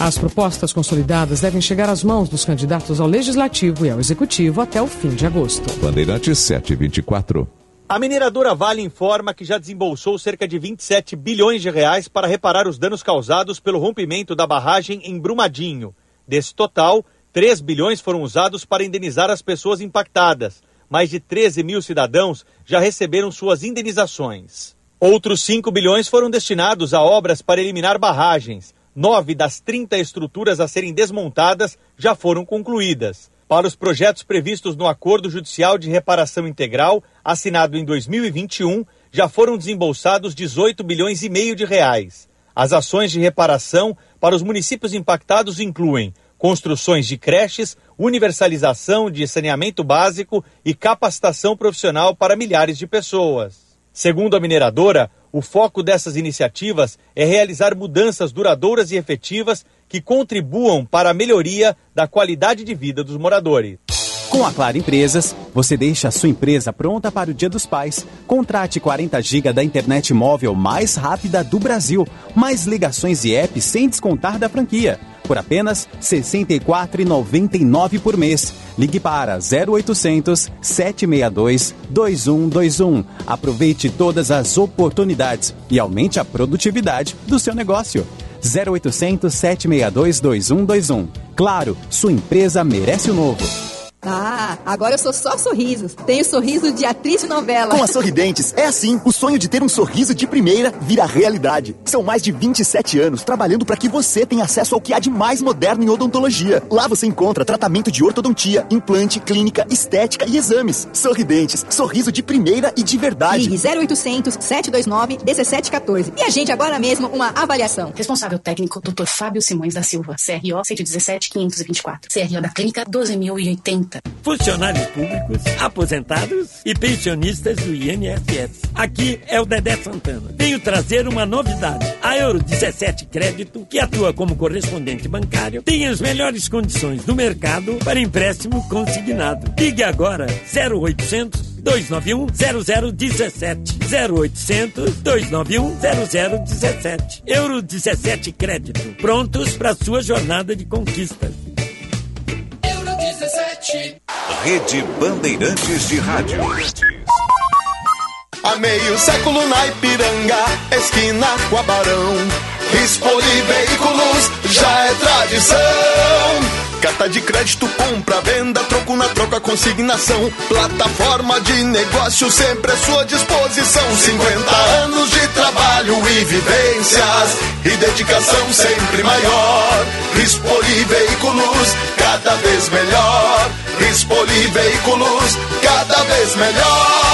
As propostas consolidadas devem chegar às mãos dos candidatos ao Legislativo e ao Executivo até o fim de agosto. Bandeirantes 724. A mineradora Vale informa que já desembolsou cerca de 27 bilhões de reais para reparar os danos causados pelo rompimento da barragem em Brumadinho. Desse total, 3 bilhões foram usados para indenizar as pessoas impactadas. Mais de 13 mil cidadãos já receberam suas indenizações. Outros 5 bilhões foram destinados a obras para eliminar barragens. Nove das 30 estruturas a serem desmontadas já foram concluídas. Para os projetos previstos no Acordo Judicial de Reparação Integral, assinado em 2021, já foram desembolsados 18 bilhões e meio de reais. As ações de reparação para os municípios impactados incluem construções de creches, universalização de saneamento básico e capacitação profissional para milhares de pessoas. Segundo a mineradora, o foco dessas iniciativas é realizar mudanças duradouras e efetivas que contribuam para a melhoria da qualidade de vida dos moradores. Com a Claro Empresas, você deixa a sua empresa pronta para o Dia dos Pais. Contrate 40 GB da internet móvel mais rápida do Brasil, mais ligações e apps sem descontar da franquia por apenas R$ 64,99 por mês. Ligue para 0800 762 2121. Aproveite todas as oportunidades e aumente a produtividade do seu negócio. 0800 762 2121. Claro, sua empresa merece o novo. Ah, agora eu sou só sorrisos. Tenho sorriso de atriz de novela. Com a Sorridentes, é assim. O sonho de ter um sorriso de primeira vira realidade. São mais de 27 anos trabalhando para que você tenha acesso ao que há de mais moderno em odontologia. Lá você encontra tratamento de ortodontia, implante, clínica, estética e exames. Sorridentes, sorriso de primeira e de verdade. Ligue 0800 729 1714 e agende agora mesmo uma avaliação. Responsável técnico, Dr. Fábio Simões da Silva, CRO 117 524. CRO da Clínica 12080. Funcionários públicos, aposentados e pensionistas do INSS. Aqui é o Dedé Santana. Venho trazer uma novidade. A Euro 17 Crédito, que atua como correspondente bancário, tem as melhores condições do mercado para empréstimo consignado. Ligue agora 0800 291 0017 0800 291 0017 Euro 17 Crédito. Prontos para sua jornada de conquistas. Rede Bandeirantes de Rádio. Há meio século na Ipiranga, esquina com a Barão. Expoli Veículos já é tradição. Carta de crédito, compra, venda, troco na troca, consignação. Plataforma de negócio sempre à sua disposição. 50 anos de trabalho e vivências. E dedicação sempre maior. Rispoli Veículos, cada vez melhor. Rispoli Veículos, cada vez melhor.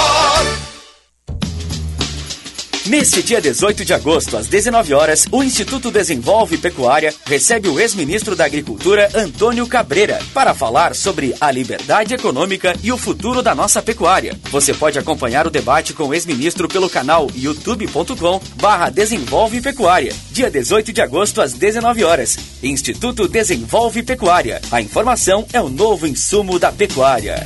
Neste dia 18 de agosto, às 19 horas, o Instituto Desenvolve Pecuária recebe o ex-ministro da Agricultura, Antônio Cabreira, para falar sobre a liberdade econômica e o futuro da nossa pecuária. Você pode acompanhar o debate com o ex-ministro pelo canal youtube.com barra Desenvolve Pecuária. Dia 18 de agosto, às 19 horas. Instituto Desenvolve Pecuária. A informação é o novo insumo da pecuária.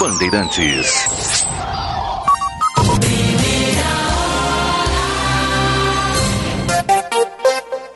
Bandeirantes.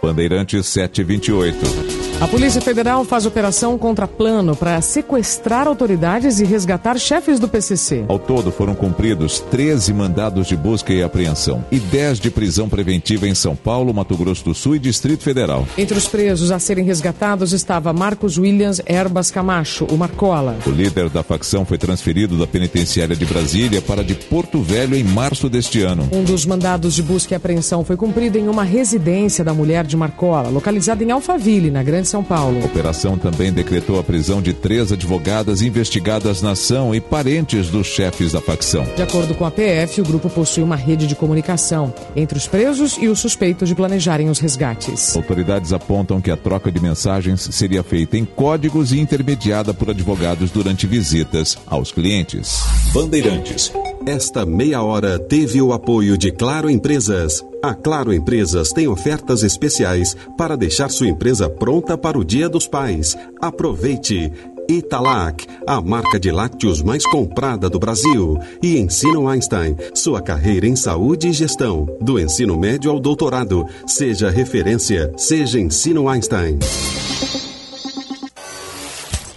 Bandeirantes 728. A Polícia Federal faz operação contra plano para sequestrar autoridades e resgatar chefes do PCC. Ao todo foram cumpridos 13 mandados de busca e apreensão e 10 de prisão preventiva em São Paulo, Mato Grosso do Sul e Distrito Federal. Entre os presos a serem resgatados estava Marcos Williams Erbas Camacho, o Marcola. O líder da facção foi transferido da penitenciária de Brasília para de Porto Velho em março deste ano. Um dos mandados de busca e apreensão foi cumprido em uma residência da mulher de Marcola, localizada em Alphaville, na Grande são Paulo. A operação também decretou a prisão de três advogadas investigadas na ação e parentes dos chefes da facção. De acordo com a PF, o grupo possui uma rede de comunicação entre os presos e os suspeitos de planejarem os resgates. Autoridades apontam que a troca de mensagens seria feita em códigos e intermediada por advogados durante visitas aos clientes. Bandeirantes. Esta meia hora teve o apoio de Claro Empresas. A Claro Empresas tem ofertas especiais para deixar sua empresa pronta para o Dia dos Pais. Aproveite! Italac, a marca de lácteos mais comprada do Brasil. E Ensino Einstein, sua carreira em saúde e gestão. Do ensino médio ao doutorado. Seja referência, seja Ensino Einstein.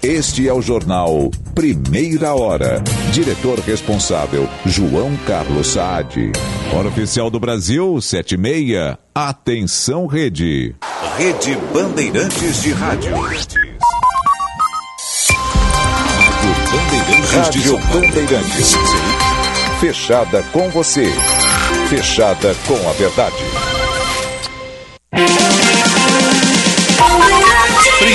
Este é o jornal Primeira Hora. Diretor responsável, João Carlos Saad. Hora oficial do Brasil, 76. Atenção, rede. Rede Bandeirantes de Rádio. Rádio Bandeirantes. Fechada com você. Fechada com a verdade.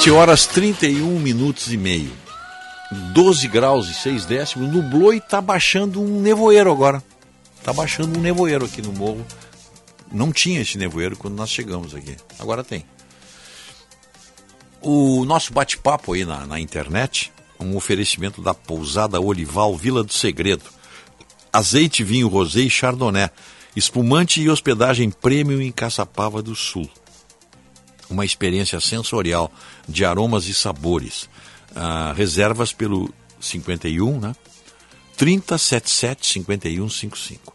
7 horas 31 minutos e meio. 12 graus e 6 décimos. Nublou e tá baixando um nevoeiro agora. Tá baixando um nevoeiro aqui no morro. Não tinha esse nevoeiro quando nós chegamos aqui. Agora tem. O nosso bate-papo aí na, na internet, um oferecimento da pousada Olival Vila do Segredo. Azeite, vinho rosé e chardonnay. Espumante e hospedagem premium em Caçapava do Sul uma experiência sensorial de aromas e sabores. Ah, reservas pelo 51, né? 3077 5155.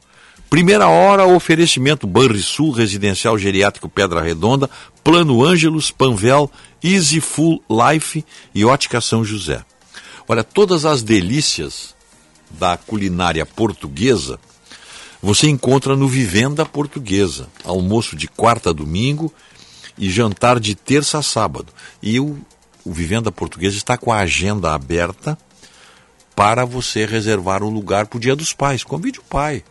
Primeira hora, oferecimento Banrisul, Residencial Geriátrico Pedra Redonda, Plano Ângelos, Panvel, Easy Full Life e Ótica São José. Olha, todas as delícias da culinária portuguesa você encontra no Vivenda Portuguesa. Almoço de quarta a domingo e jantar de terça a sábado. E o, o Vivenda Portuguesa está com a agenda aberta para você reservar um lugar para o Dia dos Pais. Convide o pai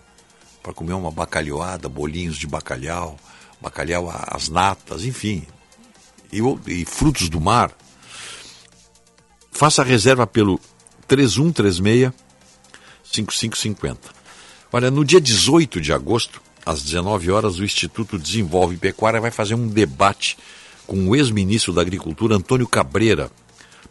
para comer uma bacalhoada, bolinhos de bacalhau, bacalhau às natas, enfim, e, e frutos do mar. Faça a reserva pelo 3136 5550. Olha, no dia 18 de agosto, às 19 horas, o Instituto Desenvolve Pecuária vai fazer um debate com o ex-ministro da Agricultura, Antônio Cabreira,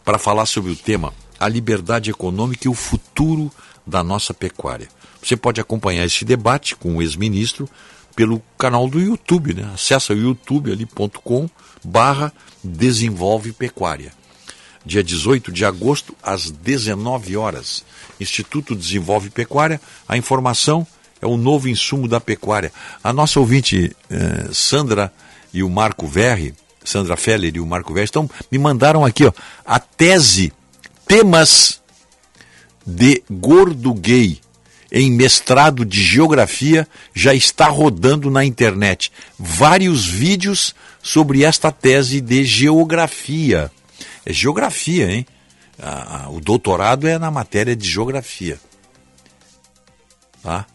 para falar sobre o tema a liberdade econômica e o futuro da nossa pecuária. Você pode acompanhar esse debate com o ex-ministro pelo canal do YouTube, né? Acesse o youtube ali.com barra Desenvolve Pecuária. Dia 18 de agosto, às 19 horas. Instituto Desenvolve Pecuária. A informação é o novo insumo da pecuária. A nossa ouvinte eh, Sandra e o Marco Verri, Sandra Feller e o Marco Verri, estão, me mandaram aqui ó, a tese Temas de Gordo Gay em mestrado de geografia já está rodando na internet. Vários vídeos sobre esta tese de geografia. É geografia, hein? A- a- o doutorado é na matéria de geografia. Tá?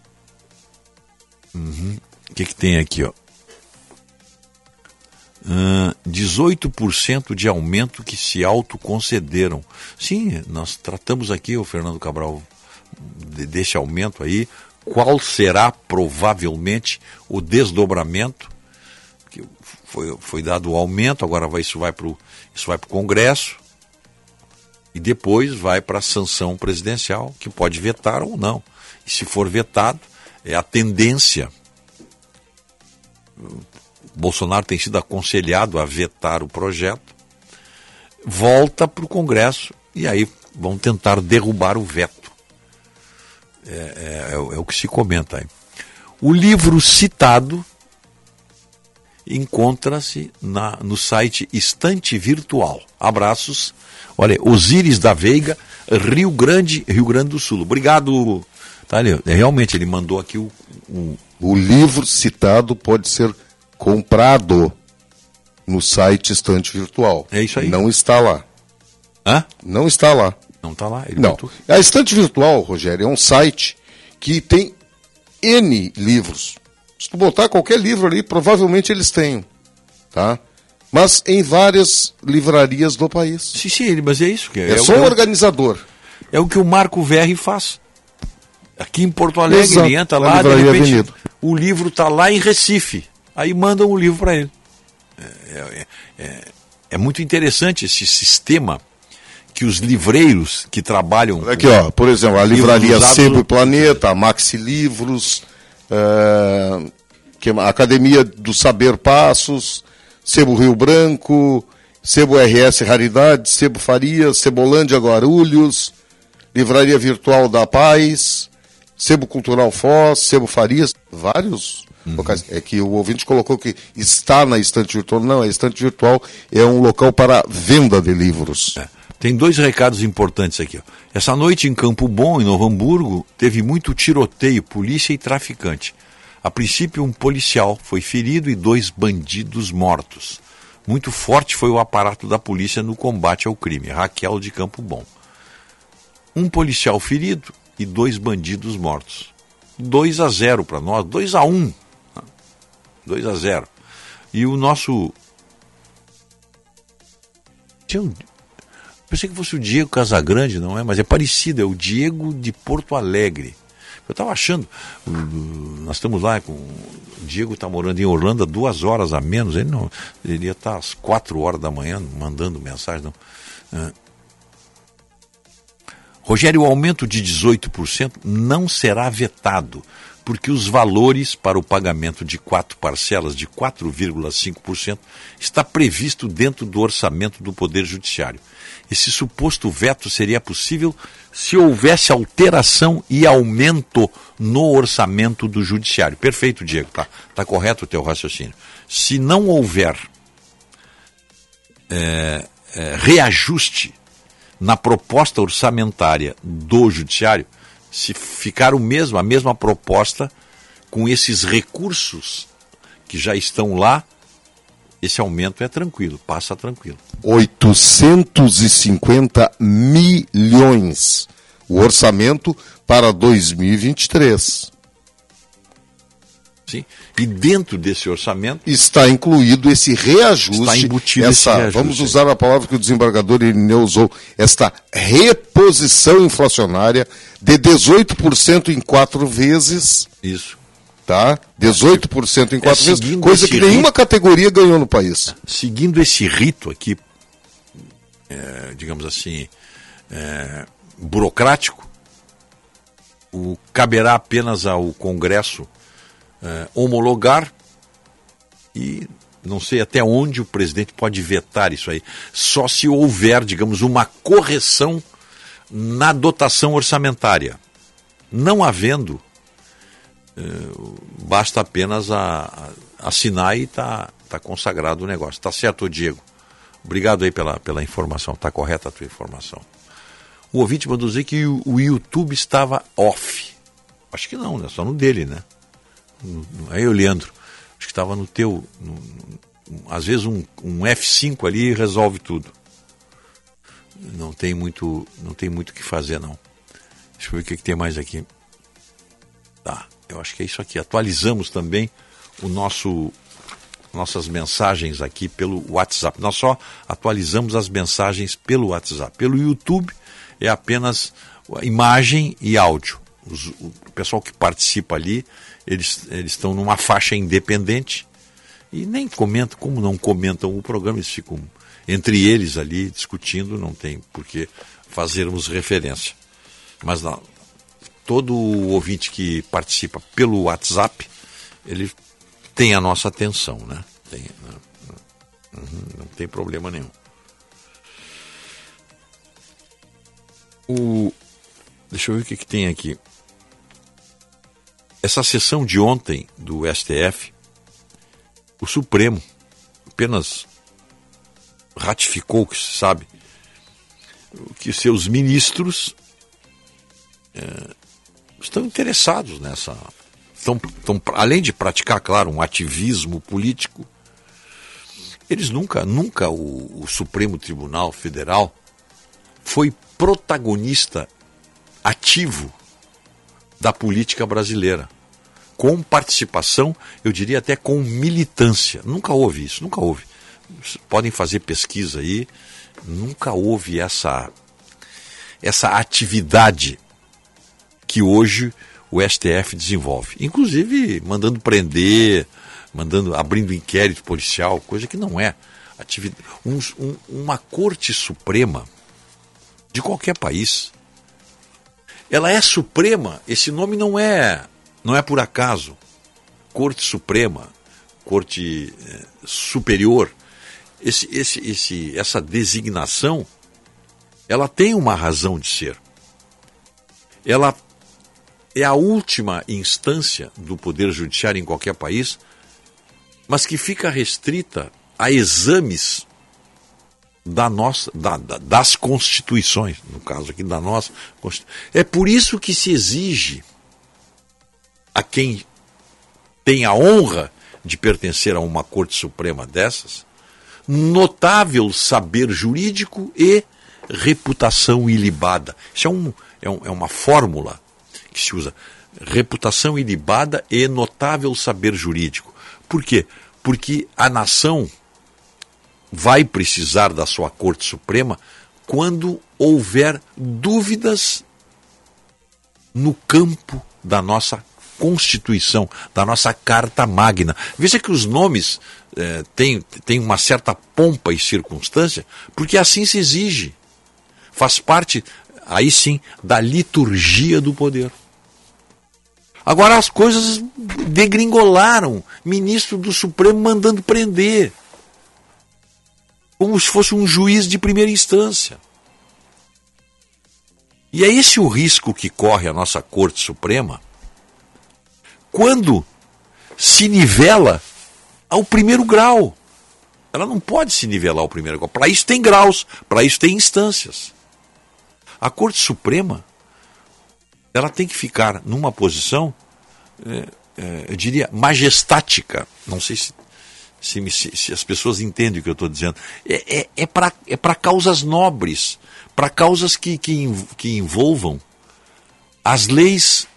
Uhum. O que, que tem aqui, ó? Ah, 18% de aumento que se autoconcederam. Sim, nós tratamos aqui, o Fernando Cabral, de- desse aumento aí. Qual será provavelmente o desdobramento? Que foi, foi dado o aumento, agora vai, isso vai para o Congresso e depois vai para a sanção presidencial, que pode vetar ou não. E se for vetado, é a tendência. Bolsonaro tem sido aconselhado a vetar o projeto, volta para o Congresso e aí vão tentar derrubar o veto. É, é- é o- é que se comenta aí. O livro citado encontra-se no site Estante Virtual. Abraços. Olha, Osíris da Veiga, Rio Grande, Rio Grande do Sul. Obrigado. Tá ali, é, realmente ele mandou aqui o, o O livro citado pode ser comprado no site Estante Virtual. É isso aí. Não está lá. Hã? Não está lá. Não está lá. Ele Não. botou- A Estante Virtual, Rogério, é um site que tem N livros. Se tu botar qualquer livro ali, provavelmente eles tenham. Tá? Mas em várias livrarias do país. Sim, sim, mas é isso. Que É, o- só um o- organizador. É o que o Marco Verri faz. Aqui em Porto Alegre, Exato, ele entra lá, de repente, Avenida. o livro está lá em Recife. Aí mandam o livro para ele. É, é- é- é muito interessante esse sistema que os livreiros que trabalham. Aqui, ó, por exemplo, a livraria usados Sebo e Planeta, a Maxi Livros, eh, que a Academia do Saber Passos, Sebo Rio Branco, Sebo RS Raridade, Sebo Faria, Cebolândia Guarulhos, Livraria Virtual da Paz, Sebo Cultural Foz, Sebo Farias, vários locais. É que o ouvinte colocou que está na estante virtual. Não, a estante virtual é um local para venda de livros. Tem dois recados importantes aqui. ó. Essa noite em Campo Bom, em Novo Hamburgo, teve muito tiroteio, polícia e traficante. A princípio, um policial foi ferido e dois bandidos mortos. Muito forte foi o aparato da polícia no combate ao crime. Raquel de Campo Bom. Um policial ferido e dois bandidos mortos. 2 a 0 para nós, 2 a 1. 2 a 0. E o nosso Pensei que fosse o Diego Casagrande, não é? Mas é parecido, é o Diego de Porto Alegre. Eu estava achando, nós estamos lá com. O Diego está morando em Orlando duas horas a menos, ele não. Ele ia estar às quatro horas da manhã mandando mensagem, não. Rogério, o aumento de 18% não será vetado, porque os valores para o pagamento de quatro parcelas de 4,5% está previsto dentro do orçamento do Poder Judiciário. Esse suposto veto seria possível se houvesse alteração e aumento no orçamento do Judiciário. Perfeito, Diego, tá, tá correto o teu raciocínio. Se não houver é, é, reajuste na proposta orçamentária do Judiciário, se ficar o mesmo, a mesma proposta, com esses recursos que já estão lá, esse aumento é tranquilo, passa tranquilo. 850 milhões o orçamento para 2023. Sim. E dentro desse orçamento Está incluído esse reajuste. Está embutido essa, reajuste. Vamos usar a palavra que o desembargador Irineu usou, esta reposição inflacionária de 18% em quatro vezes. Isso. Tá? 18% em quatro É, vezes, coisa que nenhuma ritmo. categoria ganhou no país. seguindo esse rito aqui, é, digamos assim, é, burocrático, o, caberá apenas ao Congresso é, homologar e não sei até onde o presidente pode vetar isso aí. Só se houver, digamos, uma correção na dotação orçamentária. Não havendo, eh, basta apenas a, a- assinar e está tá consagrado o negócio. Está certo, Diego? Obrigado aí pela, pela informação. Está correta a tua informação. O ouvinte mandou dizer que o, o YouTube estava off. Acho que não, né? Só no dele, né? Aí, o Leandro. Acho que estava no teu. no- às vezes um, um F5 ali resolve tudo. não tem muito, não tem muito o que fazer não. Deixa eu ver o que, que tem mais aqui. Tá, eu acho que é isso aqui. Atualizamos também o nosso nossas mensagens aqui pelo WhatsApp. Nós só atualizamos as mensagens pelo WhatsApp. Pelo YouTube é apenas imagem e áudio. Os, o pessoal que participa ali, eles, eles estão numa faixa independente e nem comentam, como não comentam o programa, eles ficam entre eles ali discutindo, não tem por que fazermos referência. Mas não, todo ouvinte que participa pelo WhatsApp, ele tem a nossa atenção, né? Tem, né? Uhum, não tem problema nenhum. O, deixa eu ver o que, que tem aqui. Essa sessão de ontem do STF, o Supremo apenas ratificou, que se sabe, que seus ministros é, estão interessados nessa. Estão, estão, além de praticar, claro, um ativismo político, eles nunca, nunca o, o Supremo Tribunal Federal foi protagonista ativo da política brasileira, com participação, eu diria até com militância. Nunca houve isso, nunca houve. Podem fazer pesquisa aí, nunca houve essa essa atividade que hoje o STF desenvolve, inclusive mandando prender, mandando abrindo inquérito policial, coisa que não é atividade. Um, um, uma corte suprema de qualquer país ela é suprema. Esse nome não é não é por acaso. Corte Suprema, Corte eh, Superior. Esse, esse, esse, essa designação, ela tem uma razão de ser. Ela é a última instância do poder judiciário em qualquer país, mas que fica restrita a exames da nossa, da, da, das constituições, no caso aqui da nossa. É por isso que se exige a quem tem a honra de pertencer a uma Corte Suprema dessas notável saber jurídico e reputação ilibada. Isso é, um, é, um, é uma fórmula que se usa. Reputação ilibada e notável saber jurídico. Por quê? Porque a nação vai precisar da sua Corte Suprema quando houver dúvidas no campo da nossa Constituição, da nossa Carta Magna. Veja que os nomes eh, têm, têm uma certa pompa e circunstância, porque assim se exige. Faz parte, aí sim, da liturgia do poder. Agora as coisas degringolaram. Ministro do Supremo mandando prender como se fosse um juiz de primeira instância. E é esse o risco que corre a nossa Corte Suprema quando se nivela ao primeiro grau. Ela não pode se nivelar ao primeiro grau. Para isso tem graus, para isso tem instâncias. A Corte Suprema ela tem que ficar numa posição, é, é, eu diria, majestática. Não sei se se, se, se as pessoas entendem o que eu estou dizendo. É, é, é para é causas nobres, para causas que, que, que envolvam as leis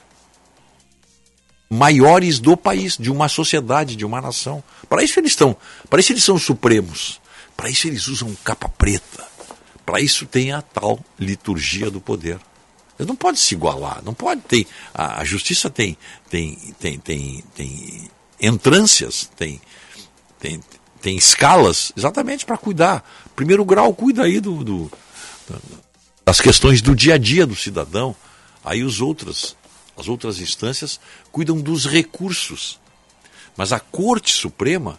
maiores do país, de uma sociedade, de uma nação. Para isso eles estão, para isso eles são supremos. Para isso eles usam capa preta. Para isso tem a tal liturgia do poder. Não pode se igualar, não pode ter. A, a justiça tem, tem, tem, tem, tem entrâncias, tem, tem, tem escalas exatamente para cuidar. Primeiro grau cuida aí do, do, das questões do dia a dia do cidadão. Aí os outras, as outras instâncias cuidam dos recursos. Mas a Corte Suprema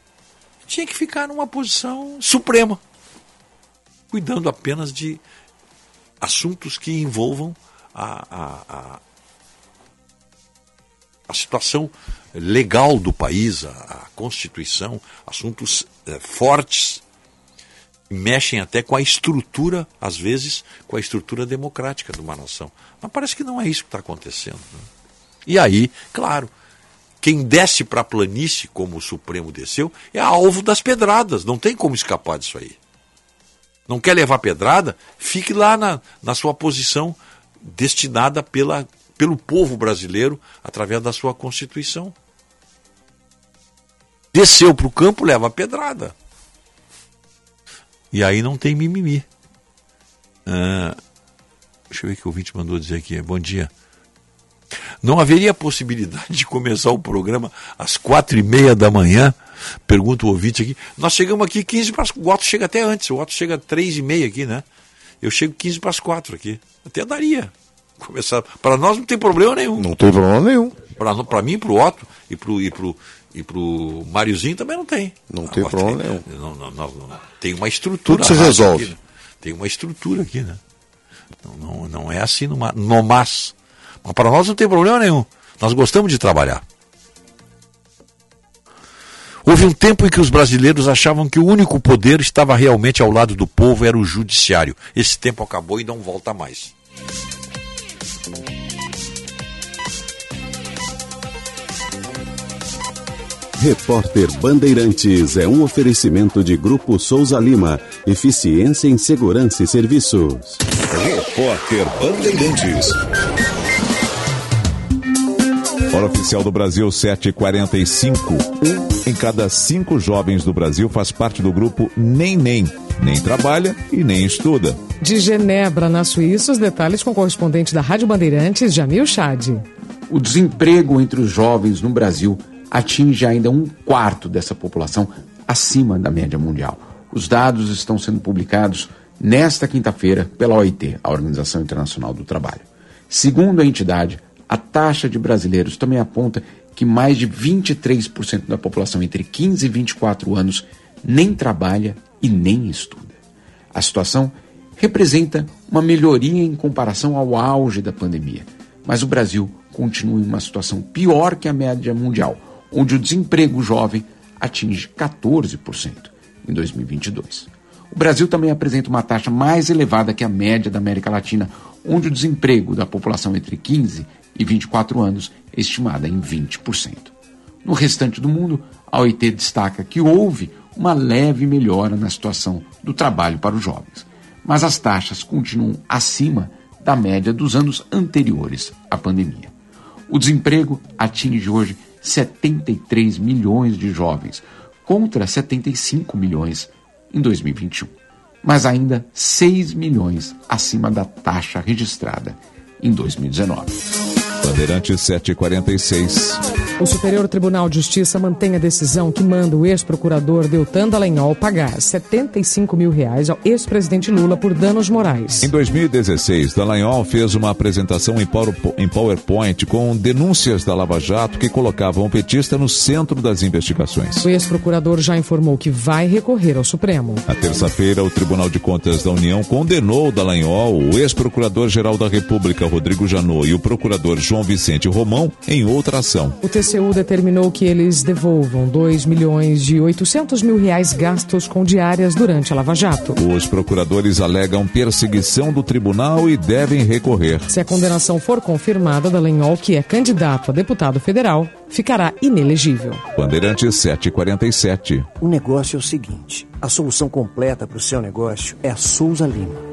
tinha que ficar numa posição suprema, cuidando apenas de assuntos que envolvam a, a, a, a situação legal do país, a, a Constituição, assuntos é, fortes, mexem até com a estrutura, às vezes, com a estrutura democrática de uma nação. Mas parece que não é isso que está acontecendo. Né? E aí, claro, quem desce para a planície, como o Supremo desceu, é alvo das pedradas, não tem como escapar disso aí. Não quer levar pedrada? Fique lá na, na sua posição destinada pela, pelo povo brasileiro através da sua Constituição. Desceu para o campo, leva a pedrada. E aí não tem mimimi. Ah, deixa eu ver o que o ouvinte mandou dizer aqui. Bom dia. Não haveria possibilidade de começar o programa às quatro e meia da manhã? Pergunta o ouvinte aqui. Nós chegamos aqui 15 para as O Otto chega até antes. O Otto chega às três e meia aqui, né? Eu chego 15 para as quatro aqui. Até daria. Começar. Para nós não tem problema nenhum. Não tem problema nenhum. Para mim, para o Otto e para e pro, e pro Máriozinho também não tem. Não tem problema tem, nenhum. Não, não, não. Tem uma estrutura. Tudo se resolve. aqui, né? Tem uma estrutura aqui, né? Não, não, não é assim no, no mas. Mas para nós não tem problema nenhum. Nós gostamos de trabalhar. Houve um tempo em que os brasileiros achavam que o único poder estava realmente ao lado do povo, era o judiciário. Esse tempo acabou e não volta mais. Repórter Bandeirantes é um oferecimento de Grupo Souza Lima. Eficiência em Segurança e Serviços. Repórter Bandeirantes. Hora oficial do Brasil 745. Um em cada cinco jovens do Brasil faz parte do grupo Nem Nem. Nem trabalha e nem estuda. De Genebra, na Suíça, os detalhes com o correspondente da Rádio Bandeirantes, Jamil Chad. O desemprego entre os jovens no Brasil atinge ainda um quarto dessa população, acima da média mundial. Os dados estão sendo publicados nesta quinta-feira pela OIT, a Organização Internacional do Trabalho. Segundo a entidade, a taxa de brasileiros também aponta que mais de 23% da população entre 15 e 24 anos nem trabalha e nem estuda. A situação representa uma melhoria em comparação ao auge da pandemia, mas o Brasil continua em uma situação pior que a média mundial, onde o desemprego jovem atinge 14% em 2022. O Brasil também apresenta uma taxa mais elevada que a média da América Latina, onde o desemprego da população entre 15 e 24 anos é estimada em 20%. No restante do mundo, a OIT destaca que houve uma leve melhora na situação do trabalho para os jovens, mas as taxas continuam acima da média dos anos anteriores à pandemia. O desemprego atinge hoje 73 milhões de jovens, contra 75 milhões em 2021, mas ainda 6 milhões acima da taxa registrada em 2019. Bandeirantes 746. O Superior Tribunal de Justiça mantém a decisão que manda o ex-procurador Deltan Dallagnol pagar 75 mil reais ao ex-presidente Lula por danos morais. Em 2016, Dallagnol fez uma apresentação em PowerPoint com denúncias da Lava Jato que colocavam o petista no centro das investigações. O ex-procurador já informou que vai recorrer ao Supremo. Na terça-feira, o Tribunal de Contas da União condenou Dallagnol, o ex-procurador-geral da República, Rodrigo Janot, e o procurador João Vicente Romão em outra ação. O TCU determinou que eles devolvam 2 milhões de 800 mil reais gastos com diárias durante a Lava Jato. Os procuradores alegam perseguição do tribunal e devem recorrer. Se a condenação for confirmada, Dallagnol, que é candidato a deputado federal, ficará inelegível. Bandeirantes 747. O negócio é o seguinte: a solução completa para o seu negócio é a Souza Lima.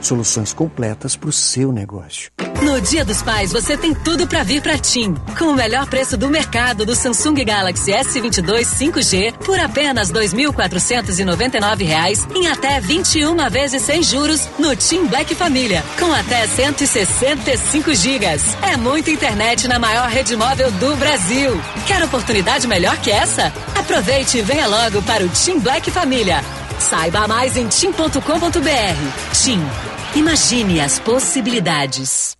Soluções completas para o seu negócio. No Dia dos Pais, você tem tudo para vir para TIM. Com o melhor preço do mercado do Samsung Galaxy S22 5G por apenas 2.499 reais em até 21 vezes sem juros no TIM Black Família, com até 165 gigas. É muita internet na maior rede móvel do Brasil. Quer oportunidade melhor que essa? Aproveite e venha logo para o TIM Black Família. Saiba mais em tim.com.br. TIM. Imagine as possibilidades.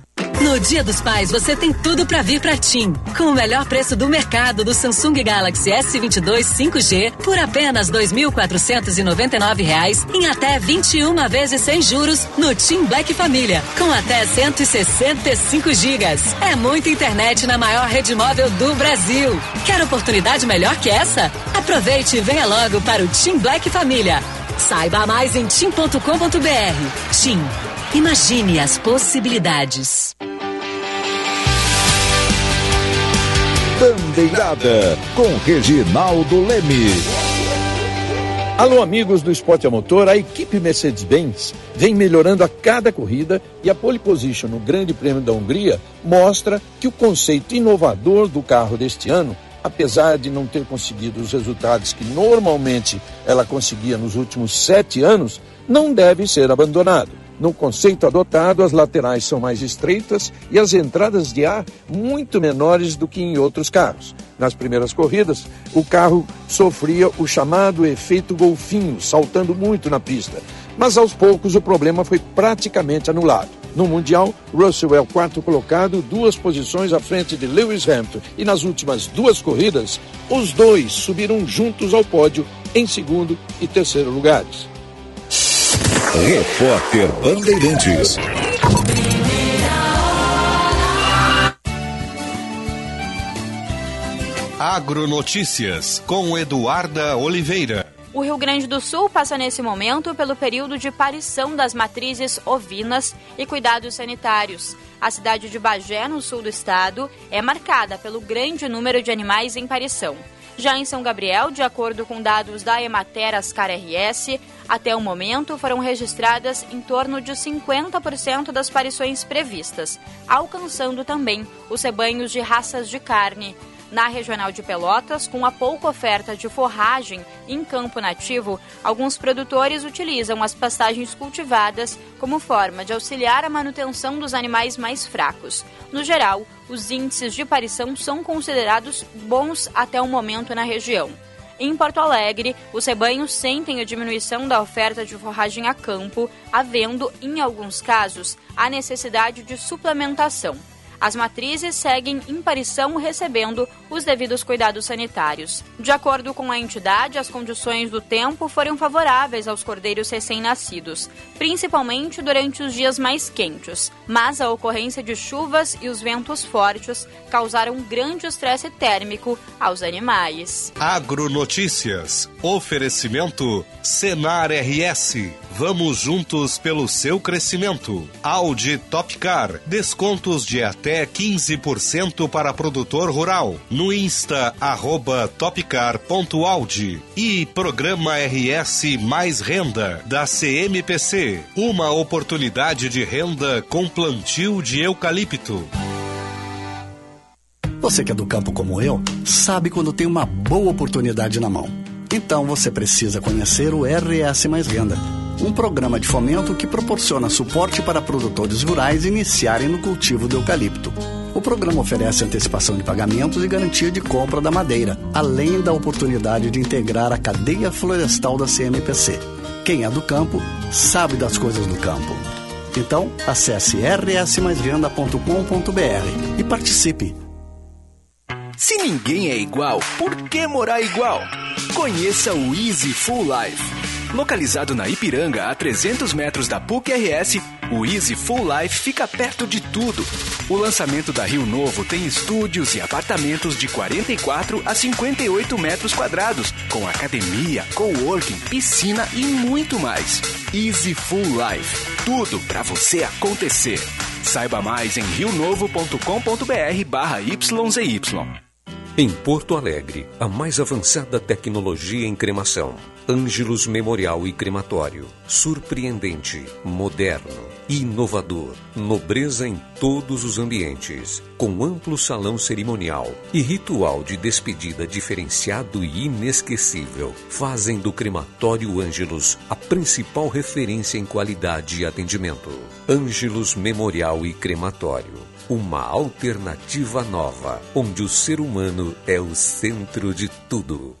No Dia dos Pais, você tem tudo para vir para TIM. Com o melhor preço do mercado do Samsung Galaxy S22 5G por apenas 2.499 reais, em até 21 vezes sem juros no TIM Black Família, com até 165 gigas. É muita internet na maior rede móvel do Brasil. Quer oportunidade melhor que essa? Aproveite e venha logo para o TIM Black Família. Saiba mais em tim.com.br. TIM. Imagine as possibilidades. Bandeirada com Reginaldo Leme. Alô, amigos do esporte a motor, a equipe Mercedes-Benz vem melhorando a cada corrida e a pole position no Grande Prêmio da Hungria mostra que o conceito inovador do carro deste ano, apesar de não ter conseguido os resultados que normalmente ela conseguia nos últimos sete anos, não deve ser abandonado. No conceito adotado, as laterais são mais estreitas e as entradas de ar muito menores do que em outros carros. Nas primeiras corridas, o carro sofria o chamado efeito golfinho, saltando muito na pista. Mas aos poucos o problema foi praticamente anulado. No Mundial, Russell é o quarto colocado, duas posições à frente de Lewis Hamilton. E nas últimas duas corridas, os dois subiram juntos ao pódio em segundo e terceiro lugares. Repórter Bandeirantes. Agronotícias com Eduarda Oliveira. O Rio Grande do Sul passa nesse momento pelo período de parição das matrizes ovinas e cuidados sanitários. A cidade de Bagé, no sul do estado, é marcada pelo grande número de animais em parição. Já em São Gabriel, de acordo com dados da Emater Ascar RS, até o momento foram registradas em torno de 50% das parições previstas, alcançando também os rebanhos de raças de carne. Na regional de Pelotas, com a pouca oferta de forragem em campo nativo, alguns produtores utilizam as pastagens cultivadas como forma de auxiliar a manutenção dos animais mais fracos. No geral, os índices de parição são considerados bons até o momento na região. Em Porto Alegre, os rebanhos sentem a diminuição da oferta de forragem a campo, havendo, em alguns casos, a necessidade de suplementação. As matrizes seguem em parição recebendo os devidos cuidados sanitários. De acordo com a entidade, as condições do tempo foram favoráveis aos cordeiros recém-nascidos, principalmente durante os dias mais quentes, mas a ocorrência de chuvas e os ventos fortes causaram grande estresse térmico aos animais. Agronotícias. Oferecimento Senar RS. Vamos juntos pelo seu crescimento. Audi Topcar. Descontos de até 15% para produtor rural. No Insta, arroba topcar.audi. E Programa RS Mais Renda, da CMPC. Uma oportunidade de renda com plantio de eucalipto. Você que é do campo como eu, sabe quando tem uma boa oportunidade na mão. Então você precisa conhecer o RS Mais Renda, um programa de fomento que proporciona suporte para produtores rurais iniciarem no cultivo do eucalipto. O programa oferece antecipação de pagamentos e garantia de compra da madeira, além da oportunidade de integrar a cadeia florestal da CMPC. Quem é do campo sabe das coisas do campo. Então, acesse rsmaisrenda.com.br e participe. Se ninguém é igual, por que morar igual? Conheça o Easy Full Life. Localizado na Ipiranga, a 300 metros da PUC-RS, o Easy Full Life fica perto de tudo. O lançamento da Rio Novo tem estúdios e apartamentos de 44 a 58 metros quadrados, com academia, coworking, piscina e muito mais. Easy Full Life. Tudo para você acontecer. Saiba mais em rionovo.com.br barra YZY. Em Porto Alegre, a mais avançada tecnologia em cremação. Ângelos Memorial e Crematório. Surpreendente, moderno, inovador, nobreza em todos os ambientes, com amplo salão cerimonial e ritual de despedida diferenciado e inesquecível, fazem do Crematório Ângelos a principal referência em qualidade e atendimento. Ângelos Memorial e Crematório. Uma alternativa nova, onde o ser humano é o centro de tudo.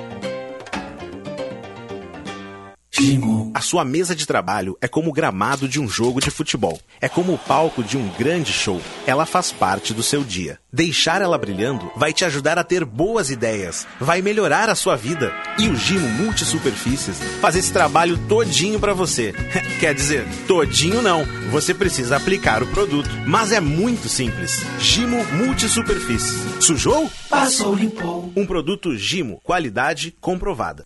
A sua mesa de trabalho é como o gramado de um jogo de futebol. É como o palco de um grande show. Ela faz parte do seu dia. Deixar ela brilhando vai te ajudar a ter boas ideias, vai melhorar a sua vida. E o Gimo Multisuperfícies faz esse trabalho todinho para você. Quer dizer, todinho não. Você precisa aplicar o produto, mas é muito simples. Gimo Multisuperfícies. Sujou? Passou, limpou. Um produto Gimo, qualidade comprovada.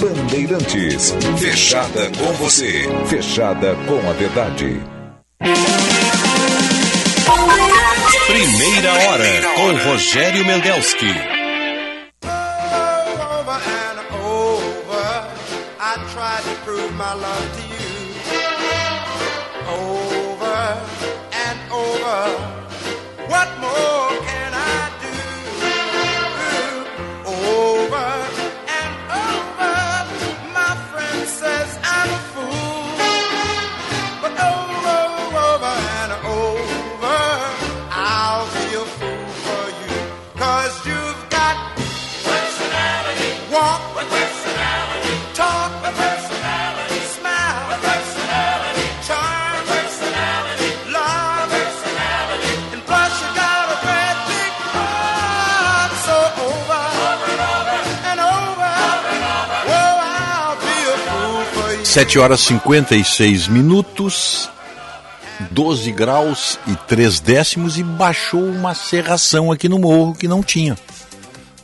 Bandeirantes, fechada com você, fechada com a verdade. Primeira hora com Rogério Mendelski. I tried to prove my love to you over and over. 7 horas 56 minutos, 12 graus e 3 décimos e baixou uma serração aqui no morro que não tinha.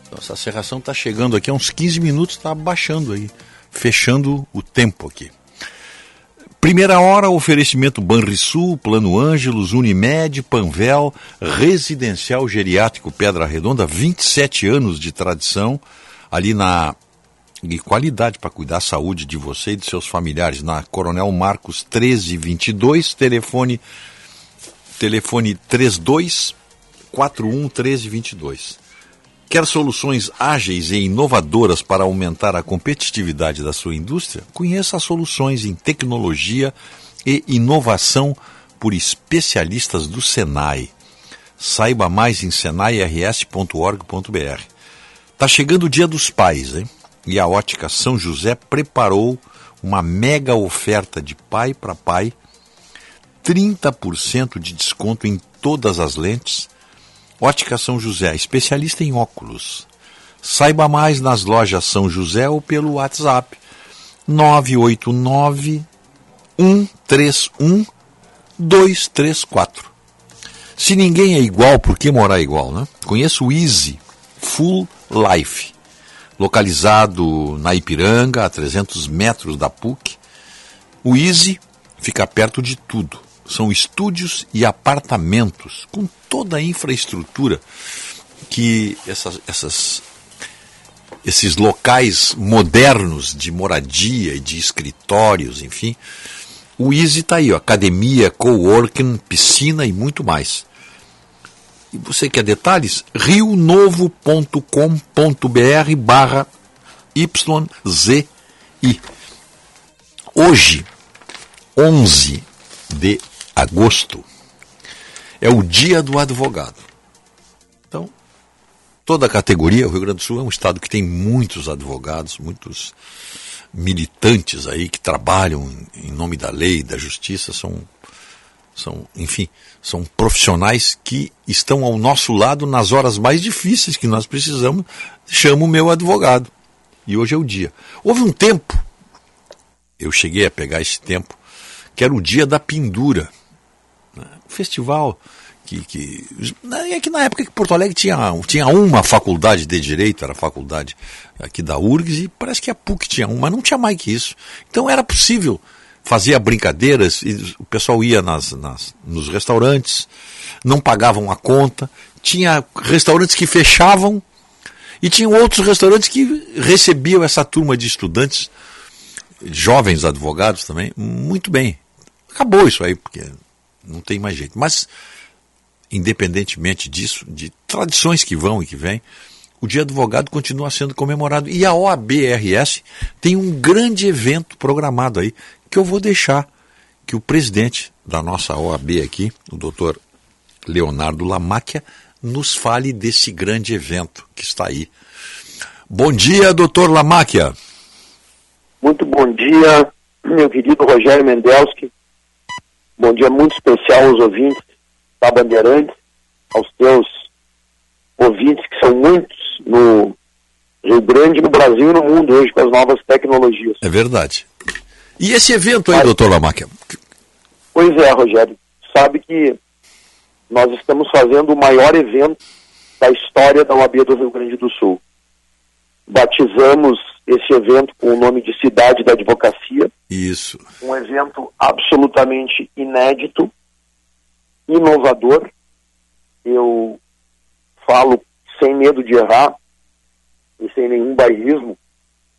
Então, essa serração está chegando aqui há uns 15 minutos, está baixando aí, fechando o tempo aqui. Primeira hora, oferecimento Banrisul, Plano Ângelos, Unimed, Panvel, Residencial Geriátrico Pedra Redonda, 27 anos de tradição, ali na e qualidade para cuidar da saúde de você e de seus familiares na Coronel Marcos 1322, telefone telefone 32 41 1322. Quer soluções ágeis e inovadoras para aumentar a competitividade da sua indústria? Conheça as soluções em tecnologia e inovação por especialistas do Senai. Saiba mais em senairs.org.br. Tá chegando o Dia dos Pais, hein? E a Ótica São José preparou uma mega oferta de pai para pai, 30% de desconto em todas as lentes. Ótica São José, especialista em óculos. Saiba mais nas lojas São José ou pelo WhatsApp 989 131 234. Se ninguém é igual, por que morar igual, né? Conheço o Easy Full Life, localizado na Ipiranga, a 300 metros da PUC. O Easy fica perto de tudo. São estúdios e apartamentos com toda a infraestrutura que essas, essas, esses locais modernos de moradia e de escritórios, enfim. O Easy está aí, ó, academia, coworking, piscina e muito mais. E você quer detalhes? rionovo.com.br barra YZI. Hoje, 11 de agosto. É o dia do advogado. Então, toda a categoria, o Rio Grande do Sul é um estado que tem muitos advogados, muitos militantes aí que trabalham em nome da lei, da justiça, são, são, enfim, são profissionais que estão ao nosso lado nas horas mais difíceis que nós precisamos. Chamo o meu advogado. E hoje é o dia. Houve um tempo, eu cheguei a pegar esse tempo, que era o dia da pendura. Né? O festival que, que é que na época que Porto Alegre tinha, tinha uma faculdade de direito, era a faculdade aqui da URGS, e parece que a PUC tinha uma, mas não tinha mais que isso. Então era possível fazer brincadeiras, e o pessoal ia nas, nas, nos restaurantes, não pagavam a conta, tinha restaurantes que fechavam, e tinha outros restaurantes que recebiam essa turma de estudantes, jovens advogados também, muito bem. Acabou isso aí, porque não tem mais jeito. Mas independentemente disso, de tradições que vão e que vêm, o Dia do Advogado continua sendo comemorado. E a OABRS tem um grande evento programado aí, que eu vou deixar que o presidente da nossa OAB aqui, o doutor Leonardo Lamáquia, nos fale desse grande evento que está aí. Bom dia, doutor Lamáquia. Muito bom dia, meu querido Rogério Mendelski. Bom dia muito especial aos ouvintes da Bandeirantes, aos teus ouvintes, que são muitos no Rio Grande, no Brasil e no mundo hoje, com as novas tecnologias. É verdade. E esse evento aí, Mas, doutor Lamáquia? Pois é, Rogério. Sabe que nós estamos fazendo o maior evento da história da UAB do Rio Grande do Sul. Batizamos esse evento com o nome de Cidade da Advocacia. Isso. Um evento absolutamente inédito, inovador. Eu falo sem medo de errar e sem nenhum bairrismo,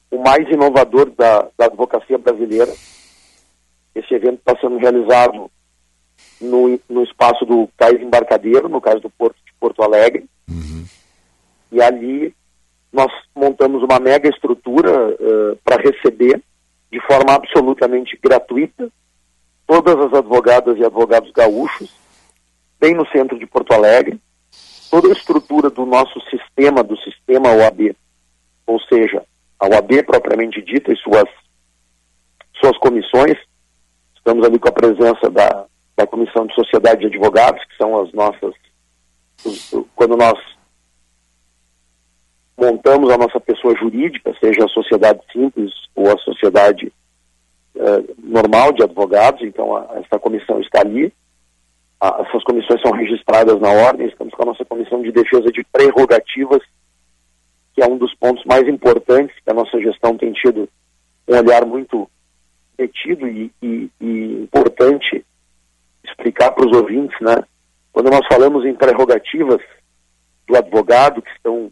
o mais inovador da, da advocacia brasileira. Esse evento está sendo realizado no, no espaço do Cais Embarcadeiro, no caso do Porto de Porto Alegre. Uhum. E ali nós montamos uma mega estrutura uh, para receber de forma absolutamente gratuita todas as advogadas e advogados gaúchos bem no centro de Porto Alegre, toda a estrutura do nosso sistema, do sistema OAB, ou seja, a OAB propriamente dita e suas, suas comissões, estamos ali com a presença da, da Comissão de Sociedade de Advogados, que são as nossas, quando nós montamos a nossa pessoa jurídica, seja a sociedade simples ou a sociedade uh, normal de advogados, então a, essa comissão está ali, essas comissões são registradas na ordem, estamos com a nossa comissão de defesa de prerrogativas, que é um dos pontos mais importantes que a nossa gestão tem tido um olhar muito metido e, e, e importante explicar para os ouvintes, né? Quando nós falamos em prerrogativas do advogado, que estão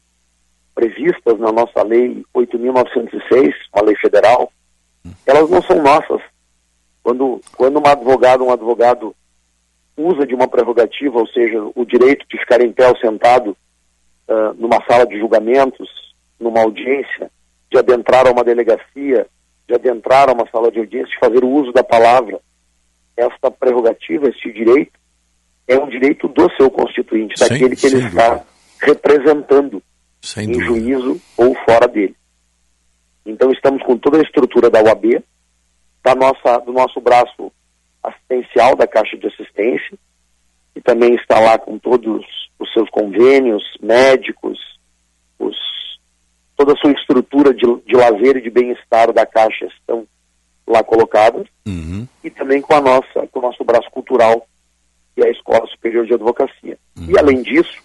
previstas na nossa lei 8.906, uma lei federal, elas não são nossas. Quando, quando um advogado, um advogado usa de uma prerrogativa, ou seja, o direito de ficar em pé ou sentado uh, numa sala de julgamentos, numa audiência, de adentrar a uma delegacia, de adentrar a uma sala de audiência, de fazer o uso da palavra. Esta prerrogativa, este direito, é um direito do seu constituinte, sem, daquele que ele está representando sem em dúvida. juízo ou fora dele. Então estamos com toda a estrutura da UAB, da nossa, do nosso braço assistencial da Caixa de Assistência, e também está lá com todos os seus convênios médicos, os, toda a sua estrutura de, de lazer e de bem-estar da Caixa estão lá colocadas, Uhum. e também com a nossa, com o nosso braço cultural, que é a Escola Superior de Advocacia. E além disso,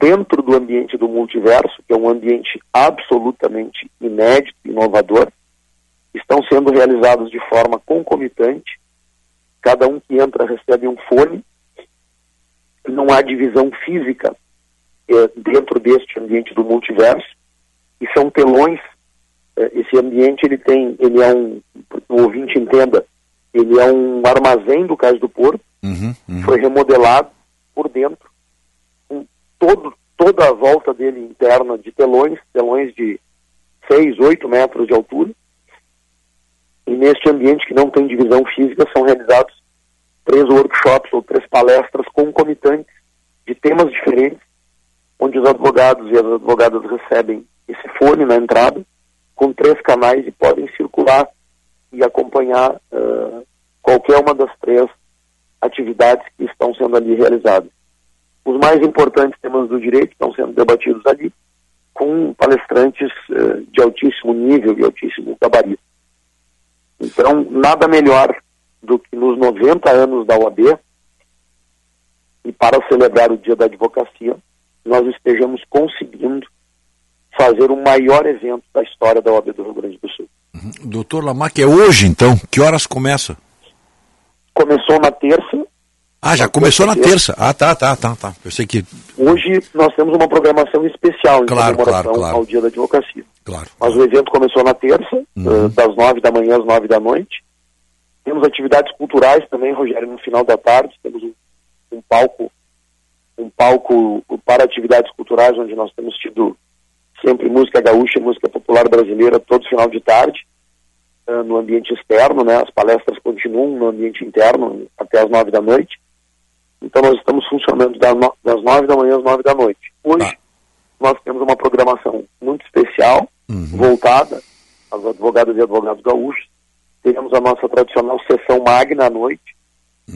dentro do ambiente do multiverso, que é um ambiente absolutamente inédito, inovador, estão sendo realizados de forma concomitante cada um que entra recebe um fone, não há divisão física eh, dentro deste ambiente do multiverso, e são telões, eh, esse ambiente ele tem, ele é um, o ouvinte entenda, ele é um armazém do Cais do Porto, Uhum, uhum. foi remodelado por dentro, com todo, toda a volta dele interna de telões, telões de 6, 8 metros de altura, e neste ambiente que não tem divisão física são realizados três workshops ou três palestras concomitantes de temas diferentes, onde os advogados e as advogadas recebem esse fone na entrada, com três canais e podem circular e acompanhar uh, qualquer uma das três atividades que estão sendo ali realizadas. Os mais importantes temas do direito estão sendo debatidos ali, com palestrantes uh, de altíssimo nível e altíssimo gabarito. Então, nada melhor do que nos 90 anos da OAB, e para celebrar o Dia da Advocacia, nós estejamos conseguindo fazer o maior evento da história da OAB do Rio Grande do Sul. Uhum. Doutor Lamac, é hoje então? Que horas começa? Começou na terça. Ah, já começou na terça. Ah, tá, tá, tá, tá. Eu sei que. Hoje nós temos uma programação especial em claro, comemoração claro, claro. ao Dia da Advocacia. Claro. Mas o evento começou na terça, Uhum. eh, das nove da manhã às nove da noite. Temos atividades culturais também, Rogério, no final da tarde. Temos um, um palco, um palco para atividades culturais, onde nós temos tido sempre música gaúcha, música popular brasileira, todo final de tarde, eh, no ambiente externo, né? As palestras continuam no ambiente interno até as nove da noite. Então nós estamos funcionando das, no- das nove da manhã às nove da noite. Hoje nós temos uma programação muito especial, voltada aos advogados e advogados gaúchos. Teremos a nossa tradicional sessão magna à noite,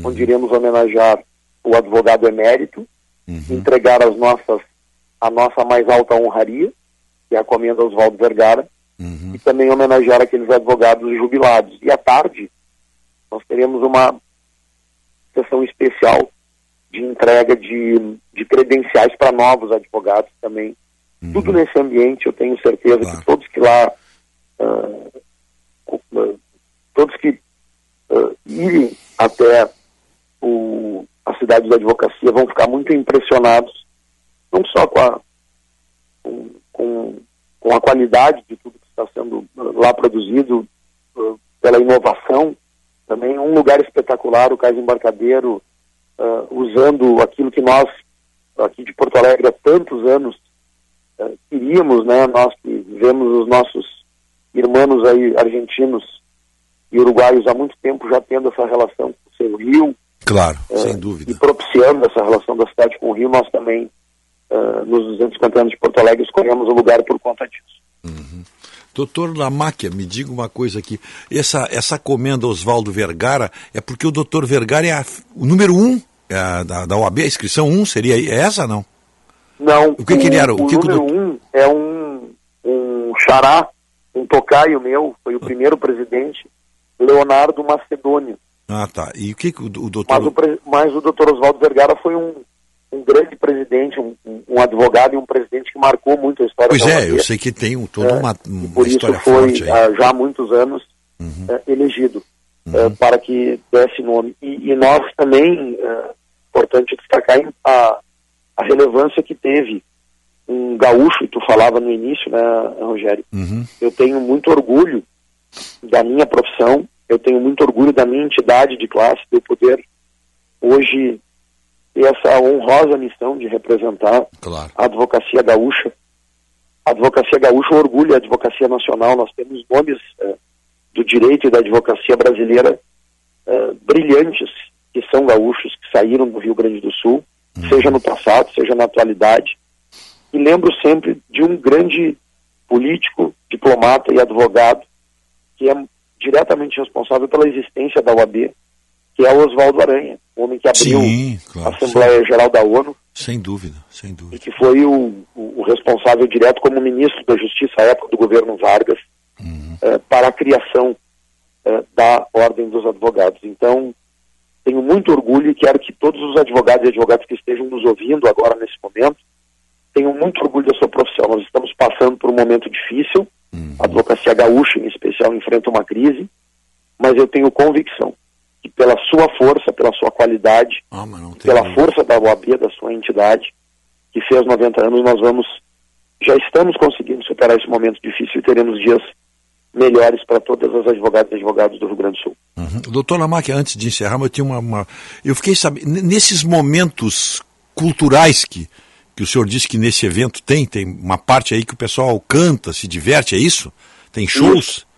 onde iremos homenagear o advogado emérito, entregar as nossas, a nossa mais alta honraria, que é a comenda Oswaldo Vergara, e também homenagear aqueles advogados jubilados. E à tarde, nós teremos uma sessão especial de entrega de, de credenciais para novos advogados também. Tudo nesse ambiente, eu tenho certeza que todos que lá, ah, todos que ah, irem até o, a cidade da advocacia vão ficar muito impressionados, não só com a, com, com, com a qualidade de tudo que está sendo lá produzido, ah, pela inovação, também um lugar espetacular, o Cais Embarcadeiro, ah, usando aquilo que nós, aqui de Porto Alegre, há tantos anos, ah, queríamos, né, nós que vemos os nossos irmãos aí, argentinos e uruguaios há muito tempo já tendo essa relação com o seu rio, Claro, eh, sem dúvida. e propiciando essa relação da cidade com o rio, nós também, ah, nos 250 anos de Porto Alegre, escolhemos o lugar por conta disso. Doutor Lamáquia, me diga uma coisa aqui. Essa, essa comenda Oswaldo Vergara é porque o doutor Vergara é a- o número um é da, da OAB, a inscrição um seria é essa, não? Não, O que que ele era? O O, que que o número um é um, um xará, um tocaio meu, foi o primeiro presidente, Leonardo Macedônio. Ah, tá. E o que, que o, o doutor... Mas o, mas o doutor Oswaldo Vergara foi um, um grande presidente, um, um- advogado e um presidente que marcou muito a história Pois da é, OAB. eu sei que tem um, toda É, uma, uma por isso história foi forte aí. Uhum. ah, já há muitos anos eh, elegido eh, para que desse nome. E, e nós também, eh, importante destacar a, a relevância que teve um gaúcho, tu falava no início, né, Rogério? Uhum. Eu tenho muito orgulho da minha profissão, eu tenho muito orgulho da minha entidade de classe, de eu poder hoje essa honrosa missão de representar a advocacia gaúcha. A advocacia gaúcha orgulha a advocacia nacional, nós temos nomes eh, do direito e da advocacia brasileira eh, brilhantes, que são gaúchos, que saíram do Rio Grande do Sul, seja no passado, seja na atualidade. E lembro sempre de um grande político, diplomata e advogado que é diretamente responsável pela existência da OAB, que é o Oswaldo Aranha, o homem que abriu Sim, claro, a Assembleia Geral da ONU Sem dúvida, sem dúvida. e que foi o, o- responsável direto como ministro da Justiça à época do governo Vargas eh, para a criação eh, da Ordem dos Advogados. Então, tenho muito orgulho e quero que todos os advogados e advogadas que estejam nos ouvindo agora nesse momento tenham muito orgulho da sua profissão. Nós estamos passando por um momento difícil, a advocacia gaúcha, em especial, enfrenta uma crise, mas eu tenho convicção que pela sua força, pela sua qualidade, pela força da OAB, da sua entidade, que fez 90 anos, nós vamos, já estamos conseguindo superar esse momento difícil e teremos dias melhores para todas as advogadas e advogados do Rio Grande do Sul. Doutor Lamarck, antes de encerrar, eu tinha uma, uma- Eu fiquei sabendo, nesses momentos culturais que, que o senhor disse que nesse evento tem, tem uma parte aí que o pessoal canta, se diverte, é isso? Tem shows? Tá.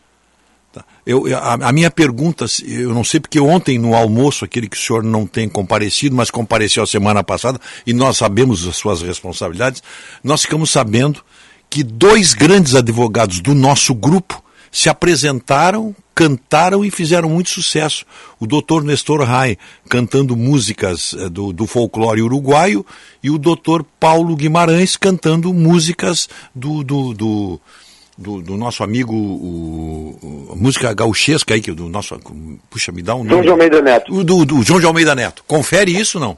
Eu, a, a minha pergunta, eu não sei porque ontem no almoço, aquele que o senhor não tem comparecido, mas compareceu a semana passada, e nós sabemos as suas responsabilidades, nós ficamos sabendo que dois grandes advogados do nosso grupo se apresentaram, cantaram e fizeram muito sucesso. O doutor Nestor Rai cantando músicas eh, do, do folclore uruguaio e o doutor Paulo Guimarães cantando músicas do, do, do, do- do nosso amigo, o, o- a música gauchesca aí, que do nosso. Puxa, me dá um João nome. de Almeida Neto. O do, do João de Almeida Neto. Confere isso não?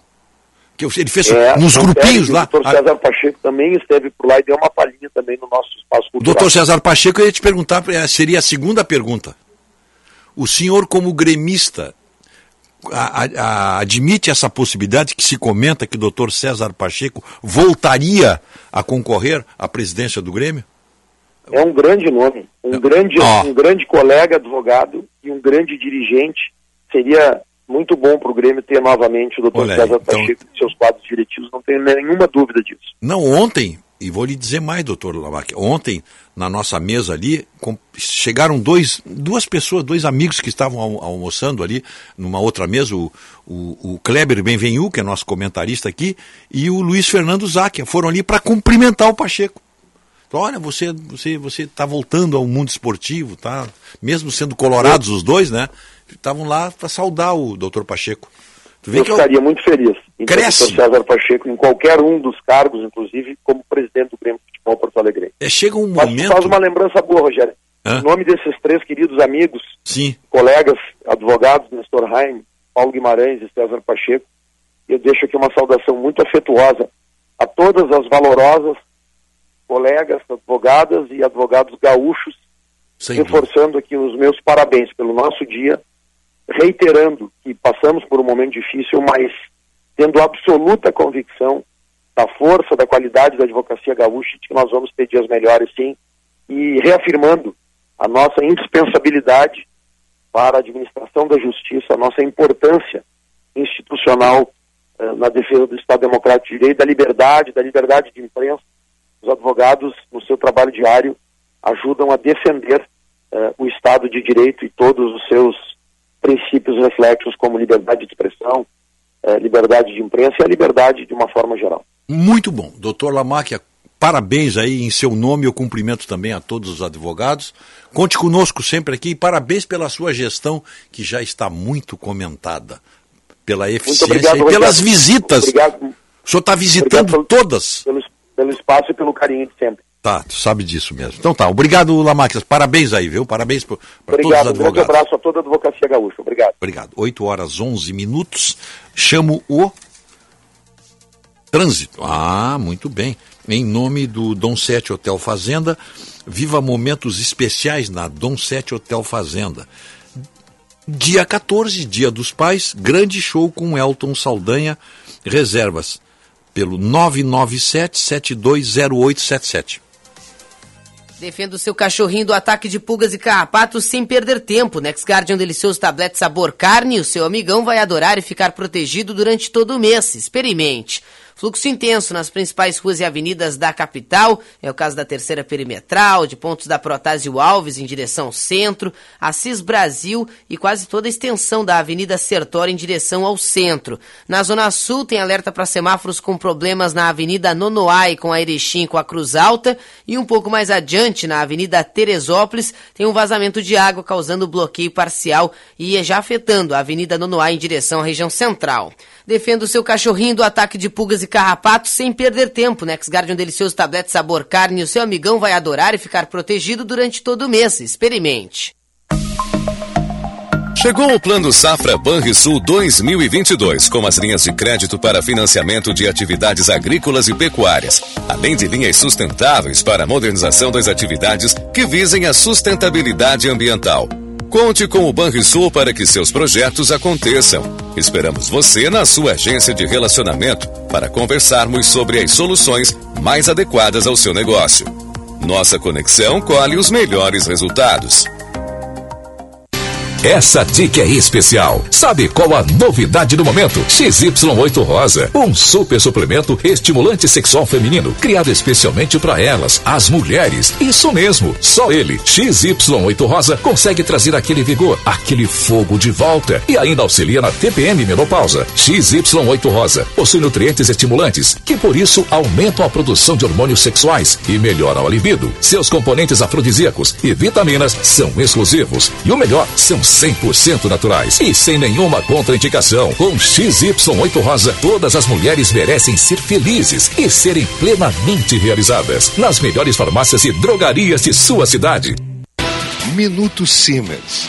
Que ele fez É, nos grupinhos lá. O doutor César Pacheco também esteve por lá e deu uma palhinha também no nosso espaço cultural. doutor César Pacheco, eu ia te perguntar, eh, seria a segunda pergunta. O senhor, como gremista, a- a- admite essa possibilidade que se comenta que o doutor César Pacheco voltaria a concorrer à presidência do Grêmio? É um grande nome, um grande, Ó. um grande colega advogado e um grande dirigente. Seria muito bom para o Grêmio ter novamente o doutor Olha César então- Pacheco e seus quadros diretivos, não tenho nenhuma dúvida disso. Não, ontem, e vou lhe dizer mais, doutor Lamarck, ontem, na nossa mesa ali, com- chegaram dois, duas pessoas, dois amigos que estavam almo- almoçando ali, numa outra mesa, o, o, o Kleber Benvenu, que é nosso comentarista aqui, e o Luiz Fernando Záquia, foram ali para cumprimentar o Pacheco. Então, olha, você você você está voltando ao mundo esportivo, tá? Mesmo sendo colorados os dois, né? Estavam lá para saudar o doutor Pacheco. Tu vê Eu que eu- ficaria muito feliz em ter o Cresce. doutor César Pacheco em qualquer um dos cargos, inclusive como presidente do Grêmio Futebol Porto Alegre. é, chega um Mas momento. faz uma lembrança boa, Rogério. Hã? Em nome desses três queridos amigos, Sim. colegas, advogados, Nestor Heim, Paulo Guimarães e César Pacheco, eu deixo aqui uma saudação muito afetuosa a todas as valorosas colegas, advogadas e advogados gaúchos, reforçando aqui os meus parabéns pelo nosso dia, reiterando que passamos por um momento difícil, mas tendo absoluta convicção da força, da qualidade da advocacia gaúcha, de que nós vamos ter dias melhores sim, e reafirmando a nossa indispensabilidade para a administração da justiça, a nossa importância institucional eh, na defesa do Estado Democrático de Direito, da liberdade, da liberdade de imprensa. Os advogados, no seu trabalho diário, ajudam a defender eh, o Estado de Direito e todos os seus princípios reflexos, como liberdade de expressão, eh, liberdade de imprensa e a liberdade de uma forma geral. Muito bom. Doutor Lamáquia, parabéns aí em seu nome. Eu cumprimento também a todos os advogados. Conte conosco sempre aqui e parabéns pela sua gestão, que já está muito comentada. Pela eficiência obrigado, e pelas visitas. Obrigado. O senhor está visitando todas. Pelo, pelo espaço e pelo carinho de sempre. Tá, tu sabe disso mesmo. Então tá, obrigado, Lamáquia. Parabéns aí, viu? Parabéns para todos os Obrigado. Um grande advogados. abraço a toda a advocacia gaúcha. Obrigado. Obrigado. 8 horas 11 minutos. Chamo o trânsito. Ah, muito bem. Em nome do Dom Sete Hotel Fazenda, viva momentos especiais na Dom Sete Hotel Fazenda. Dia 14, Dia dos Pais, grande show com Elton Saldanha. Reservas pelo 997-720877. Defenda o seu cachorrinho do ataque de pulgas e carrapatos sem perder tempo. NexGuard é um delicioso tablete sabor carne. O seu amigão vai adorar e ficar protegido durante todo o mês. Experimente. Fluxo intenso nas principais ruas e avenidas da capital. É o caso da Terceira Perimetral, de pontos da Protásio Alves em direção ao centro, Assis Brasil e quase toda a extensão da Avenida Sertório em direção ao centro. Na Zona Sul tem alerta para semáforos com problemas na Avenida Nonoai com a Erechim com a Cruz Alta e um pouco mais adiante na Avenida Teresópolis tem um vazamento de água causando bloqueio parcial e já afetando a Avenida Nonoai em direção à região central. Defenda o seu cachorrinho do ataque de pulgas e carrapatos sem perder tempo. NexGuard é um delicioso tablete sabor carne. O seu amigão vai adorar e ficar protegido durante todo o mês. Experimente. Chegou o Plano Safra Banrisul 2022, com as linhas de crédito para financiamento de atividades agrícolas e pecuárias, além de linhas sustentáveis para a modernização das atividades que visem a sustentabilidade ambiental. Conte com o Banrisul para que seus projetos aconteçam. Esperamos você na sua agência de relacionamento para conversarmos sobre as soluções mais adequadas ao seu negócio. Nossa conexão colhe os melhores resultados. Essa dica é especial. Sabe qual a novidade do momento? XY8 Rosa, um super suplemento estimulante sexual feminino, criado especialmente para elas, as mulheres. Isso mesmo, só ele, XY8 Rosa, consegue trazer aquele vigor, aquele fogo de volta e ainda auxilia na TPM menopausa. XY8 Rosa possui nutrientes estimulantes que por isso aumentam a produção de hormônios sexuais e melhoram a libido. Seus componentes afrodisíacos e vitaminas são exclusivos e o melhor, são 100% naturais e sem nenhuma contraindicação. Com XY8 Rosa, todas as mulheres merecem ser felizes e serem plenamente realizadas nas melhores farmácias e drogarias de sua cidade. Minuto Siemens.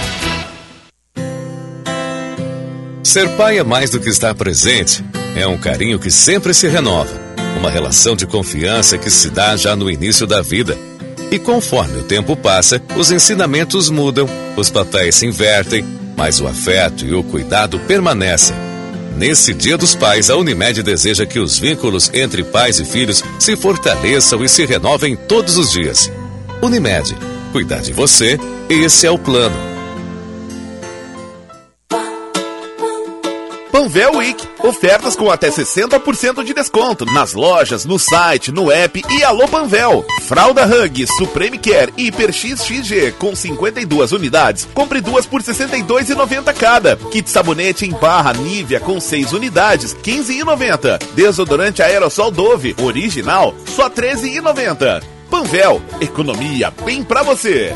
Ser pai é mais do que estar presente. É um carinho que sempre se renova. Uma relação de confiança que se dá já no início da vida. E conforme o tempo passa, os ensinamentos mudam, os papéis se invertem, mas o afeto e o cuidado permanecem. Nesse Dia dos Pais, a Unimed deseja que os vínculos entre pais e filhos se fortaleçam e se renovem todos os dias. Unimed, cuidar de você, esse é o plano. Panvel Week. Ofertas com até 60% de desconto nas lojas, no site, no app e Alô Panvel. Fralda Hug, Supreme Care Hiper XXG com 52 unidades. Compre duas por R$ 62,90 cada. Kit sabonete em barra Nivea com 6 unidades, R$ 15,90. Desodorante aerossol Dove, original, só R$ 13,90. Panvel, economia bem pra você.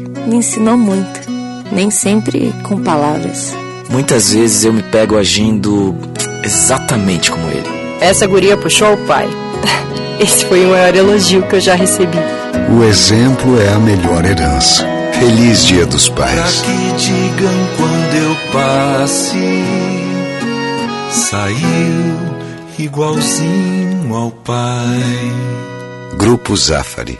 me ensinou muito, nem sempre com palavras. Muitas vezes eu me pego agindo exatamente como ele. Essa guria puxou o pai. Esse foi o maior elogio que eu já recebi. O exemplo é a melhor herança. Feliz Dia dos Pra Pais. que digam quando eu passe, saiu igualzinho ao pai. Grupo Zafari.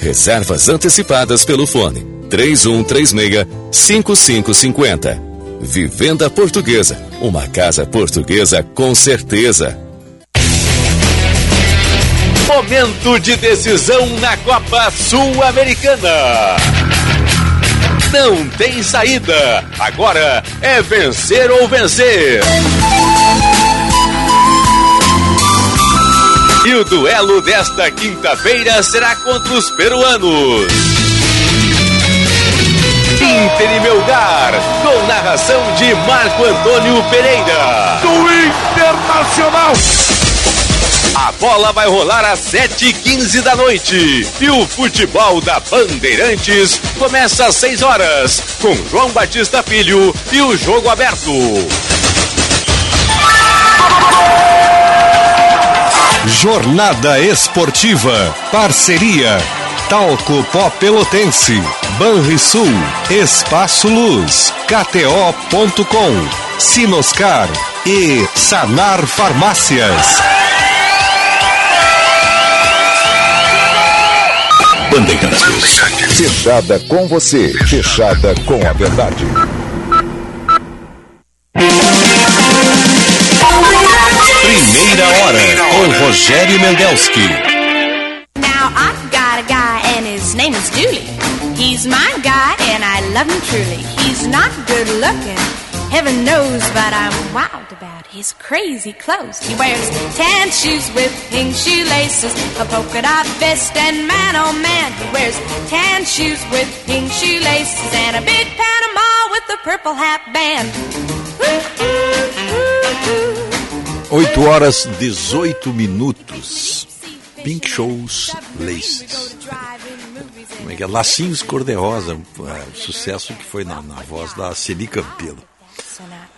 Reservas antecipadas pelo fone 3136 5550. Vivenda Portuguesa. Uma casa portuguesa com certeza. Momento de decisão na Copa Sul-Americana. Não tem saída. Agora é vencer ou vencer. E o duelo desta quinta-feira será contra os peruanos. Inter e Melgar, com narração de Marco Antônio Pereira. Do Internacional. A bola vai rolar às 7h15 da noite. E o futebol da Bandeirantes começa às 6 horas, com João Batista Filho e o jogo aberto. Jornada Esportiva. Parceria. Talco Pó Pelotense. Banrisul. Espaço Luz. KTO.com. Sinoscar. E Sanar Farmácias. Bandeirantes. Fechada com você. Fechada com a verdade. Primeira hora com Rogério Mendelski. Now I've got a guy and his name is Dooley. He's my guy and I love him truly. He's not good looking, heaven knows, but I'm wild about his crazy clothes. He wears tan shoes with pink shoelaces, a polka dot vest, and man oh man, he wears tan shoes with pink shoelaces and a big Panama with a purple hat band. 8 horas 18 minutos. Pink Shows Laces. Como é que é? Lacinhos Cor-de-Rosa, é, sucesso que foi na, na voz da Celi Campelo.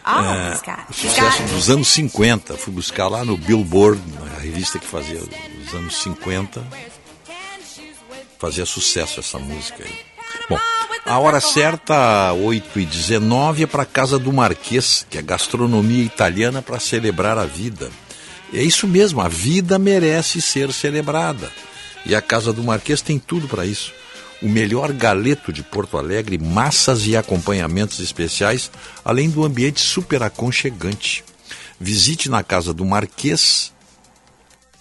É, sucesso dos anos 50. Fui buscar lá no Billboard, na revista que fazia os anos 50. Fazia sucesso essa música aí. Bom, a hora certa, 8h19, é para a Casa do Marquês, que é gastronomia italiana para celebrar a vida. É isso mesmo, a vida merece ser celebrada. E a Casa do Marquês tem tudo para isso. O melhor galeto de Porto Alegre, massas e acompanhamentos especiais, além do ambiente super aconchegante. Visite na Casa do Marquês.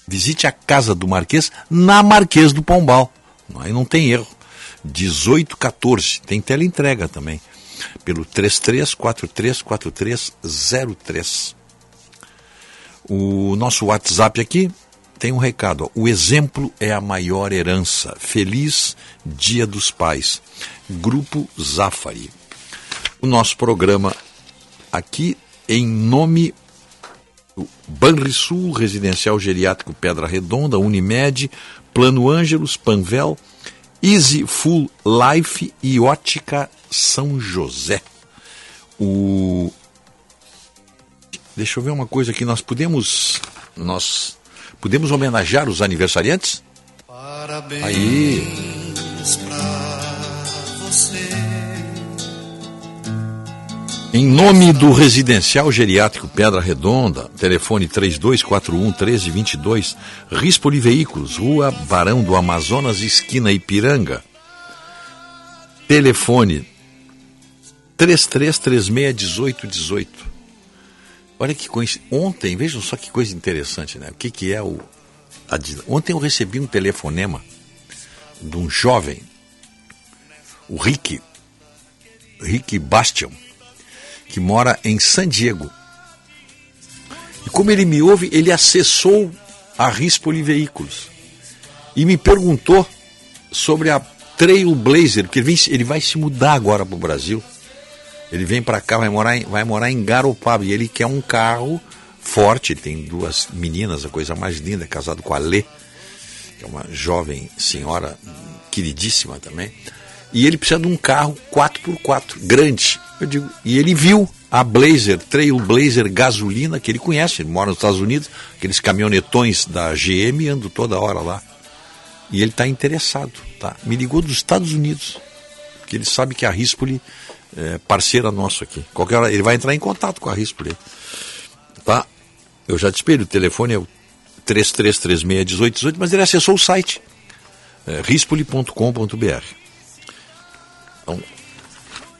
Visite a Casa do Marquês na Marquês do Pombal. Aí não tem erro. 1814. Tem teleentrega também. Pelo 33434303. O nosso WhatsApp aqui tem um recado. O exemplo é a maior herança. Feliz Dia dos Pais. Grupo Zafari. O nosso programa aqui em nome Banrisul, Residencial Geriátrico Pedra Redonda, Unimed, Plano Ângelos, Panvel, Easy Full Life e Ótica São José. O Deixa eu ver uma coisa aqui, nós podemos nós podemos homenagear os aniversariantes? Parabéns Aí. pra você. Em nome do Residencial Geriátrico Pedra Redonda, telefone 3241 1322, Rispoli Veículos, Rua Barão do Amazonas, esquina Ipiranga. Telefone 33361818. Olha que coisa. Ontem, vejam só que coisa interessante, né? O que, que é o. a Ontem eu recebi um telefonema de um jovem, o Rick, Rick Bastion, que mora em San Diego. E como ele me ouve, ele acessou a Rispoli Veículos e me perguntou sobre a Trailblazer, porque ele, ele vai se mudar agora para o Brasil. Ele vem para cá, vai morar, em, vai morar em Garopaba e ele quer um carro forte. Tem duas meninas, a coisa mais linda, casado com a Lê, que é uma jovem senhora queridíssima também. E ele precisa de um carro 4x4, grande. Eu digo, e ele viu a Blazer, Trailblazer gasolina, que ele conhece, ele mora nos Estados Unidos, aqueles caminhonetões da GM, ando toda hora lá. E ele está interessado, tá? Me ligou dos Estados Unidos, porque ele sabe que a Rispoli é parceira nossa aqui. Qualquer hora ele vai entrar em contato com a Rispoli, tá? Eu já te espelho, o telefone é o 33361818, mas ele acessou o site, é, rispoli.com.br. Então,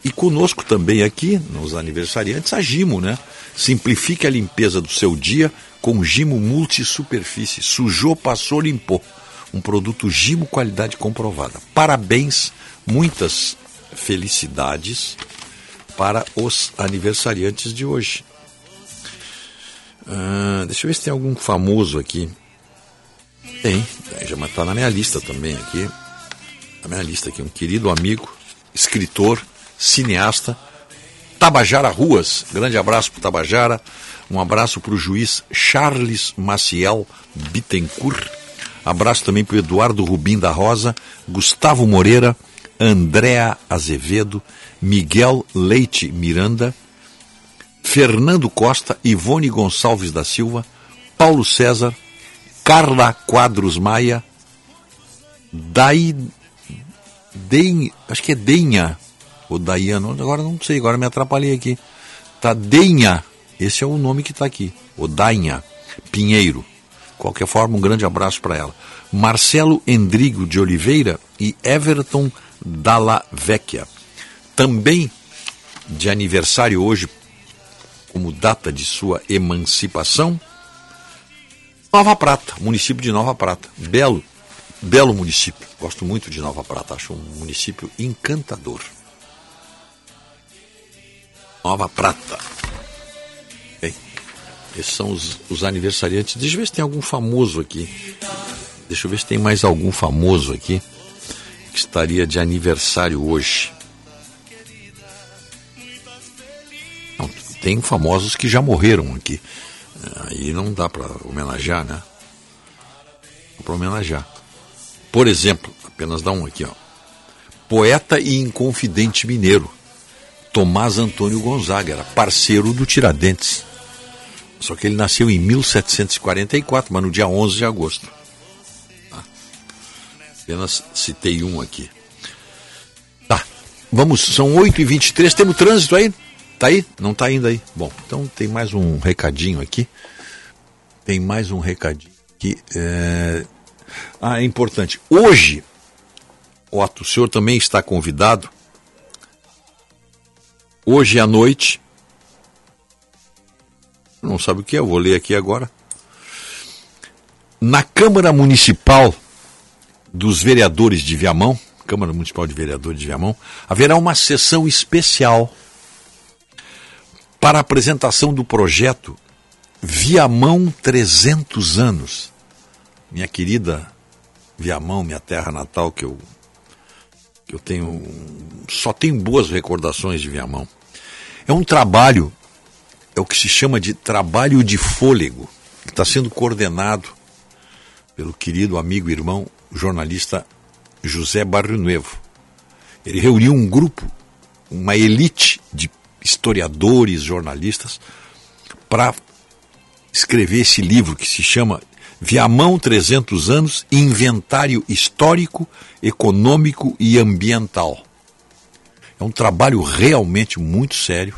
e conosco também aqui, nos aniversariantes, a Gimo, né? Simplifique a limpeza do seu dia com Gimo Multisuperfície. Sujou, passou, limpou. Um produto Gimo qualidade comprovada. Parabéns, muitas felicidades para os aniversariantes de hoje. Ah, deixa eu ver se tem algum famoso aqui. Tem, já está na minha lista também aqui. Na minha lista aqui, um querido amigo, escritor, cineasta, Tabajara Ruas. Grande abraço para Tabajara. Um abraço para o juiz Charles Maciel Bittencourt. Abraço também para o Eduardo Rubim da Rosa, Gustavo Moreira, Andréa Azevedo, Miguel Leite Miranda, Fernando Costa, Ivone Gonçalves da Silva, Paulo César, Carla Quadros Maia, Dai, Den, acho que é Denha, ou Daiano, agora não sei, agora me atrapalhei aqui. Tá Denha, esse é o nome que está aqui, o Dainha Pinheiro. Qualquer forma, um grande abraço para ela. Marcelo Endrigo de Oliveira e Everton Dalla Vecchia. Também de aniversário hoje, como data de sua emancipação, Nova Prata, município de Nova Prata. Belo, belo município. Gosto muito de Nova Prata, acho um município encantador. Nova Prata. Bem, esses são os, os aniversariantes. Deixa eu ver se tem algum famoso aqui. Deixa eu ver se tem mais algum famoso aqui que estaria de aniversário hoje. Não, tem famosos que já morreram aqui. Aí não dá para homenagear, né? Para homenagear. Por exemplo, apenas dá um aqui, ó. Poeta e inconfidente mineiro. Tomás Antônio Gonzaga, era parceiro do Tiradentes. Só que ele nasceu em 1744, mas no dia 11 de agosto. Tá? Apenas citei um aqui. Tá, vamos, são 8h23, temos trânsito aí? Tá aí? Não tá ainda aí? Bom, então tem mais um recadinho aqui. Tem mais um recadinho aqui. É... Ah, é importante. Hoje, Otto, o senhor também está convidado hoje à noite. Não sabe o que é, eu vou ler aqui agora. Na Câmara Municipal dos Vereadores de Viamão, Câmara Municipal de Vereadores de Viamão, haverá uma sessão especial para a apresentação do projeto Viamão 300 anos. Minha querida Viamão, minha terra natal, que eu eu tenho só tenho boas recordações de Viamão. É um trabalho, é o que se chama de trabalho de fôlego, que está sendo coordenado pelo querido amigo e irmão jornalista José Barrio Nuevo. Ele reuniu um grupo, uma elite de historiadores, jornalistas, para escrever esse livro que se chama Viamão 300 anos, inventário histórico, econômico e ambiental. É um trabalho realmente muito sério.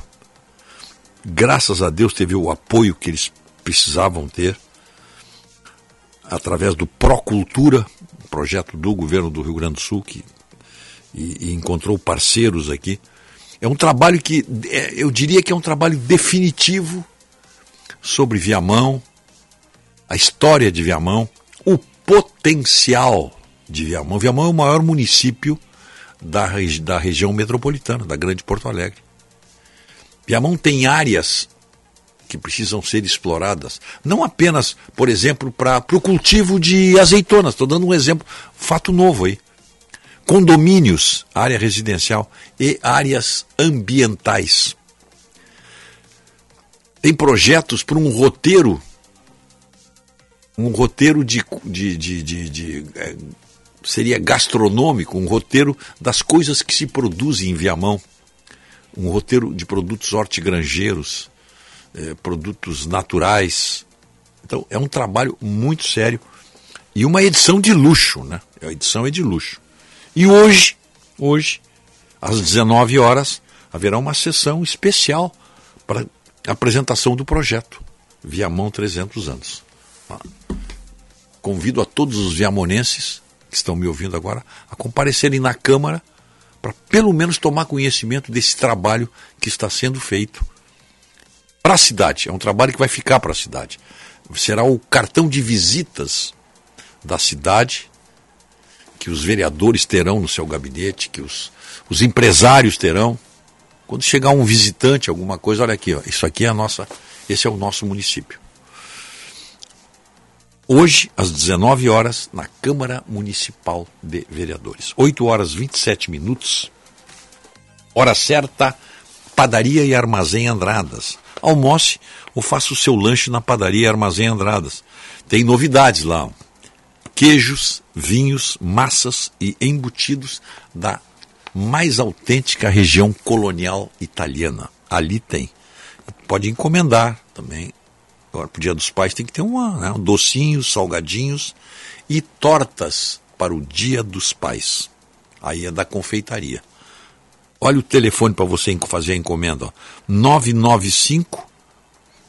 Graças a Deus teve o apoio que eles precisavam ter através do Procultura, um projeto do governo do Rio Grande do Sul que e, e encontrou parceiros aqui. É um trabalho que é, eu diria que é um trabalho definitivo sobre Viamão, a história de Viamão, o potencial de Viamão. Viamão é o maior município da, da região metropolitana, da Grande Porto Alegre. Viamão tem áreas que precisam ser exploradas, não apenas, por exemplo, para o cultivo de azeitonas. Estou dando um exemplo, fato novo aí. Condomínios, área residencial e áreas ambientais. Tem projetos para um roteiro um roteiro de, de, de, de, de é, seria gastronômico, um roteiro das coisas que se produzem em Viamão, um roteiro de produtos hortigranjeiros, é, produtos naturais. Então é um trabalho muito sério e uma edição de luxo, né? A edição é de luxo. E hoje, hoje, às 19 horas, haverá uma sessão especial para apresentação do projeto Viamão 300 anos. Convido a todos os viamonenses que estão me ouvindo agora a comparecerem na Câmara para pelo menos tomar conhecimento desse trabalho que está sendo feito para a cidade. É um trabalho que vai ficar para a cidade. Será o cartão de visitas da cidade que os vereadores terão no seu gabinete, que os, os empresários terão. Quando chegar um visitante, alguma coisa, olha aqui, ó, isso aqui é a nossa, esse é o nosso município hoje, às 19 horas, na Câmara Municipal de Vereadores. 8 horas 27 minutos. Hora certa, Padaria e Armazém Andradas. Almoce ou faça o seu lanche na Padaria e Armazém Andradas. Tem novidades lá. Queijos, vinhos, massas e embutidos da mais autêntica região colonial italiana. Ali tem. Pode encomendar também Agora, para o Dia dos Pais tem que ter uma, né, um docinhos, salgadinhos e tortas para o Dia dos Pais. Aí é da confeitaria. Olha o telefone para você fazer a encomenda. Ó. 995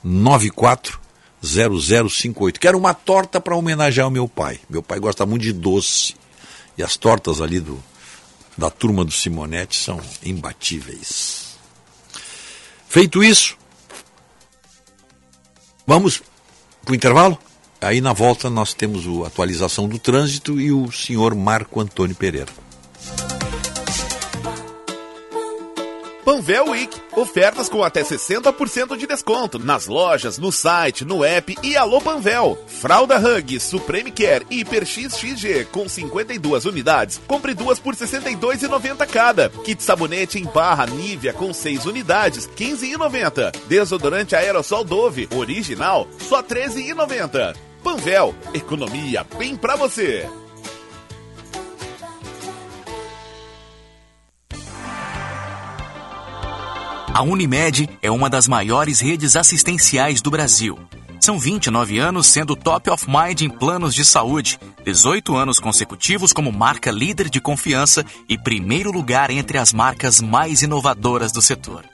94 0058. Quero uma torta para homenagear o meu pai. Meu pai gosta muito de doce. E as tortas ali do, da turma do Simonetti são imbatíveis. Feito isso, Vamos para o intervalo? Aí na volta nós temos a atualização do trânsito e o senhor Marco Antônio Pereira. Panvel Week. Ofertas com até 60% de desconto nas lojas, no site, no app e Alô Panvel. Fralda Hug, Supreme Care e Hiper XXG com 52 unidades. Compre duas por R$ 62,90 cada. Kit sabonete em barra Nivea com 6 unidades, R$ 15,90. Desodorante aerossol Dove, original, só R$ 13,90. Panvel, economia bem pra você. A Unimed é uma das maiores redes assistenciais do Brasil. São 29 anos sendo top of mind em planos de saúde, 18 anos consecutivos como marca líder de confiança e primeiro lugar entre as marcas mais inovadoras do setor.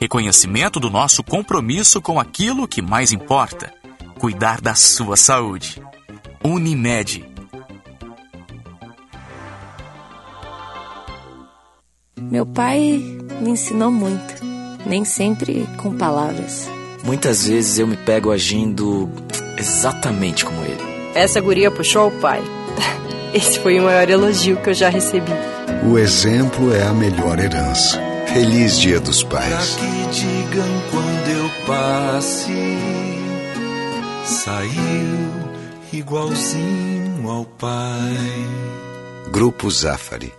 Reconhecimento do nosso compromisso com aquilo que mais importa: cuidar da sua saúde. Unimed. Meu pai me ensinou muito, nem sempre com palavras. Muitas vezes eu me pego agindo exatamente como ele. Essa guria puxou o pai. Esse foi o maior elogio que eu já recebi. O exemplo é a melhor herança. Feliz Dia dos Pra Pais. que digam quando eu passe, saiu igualzinho ao pai. Grupo Zafari.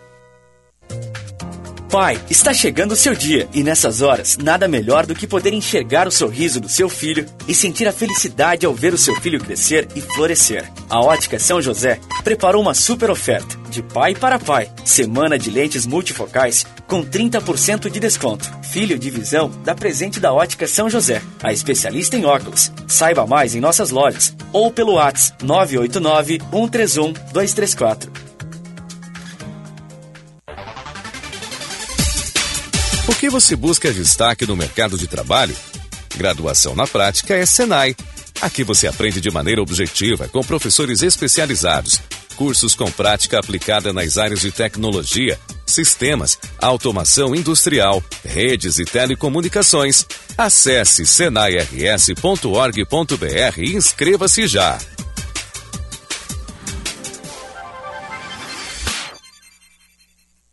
Pai, está chegando o seu dia e nessas horas, nada melhor do que poder enxergar o sorriso do seu filho e sentir a felicidade ao ver o seu filho crescer e florescer. A Ótica São José preparou uma super oferta de pai para pai. Semana de lentes multifocais com 30% de desconto. Filho de visão dá presente da Ótica São José, a especialista em óculos. Saiba mais em nossas lojas ou pelo WhatsApp 989 131 234. O que você busca destaque no mercado de trabalho? Graduação na prática é Senai. Aqui você aprende de maneira objetiva, com professores especializados, cursos com prática aplicada nas áreas de tecnologia, sistemas, automação industrial, redes e telecomunicações. Acesse senairs.org.br e inscreva-se já.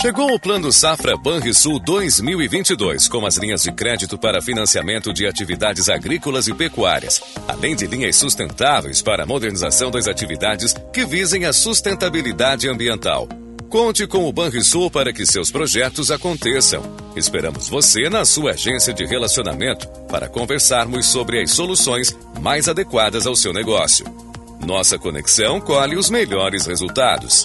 Chegou o Plano Safra Banrisul 2022, com as linhas de crédito para financiamento de atividades agrícolas e pecuárias, além de linhas sustentáveis para a modernização das atividades que visem a sustentabilidade ambiental. Conte com o Banrisul para que seus projetos aconteçam. Esperamos você na sua agência de relacionamento para conversarmos sobre as soluções mais adequadas ao seu negócio. Nossa conexão colhe os melhores resultados.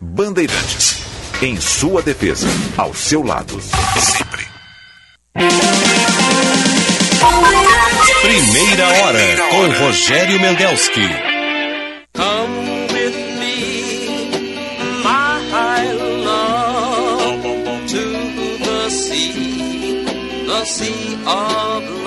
Bandeirantes. Em sua defesa. Ao seu lado. Sempre. Primeira hora com Rogério Mendelski. Come with me, my love, to the sea, the sea of love.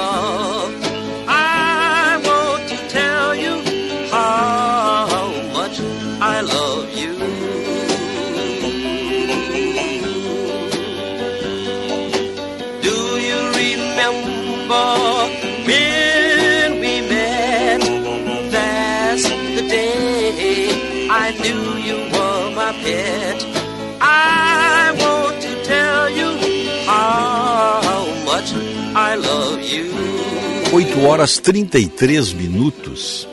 8 horas 33 minutos,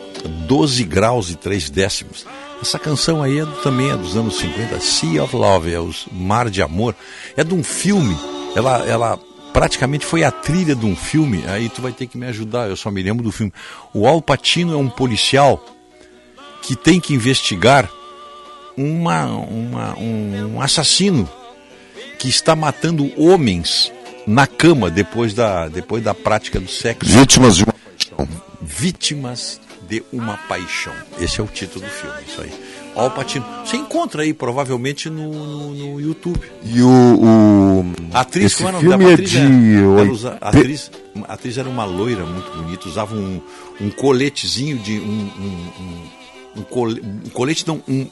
12 graus e 3 décimos. Essa canção aí é do- também é dos anos 50, Sea of Love, é o Mar de Amor. É de um filme, ela, ela praticamente foi a trilha de um filme, aí tu vai ter que me ajudar, eu só me lembro do filme. O Al Pacino é um policial que tem que investigar uma, uma- um, um assassino que está matando homens na cama depois da, depois da prática do sexo. Vítimas de uma paixão. Vítimas de uma paixão. Esse é o título do filme, isso aí. Al Pacino. Você encontra aí provavelmente no, no, no YouTube. E o. o A atriz, esse qual era o nome filme é atriz? de. Ela oi- usa- atriz, atriz era uma loira muito bonita, usava um, um coletezinho de. Um, um, um, um cole- um colete, não, um,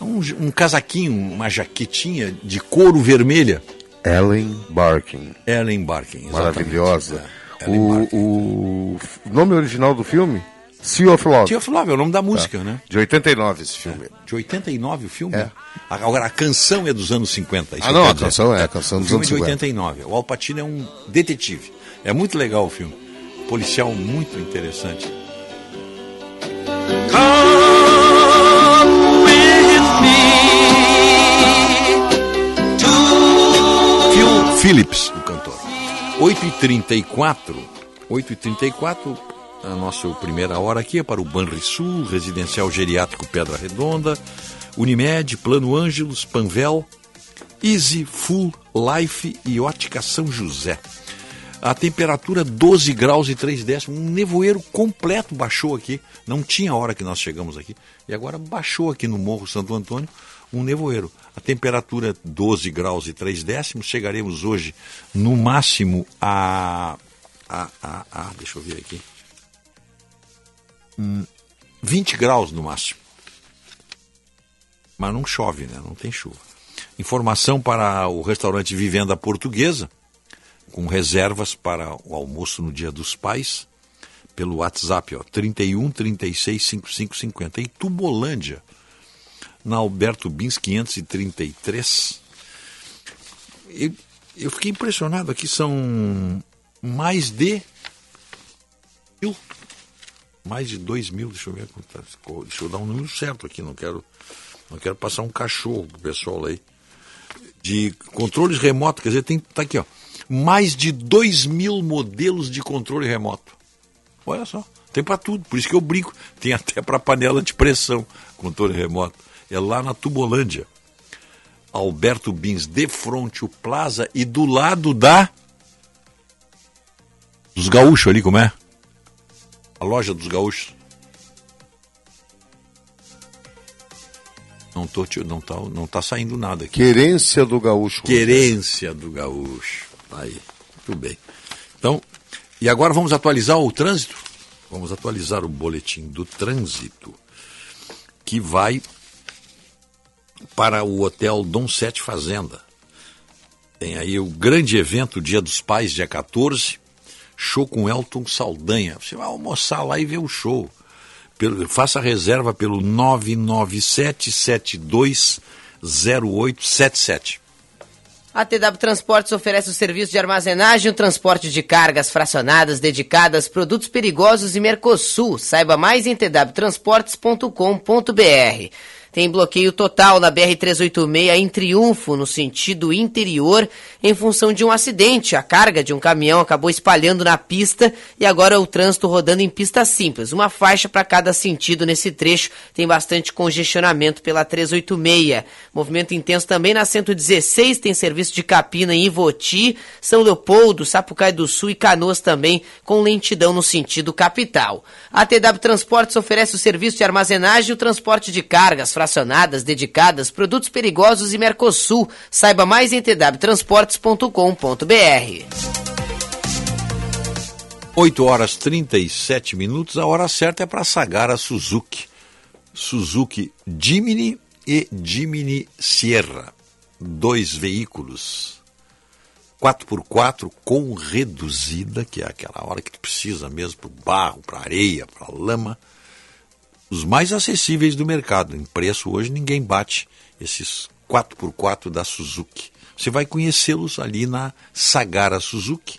é um, um casaquinho, uma jaquetinha de couro vermelha. Ellen Barkin. Ellen Barkin, exatamente. Maravilhosa. É, Ellen O, o f- nome original do filme? Sea of Love. Sea of Love é o nome da música, Tá. né? De 89 esse filme. De 89 o filme? Agora, a canção é dos anos 50. isso Ah, não, a canção é a canção O dos filme anos é de 50. 89. O Al Pacino é um detetive. É muito legal o filme. Policial muito interessante. Phil Phillips, o cantor. 8h34. 8h34, a nossa primeira hora aqui é para o Banrisul, Residencial Geriátrico Pedra Redonda, Unimed, Plano Ângelos, Panvel, Easy Full Life e Ótica São José. A temperatura 12 graus e 3 décimos, um nevoeiro completo baixou aqui. Não tinha hora que nós chegamos aqui. E agora baixou aqui no Morro Santo Antônio um nevoeiro. A temperatura 12 graus e 3 décimos. Chegaremos hoje no máximo a. a, a, a deixa eu ver aqui. Hum, 20 graus no máximo. Mas não chove, né? Não tem chuva. Informação para o restaurante Vivenda Portuguesa, com reservas para o almoço no Dia dos Pais, pelo WhatsApp, ó, 31 36 55 50. Em Tubolândia, na Alberto Bins 533. Eu, eu fiquei impressionado aqui, são mais de mil, mais de dois mil, deixa eu ver, deixa eu dar um número certo aqui, não quero, não quero passar um cachorro pro pessoal aí de controles remotos, quer dizer, tem, tá aqui, ó, mais de 2 mil modelos de controle remoto. Olha só, tem para tudo, por isso que eu brinco, tem até para panela de pressão, controle remoto. É lá na Tubolândia. Alberto Bins, de frente o Plaza e do lado da dos gaúchos ali, como é? A loja dos gaúchos. Não, tô, não, tá, não tá saindo nada aqui. Querência do gaúcho. Querência do gaúcho. Aí, muito bem. Então, e agora vamos atualizar o trânsito? Vamos atualizar o boletim do trânsito, que vai para o Hotel Dom Sete Fazenda. Tem aí o grande evento, Dia dos Pais, dia 14, show com Elton Saldanha. Você vai almoçar lá e ver o show. Pelo- faça reserva pelo 997720877. A TW Transportes oferece o serviço de armazenagem e o transporte de cargas fracionadas dedicadas, produtos perigosos e Mercosul. Saiba mais em twtransportes.com.br. Tem bloqueio total na BR-386 em Triunfo, no sentido interior, em função de um acidente. A carga de um caminhão acabou espalhando na pista e agora o trânsito rodando em pista simples. Uma faixa para cada sentido nesse trecho. Tem bastante congestionamento pela 386. Movimento intenso também na 116. Tem serviço de capina em Ivoti, São Leopoldo, Sapucaí do Sul e Canoas também, com lentidão no sentido capital. A TW Transportes oferece o serviço de armazenagem e o transporte de cargas fracionadas, dedicadas, produtos perigosos e Mercosul. Saiba mais em twtransportes.com.br. 8 horas 37 minutos, a hora certa é para Sagara Suzuki. Suzuki Jimny e Jimny Sierra. Dois veículos. 4x4 com reduzida, que é aquela hora que tu precisa mesmo para barro, para areia, para lama. Os mais acessíveis do mercado. Em preço hoje ninguém bate esses 4x4 da Suzuki. Você vai conhecê-los ali na Sagara Suzuki,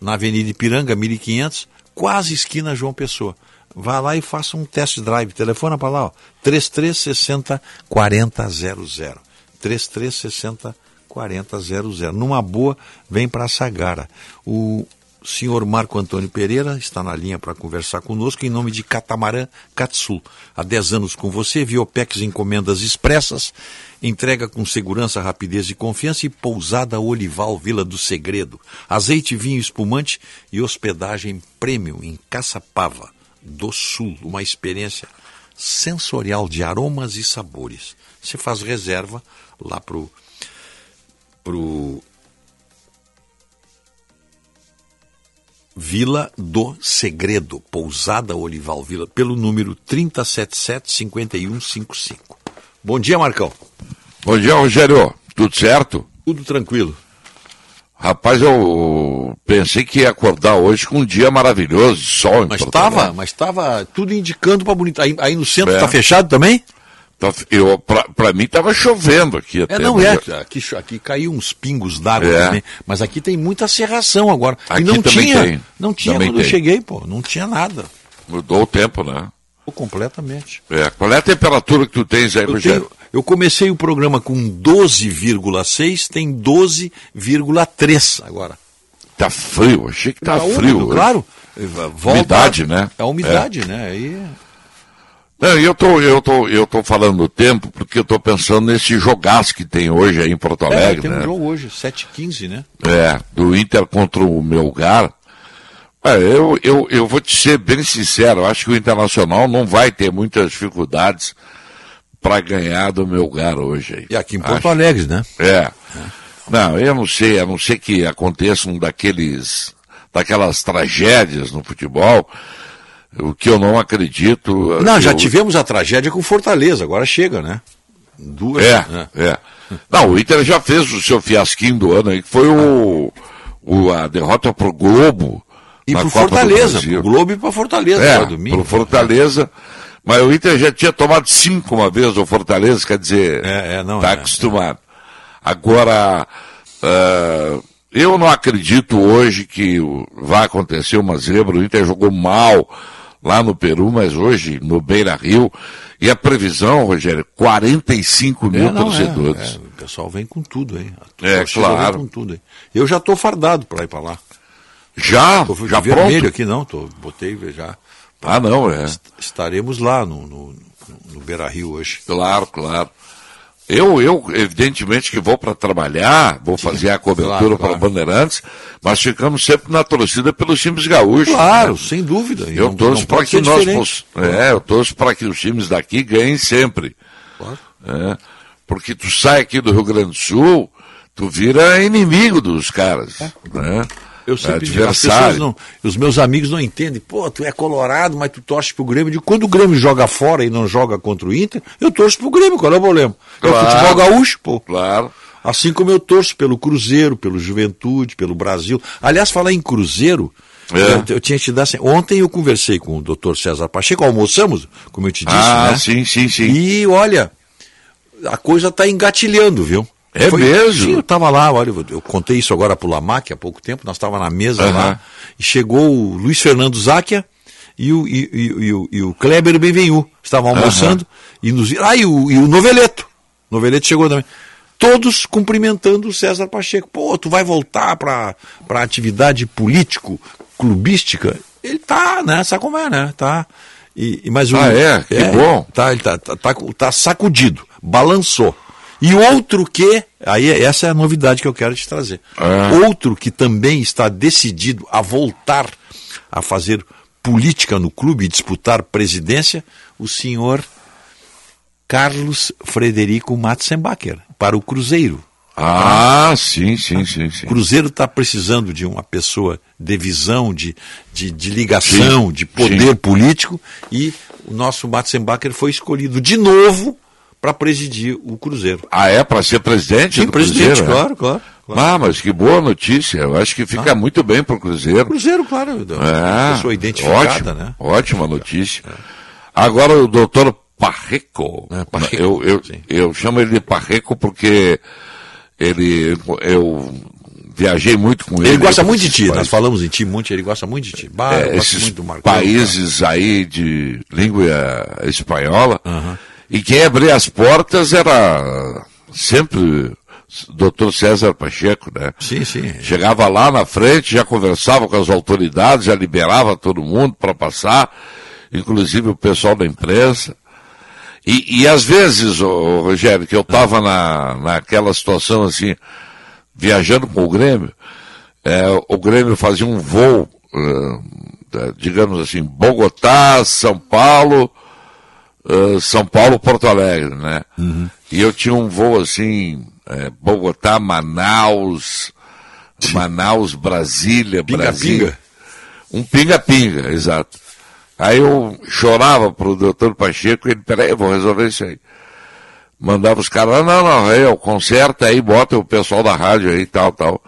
na Avenida Ipiranga, 1500, quase esquina João Pessoa. Vá lá e faça um test drive. Telefona para lá, ó. 3360 4000. 3360 4000. Numa boa, vem para a Sagara. O senhor Marco Antônio Pereira está na linha para conversar conosco em nome de Catamarã Catsul. Há 10 anos com você, Viopex Encomendas Expressas, entrega com segurança, rapidez e confiança e pousada Olival Vila do Segredo. Azeite, vinho espumante e hospedagem premium em Caçapava do Sul. Uma experiência sensorial de aromas e sabores. Você faz reserva lá pro pro Vila do Segredo, Pousada Olival Vila, pelo número 3077-5155. Bom dia, Marcão. Bom dia, Rogério. Tudo certo? Tudo tranquilo. Rapaz, eu pensei que ia acordar hoje com um dia maravilhoso, sol. Mas estava, mas estava tudo indicando para bonito. Aí, aí no centro É. está fechado também? Tá- Eu, pra, pra mim estava chovendo aqui até. É, não mas é. eu- Aqui, aqui caiu uns pingos d'água É. também. Mas aqui tem muita serração agora. Aqui e não tinha. tem. Não tinha Também quando eu tem. cheguei, pô. Não tinha nada. Mudou o tempo, né? Mudou completamente. É. Qual é a temperatura que tu tens aí, Eu, tenho- eu comecei o programa com 12,6, tem 12,3 agora. Tá frio, achei que tá, Tá frio. úmido, claro. Volta- Umidade, né? É a umidade, né? Aí... Não, eu tô, eu tô, eu tô falando do tempo porque eu tô pensando nesse jogaço que tem hoje aí em Porto É, Alegre, tem um né? jogo hoje, 7h15, né? É, do Inter contra o Melgar. É, eu, eu, eu vou te ser bem sincero, eu acho que o Internacional não vai ter muitas dificuldades para ganhar do Melgar hoje. aí. E aqui em Porto Acho- Alegre, né? É. Não, eu não sei, a não ser que aconteça um daqueles, daquelas tragédias no futebol, o que eu não acredito. Não, já eu- tivemos a tragédia com Fortaleza, agora chega, né? Duas. É, né? é. Não, o Inter já fez o seu fiasquinho do ano aí, que foi o, o- a derrota pro Globo. E pro Copa Fortaleza, pro Globo e pra Fortaleza, É, domingo. pro Fortaleza. Mas o Inter já tinha tomado cinco uma vez o Fortaleza, quer dizer, É, é, não, tá é, acostumado. Agora, ah, eu não acredito hoje que vai acontecer uma zebra. O Inter jogou mal lá no Peru, mas hoje no Beira Rio. E a previsão, Rogério, 45 mil É, não, é, torcedores. é, o pessoal vem com tudo. A É, claro. Com tudo aí. Eu já tô fardado para ir para lá. Já? Tô já vermelho pronto? aqui não, tô, botei já. Ah, não, é. Estaremos lá no, no, no Beira Rio hoje. Claro, claro. Eu, eu, evidentemente que vou para trabalhar, vou fazer a cobertura Claro, para claro. Bandeirantes, mas ficamos sempre na torcida pelos times gaúchos. Claro, né? sem dúvida. Eu não- torço para que nós poss- É, eu torço para que os times daqui ganhem sempre. Claro. É, porque tu sai aqui do Rio Grande do Sul, tu vira inimigo dos caras. Né? Eu sempre digo, as pessoas não, os meus amigos não entendem. Pô, tu é colorado, mas tu torce pro Grêmio. Digo, quando o Grêmio joga fora e não joga contra o Inter, eu torço pro Grêmio, qual é o problema? É o Claro. futebol gaúcho, pô. Claro. Assim como eu torço pelo Cruzeiro, pelo Juventude, pelo Brasil. Aliás, falar em Cruzeiro, É. eu, tinha te dar assim. Ontem eu conversei com o doutor César Pacheco, almoçamos, como eu te disse, Ah, né? sim, sim, sim. E olha, a coisa está engatilhando, viu? É mesmo? Sim, eu estava lá, olha, eu- eu contei isso agora pro Lamac há pouco tempo, nós estávamos na mesa Aham. lá, e chegou o Luiz Fernando Záquia e o, e, e- e o, e o Kleber Benvenu, estavam almoçando, e nos ah, e o, e o Noveleto, Noveleto chegou também. Todos cumprimentando o César Pacheco. Pô, tu vai voltar para a atividade político, clubística? Ele tá, né? Sabe como é, né? Tá. E, mas o, Ah, é? Que bom. Tá, ele tá, tá, tá, tá sacudido, balançou. E outro que, aí essa é a novidade que eu quero te trazer. Ah. Outro que também está decidido a voltar a fazer política no clube e disputar presidência, o senhor Carlos Frederico Matzenbacher, para o Cruzeiro. Ah, sim, sim, sim, sim. O Cruzeiro está precisando de uma pessoa de visão, de, de, de ligação, Sim, de poder sim. político, e o nosso Matzenbacher foi escolhido de novo para presidir o Cruzeiro. Ah, é para ser presidente Sim, do presidente, Cruzeiro? é? claro, claro, Ah, mas que boa notícia. Eu acho que fica muito bem pro Cruzeiro. Cruzeiro, claro, É, pessoa identificada, ótimo, né? Ótima notícia. Agora o doutor Parreco. É, Parreco, eu, eu, sim. eu chamo ele de Parreco porque ele, eu viajei muito com ele. Ele gosta para muito de ti, nós falamos em ti muito, ele gosta muito de ti. Bah, É, esses muito do países aí de língua espanhola. E quem abria as portas era sempre o doutor César Pacheco, né? Sim, sim. Chegava lá na frente, já conversava com as autoridades, já liberava todo mundo para passar, inclusive o pessoal da imprensa. E, e às vezes, ô, Rogério, que eu estava na, naquela situação assim, viajando com o Grêmio, é, o Grêmio fazia um voo, digamos assim, Bogotá, São Paulo, eh, São Paulo, Porto Alegre, né? E eu tinha um voo assim, eh, Bogotá, Manaus, Manaus, Brasília, Brasília. Um pinga-pinga, exato. Aí eu chorava pro doutor Pacheco, ele, peraí, eu vou resolver isso aí. Mandava os caras, "Ah, não, não, ó, conserta aí, bota o pessoal da rádio aí, tal, tal.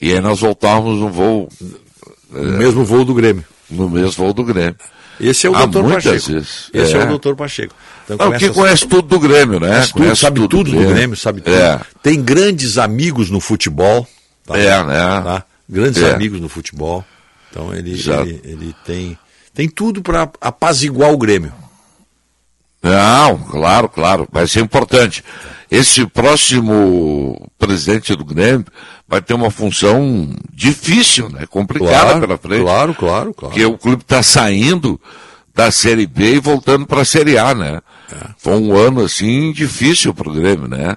E aí nós voltávamos no voo. No mesmo voo do Grêmio. No mesmo voo do Grêmio. Esse é o Há doutor Pacheco. vezes. Esse é. É. o doutor Pacheco. Então, Não, começa que conhece tudo do Grêmio, né? Conhece tudo, Conhece sabe tudo tudo, do Grêmio. Grêmio, sabe tudo. É. Tem grandes amigos no futebol. tá? É, né? Tá? Grandes É. amigos no futebol. Então ele, ele, ele tem, tem tudo para apaziguar o Grêmio. Não, claro, claro, vai ser importante. Esse próximo presidente do Grêmio vai ter uma função difícil, né? Complicada Claro, pela frente. claro, claro, claro. Porque o clube está saindo da Série B e voltando para a Série A, né? É. Foi um ano, assim, difícil para o Grêmio, né?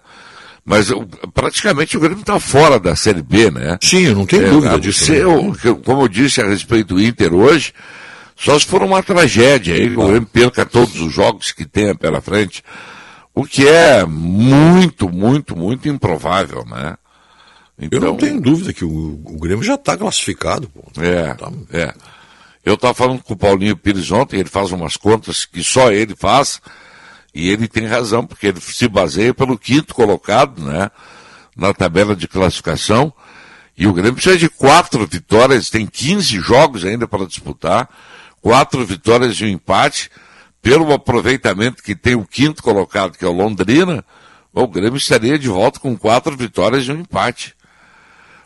Mas praticamente o Grêmio está fora da Série B, né? Sim, eu não tenho dúvida a disso, né? eu- como eu disse a respeito do Inter hoje, só se for uma tragédia aí, que o Grêmio perca todos os jogos que tenha pela frente, o que é muito, muito, muito improvável, né? Eu não tenho dúvida que o, o Grêmio já está classificado. Pô. É, é. Eu estava falando com o Paulinho Pires ontem, ele faz umas contas que só ele faz, e ele tem razão, porque ele se baseia pelo quinto colocado, né, na tabela de classificação, e o Grêmio precisa de quatro vitórias, tem 15 jogos ainda para disputar, quatro vitórias e um empate, pelo aproveitamento que tem o quinto colocado, que é o Londrina, o Grêmio estaria de volta com quatro vitórias e um empate.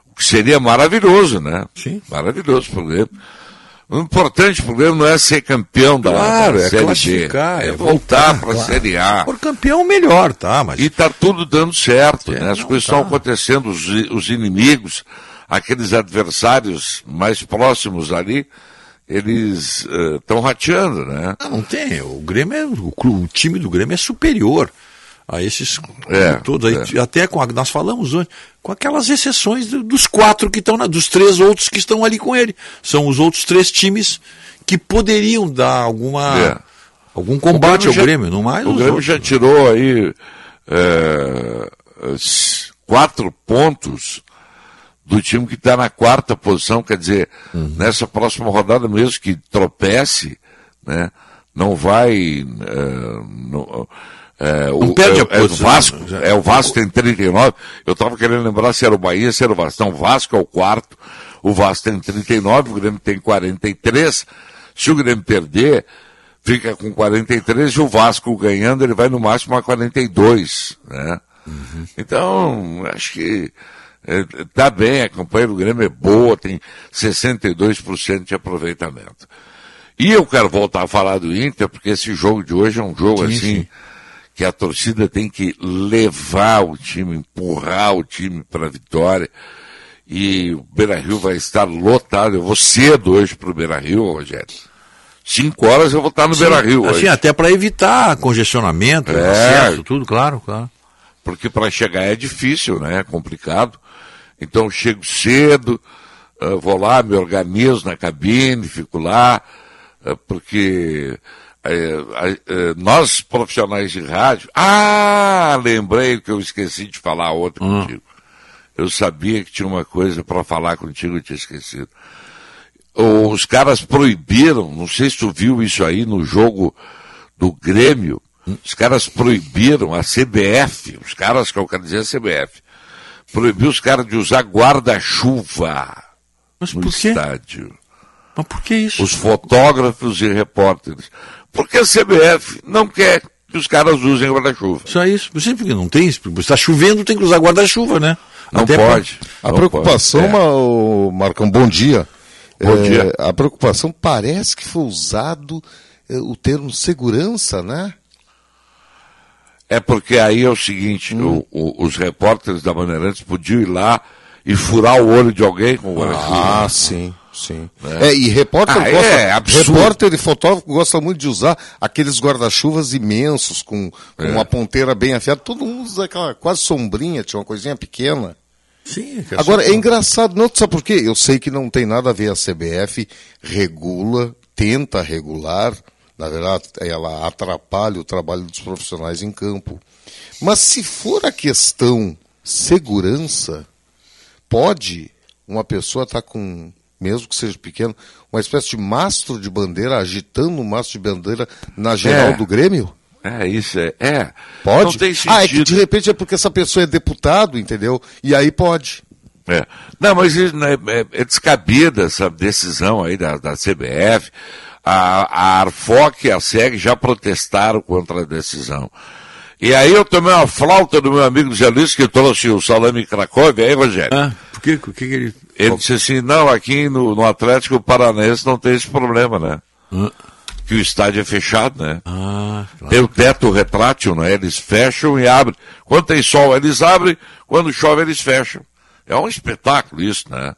O que seria maravilhoso, né? Sim. Maravilhoso pro Grêmio. O importante pro Grêmio não é ser campeão da, Claro, da é Série classificar, B. é É voltar para a claro. Série A. For campeão, melhor, tá? Mas... E está tudo dando certo, né? As não, coisas tá. estão acontecendo, os, os inimigos, aqueles adversários mais próximos ali, eles estão rateando, né? Não, não tem. O Grêmio é, o, o time do Grêmio é superior a esses É, todos. Aí, é. Até com a, nós falamos hoje, com aquelas exceções do- dos quatro que estão, dos três outros que estão ali com ele. São os outros três times que poderiam dar alguma É. algum combate ao já- Grêmio, não mais O Grêmio outros. já tirou aí s- quatro pontos do time que está na quarta posição, quer dizer, Uhum. nessa próxima rodada mesmo que tropece, né, não vai. é, não, é, Não o, perde é, a é o posição, Vasco, já- é o Vasco tem 39. Eu estava querendo lembrar se era o Bahia, se era o Vasco. Não, o Vasco é o quarto. O Vasco tem 39, o Grêmio tem 43. Se o Grêmio perder, fica com 43 e o Vasco ganhando, ele vai no máximo a 42, né? Então, acho que está bem, a campanha do Grêmio é boa, tem 62% de aproveitamento. E eu quero voltar a falar do Inter, porque esse jogo de hoje é um jogo Sim, assim sim. que a torcida tem que levar o time, empurrar o time para a vitória. E o Beira Rio vai estar lotado. Eu vou cedo hoje para o Beira Rio, Rogério. Cinco horas eu vou estar no Sim, Beira Rio assim, hoje. até para evitar congestionamento, É. acesso, tudo, claro, claro. Porque para chegar é difícil, né? É complicado. Então eu chego cedo, ah, vou lá, me organizo na cabine, fico lá, ah, porque eh, eh, nós profissionais de rádio. Ah, lembrei que eu esqueci de falar outra contigo. Eu sabia que tinha uma coisa para falar contigo, eu tinha esquecido. Os caras proibiram, não sei se tu viu isso aí no jogo do Grêmio, os caras proibiram a CBF, os caras que eu quero dizer a CBF, proibiu os caras de usar guarda-chuva no quê? estádio. Mas por que isso? Os fotógrafos e repórteres. Porque a CBF não quer que os caras usem guarda-chuva. Só isso. Sempre que não tem, está chovendo, tem que usar guarda-chuva, né? Não Até pode. A não preocupação, pode. É. Marcão, bom dia. Bom É, dia. A preocupação parece que foi usado é, o termo segurança, né? É porque aí é o seguinte, Hum. o- o- os repórteres da Bandeirantes podiam ir lá e furar o olho de alguém com o guarda-chuva. Ah, sim, sim. É. É, e repórter Ah, gosta, é absurdo. repórter e fotógrafo gosta muito de usar aqueles guarda-chuvas imensos com, com É. uma ponteira bem afiada. Todo mundo usa aquela quase sombrinha, tinha uma coisinha pequena. Sim, Agora, é engraçado, não sabe por quê? Eu sei que não tem nada a ver, a CBF regula, tenta regular, na verdade, ela atrapalha o trabalho dos profissionais em campo. Mas se for a questão segurança, pode uma pessoa estar com, mesmo que seja pequeno, uma espécie de mastro de bandeira, agitando um mastro de bandeira na geral É. do Grêmio? É, isso é. é. Pode? Não tem ah, é que sentido. de repente é porque essa pessoa é deputado, entendeu? E aí pode. É. Não, mas isso, né, é, é descabida essa decisão aí da, da CBF. A, a Arfoc e a SEG já protestaram contra a decisão. E aí eu tomei uma flauta do meu amigo Zé Luiz, que trouxe o salame Cracóvia, aí, Rogério? Ah, por que, por que, ele... Ele disse assim, não, aqui no, no Atlético Paranaense não tem esse problema, né? Que o estádio é fechado, né? Ah, Tem o teto retrátil, né? Eles fecham e abrem. Quando tem sol, eles abrem. Quando chove, eles fecham. É um espetáculo isso, né?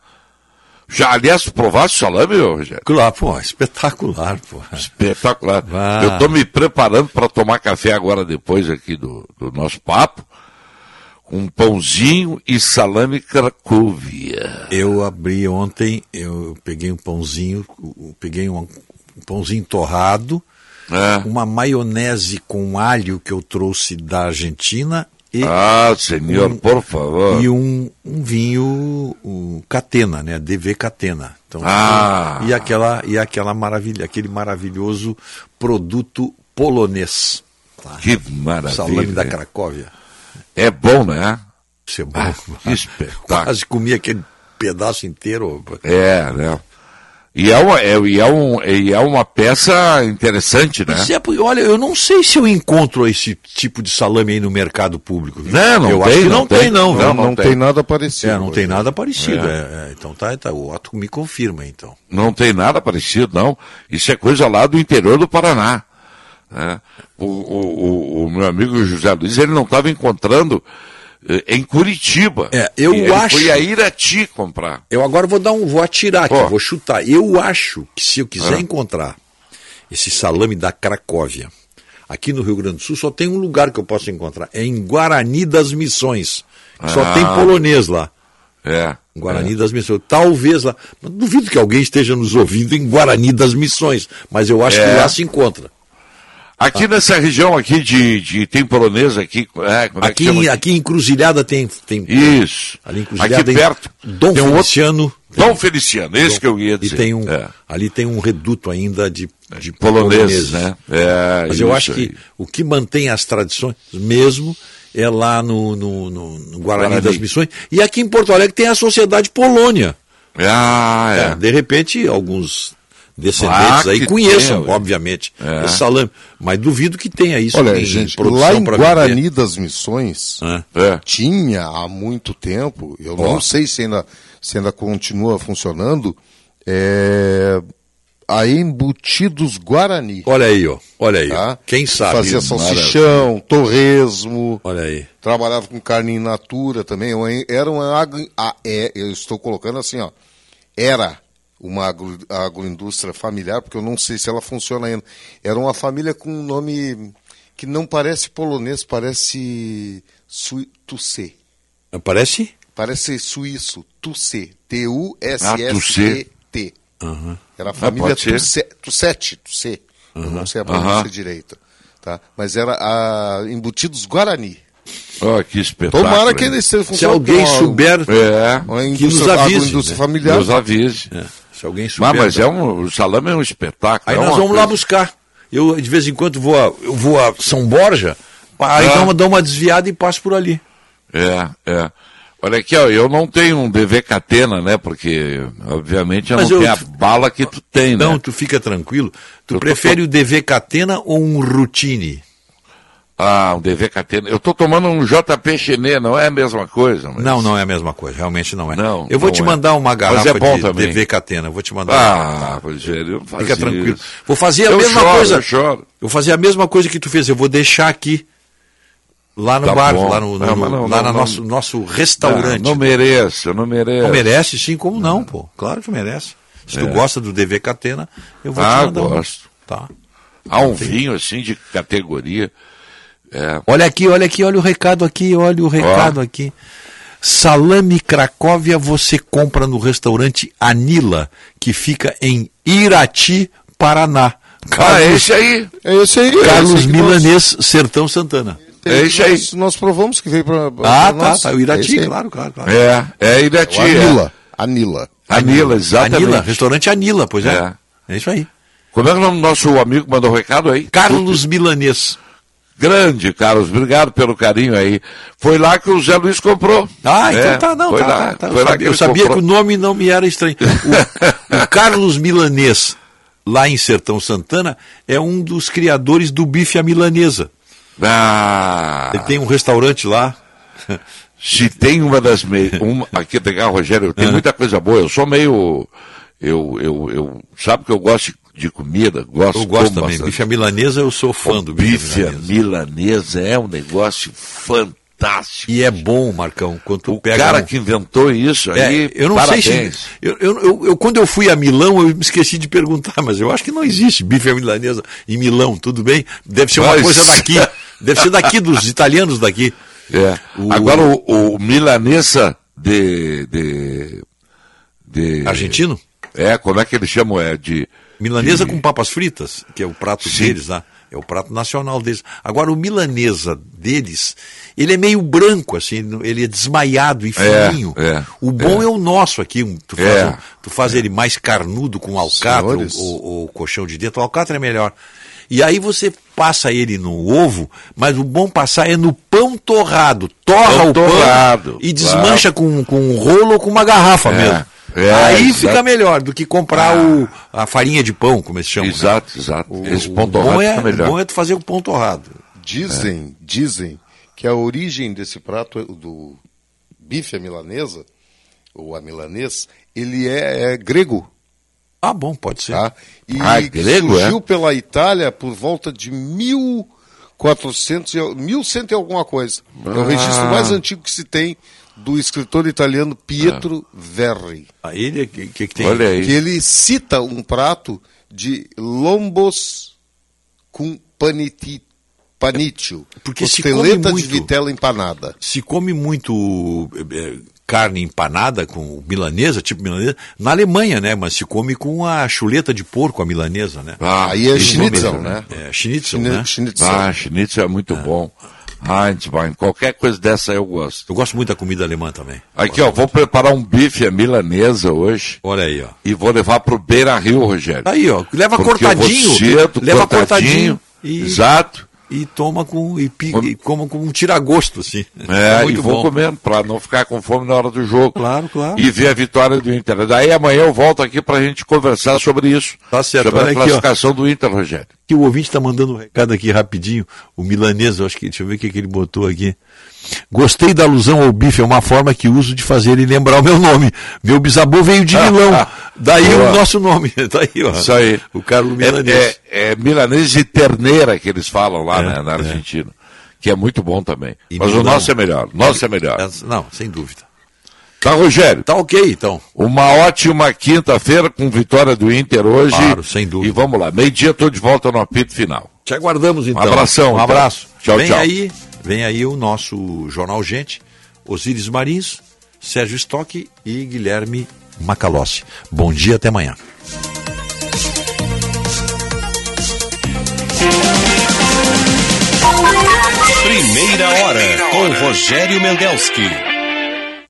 Já, aliás, provaste o salame, Rogério? Claro, pô, espetacular, pô. Espetacular. Ah. Eu estou me preparando para tomar café agora, depois aqui do, do nosso papo, um pãozinho e salame Cracóvia. Eu abri ontem, eu peguei um pãozinho, peguei um, um pãozinho torrado, É. uma maionese com alho que eu trouxe da Argentina e Ah, senhor, um- por favor. e um, um vinho o Catena, né? DV Catena. Então, Ah. e aquela e aquela maravilha, aquele maravilhoso produto polonês. tá? Que maravilha. Salame da Cracóvia. É bom, né? Isso é bom. Ah, que espetáculo. Quase comi aquele pedaço inteiro. É, né? E é uma, é, e é um, e é uma peça interessante, né? Pois é, olha, eu não sei se eu encontro esse tipo de salame aí no mercado público. viu? Não, não eu tem, acho que não não, tem. tem, não. Não, viu? não tem. nada parecido. É, não tem nada parecido. É. é, é, então tá, tá, o Otto me confirma, então. Não tem nada parecido, não. Isso é coisa lá do interior do Paraná. né? O, o, o, o meu amigo José Luiz, ele não estava encontrando em Curitiba. É, eu ele acho- foi a Irati comprar. Eu agora vou dar um, vou atirar aqui, Ó. vou chutar. Eu acho que se eu quiser Ah. encontrar esse salame da Cracóvia, aqui no Rio Grande do Sul, só tem um lugar que eu posso encontrar. É em Guarani das Missões. que Só Ah. tem polonês lá. É. Guarani das Missões. Talvez lá. Duvido que alguém esteja nos ouvindo em Guarani das Missões. Mas eu acho É. que lá se encontra. Aqui nessa região aqui de, de tem polonesa aqui, é, como é que Aqui, em- aqui em Encruzilhada tem. tem Isso. Ali em Encruzilhada Aqui perto. Dom tem um outro- Feliciano. Dom Feliciano, esse Dom- que eu ia E dizer. tem um, É. ali tem um reduto ainda de, de Poloneses, né? É, Mas eu acho que aí. o que mantém as tradições mesmo é lá no, no, no- no Guarani, Guarani. das Missões. E aqui em Porto Alegre tem a Sociedade Polônia. Ah, é. É, de repente, alguns descendentes Ah, aí que conheçam, tem, obviamente, É. esse salame. Mas duvido que tenha isso Olha, em gente, produção lá em Guarani vender. das Missões, É. tinha há muito tempo, eu Ó. não sei se ainda, se ainda continua funcionando, é, a Embutidos Guarani. Olha aí, ó. Olha aí. Tá? Quem sabe? Fazia salsichão, torresmo. Olha aí. Trabalhava com carne in natura também. Era uma agro, ah, é, eu estou colocando assim, ó. Era uma agro, agroindústria familiar, porque eu não sei se ela funciona ainda. Era uma família com um nome que não parece polonês, parece sui, Tussé. Parece? Parece suíço, Tussé. Ah, T-U-S-S-E-T. Aham. Era a Ah, família. Tussé, Tussete, Tussé. Eu não sei a pronúncia direita. Tá? Mas era a Embutidos Guarani. Ó, que espetáculo. Tomara que ele esteja Se funcionando. alguém com a- souber, É. que nos avise. né? familiar. Nos avise. É, Se alguém Mas, souber. mas é um, o salame é um espetáculo. Aí é nós vamos lá coisa- buscar. Eu, de vez em quando, vou a, eu vou a São Borja, aí Ah. dá, uma, dá uma desviada e passo por ali. É, é. Olha aqui, ó, eu não tenho um DV Catena, né? Porque, obviamente, eu Mas não eu- tenho a bala que tu tem, né? Não, tu fica tranquilo. Tu Eu tô- prefere o DV Catena ou um Routine? Ah, um DV Catena. Eu tô tomando um JP Chenê, não é a mesma coisa? Mas... Não, não é a mesma coisa, realmente não é. Não, eu vou não te é. mandar uma Mas garrafa é bom de também. DV Catena, eu vou te mandar. Ah, Rogério, Fica tranquilo. isso. Vou fazer a Eu mesma choro, coisa. eu choro. vou fazer a mesma coisa que tu fez. Eu vou deixar aqui lá no Tá bar, bom. lá no, no- Não, não, lá no nosso nosso restaurante. Não, não mereço, eu não mereço. Não merece, sim, como não, pô? Claro que merece. Se tu É. gosta do DV Catena, eu vou Ah, te mandar. um. gosto. Tá. Há um vinho assim de categoria. É. Olha aqui, olha aqui, olha o recado aqui, olha o recado aqui. Salame Cracóvia você compra no restaurante Anila, que fica em Irati, Paraná. Ah, é esse aí. É esse aí. é Carlos esse que nós- Milanês, Sertão Santana. É isso aí. Nós, nós provamos que veio para. Ah, tá, tá, o Irati, claro, claro, claro. É, é Irati. O Anila. Anila. Anila, exatamente. Anila, restaurante Anila, pois é. É, isso aí. Como é que o nome do nosso amigo que mandou o recado aí? Carlos Milanês. Grande, Carlos, obrigado pelo carinho aí. Foi lá que o Zé Luiz comprou. Ah, então É, tá, não, foi tá, lá, tá, tá. foi Eu lá sabia, ele eu sabia que o nome não me era estranho. O, o Carlos Milanês, lá em Sertão Santana, é um dos criadores do bife à milanesa. Ah, Ele tem um restaurante lá. se tem uma das me... uma... aqui legal, Rogério, tem Ah. muita coisa boa. Eu sou meio eu eu, eu sabe que eu gosto de comida, gosto Eu gosto também. bastante. Bife milanesa, eu sou fã O do bife, bife milanesa. milanesa é um negócio fantástico. E é bom, Marcão, quando tu O cara um- que inventou isso aí, É, eu não parabéns. sei se. Eu, eu, eu- quando eu fui a Milão, eu me esqueci de perguntar, mas eu acho que não existe bife milanesa em Milão, tudo bem? Deve ser uma Mas- coisa daqui. Deve ser daqui, dos italianos daqui. É. O- Agora o, o milanesa de, de, de- Argentino? É, como é que eles chamam? É de Milanesa de- com papas fritas, que é o prato Sim. deles lá. É o prato nacional deles. Agora, o milanesa deles, ele é meio branco, assim, ele é desmaiado e É, fininho. é, o bom é. é. o nosso aqui. Tu faz, É. tu faz ele mais carnudo com alcatra ou, ou- colchão de dentro. O alcatra é melhor. E aí você passa ele no ovo, mas o bom passar é no pão torrado. Torra Pão o pão torrado, e desmancha com, com um rolo ou com uma garrafa É, mesmo. É, aí exato. fica melhor do que comprar o, a farinha de pão, como eles chamam. né? Exato, exato. Esse O pão torrado bom é, fica melhor. o bom é tu fazer o pão torrado. Dizem, dizem que a origem desse prato é do bife à milanesa, ou a milanês, ele é, é grego. Ah, bom, pode ser. Tá? E Ah, grego, surgiu é? pela Itália por volta de 1400, e- 1100 e alguma coisa. É o Ah. registro mais antigo que se tem do escritor italiano Pietro Verri. Aí ele, que, que, que tem? Olha aí. Que ele cita um prato de lombos com paniti, paniccio, Porque se costeleta come de muito. vitela empanada. Se come muito eh, carne empanada com milanesa, tipo milanesa, na Alemanha, né? Mas se come com a chuleta de porco, a milanesa, né? Ah, Aí é schnitzel, mesmo, né? É, schnitzel, Schni- né? Schnitzel. Ah, schnitzel é muito bom. Heinzwein, qualquer coisa dessa eu gosto. Eu gosto muito da comida alemã também. Aqui, ó, vou preparar um bife à milanesa hoje Olha aí, ó. e vou levar pro Beira Rio, Rogério. Aí, ó. Leva Porque cortadinho. cedo, leva cortadinho, cortadinho. E, Exato. e toma com. E, pi- e coma com um tiragosto, assim. É, e muito vou bom. comendo pra não ficar com fome na hora do jogo. Claro, claro. E ver a vitória do Inter. Daí amanhã eu volto aqui pra gente conversar sobre isso. Tá certo, Sobre olha a aqui, classificação do Inter, Rogério. Que o ouvinte está mandando um recado aqui rapidinho. O milanês, eu acho que. Deixa eu ver o que, que ele botou aqui. Gostei da alusão ao bife, é uma forma que uso de fazer ele lembrar o meu nome. Meu bisavô veio de Milão. Daí o nosso nome. Daí, ó. Isso aí. O Carlos É, Milanês. é, é milanês de terneira que eles falam lá É, né, na é. Argentina. Que é muito bom também. E Mas o Milão. nosso é melhor. O nosso é melhor. É, Não, sem dúvida. Tá, Rogério? Tá ok, então. Uma ótima quinta-feira com vitória do Inter hoje. Claro, sem dúvida. E vamos lá. Meio-dia tô de volta no apito final. Te aguardamos então. abração, Um então. abraço. Tchau, vem tchau. Aí, vem aí o nosso Jornal Gente, Osíris Marins, Sérgio Stock e Guilherme Macalossi. Bom dia, até amanhã. Primeira hora com Rogério Mendelski.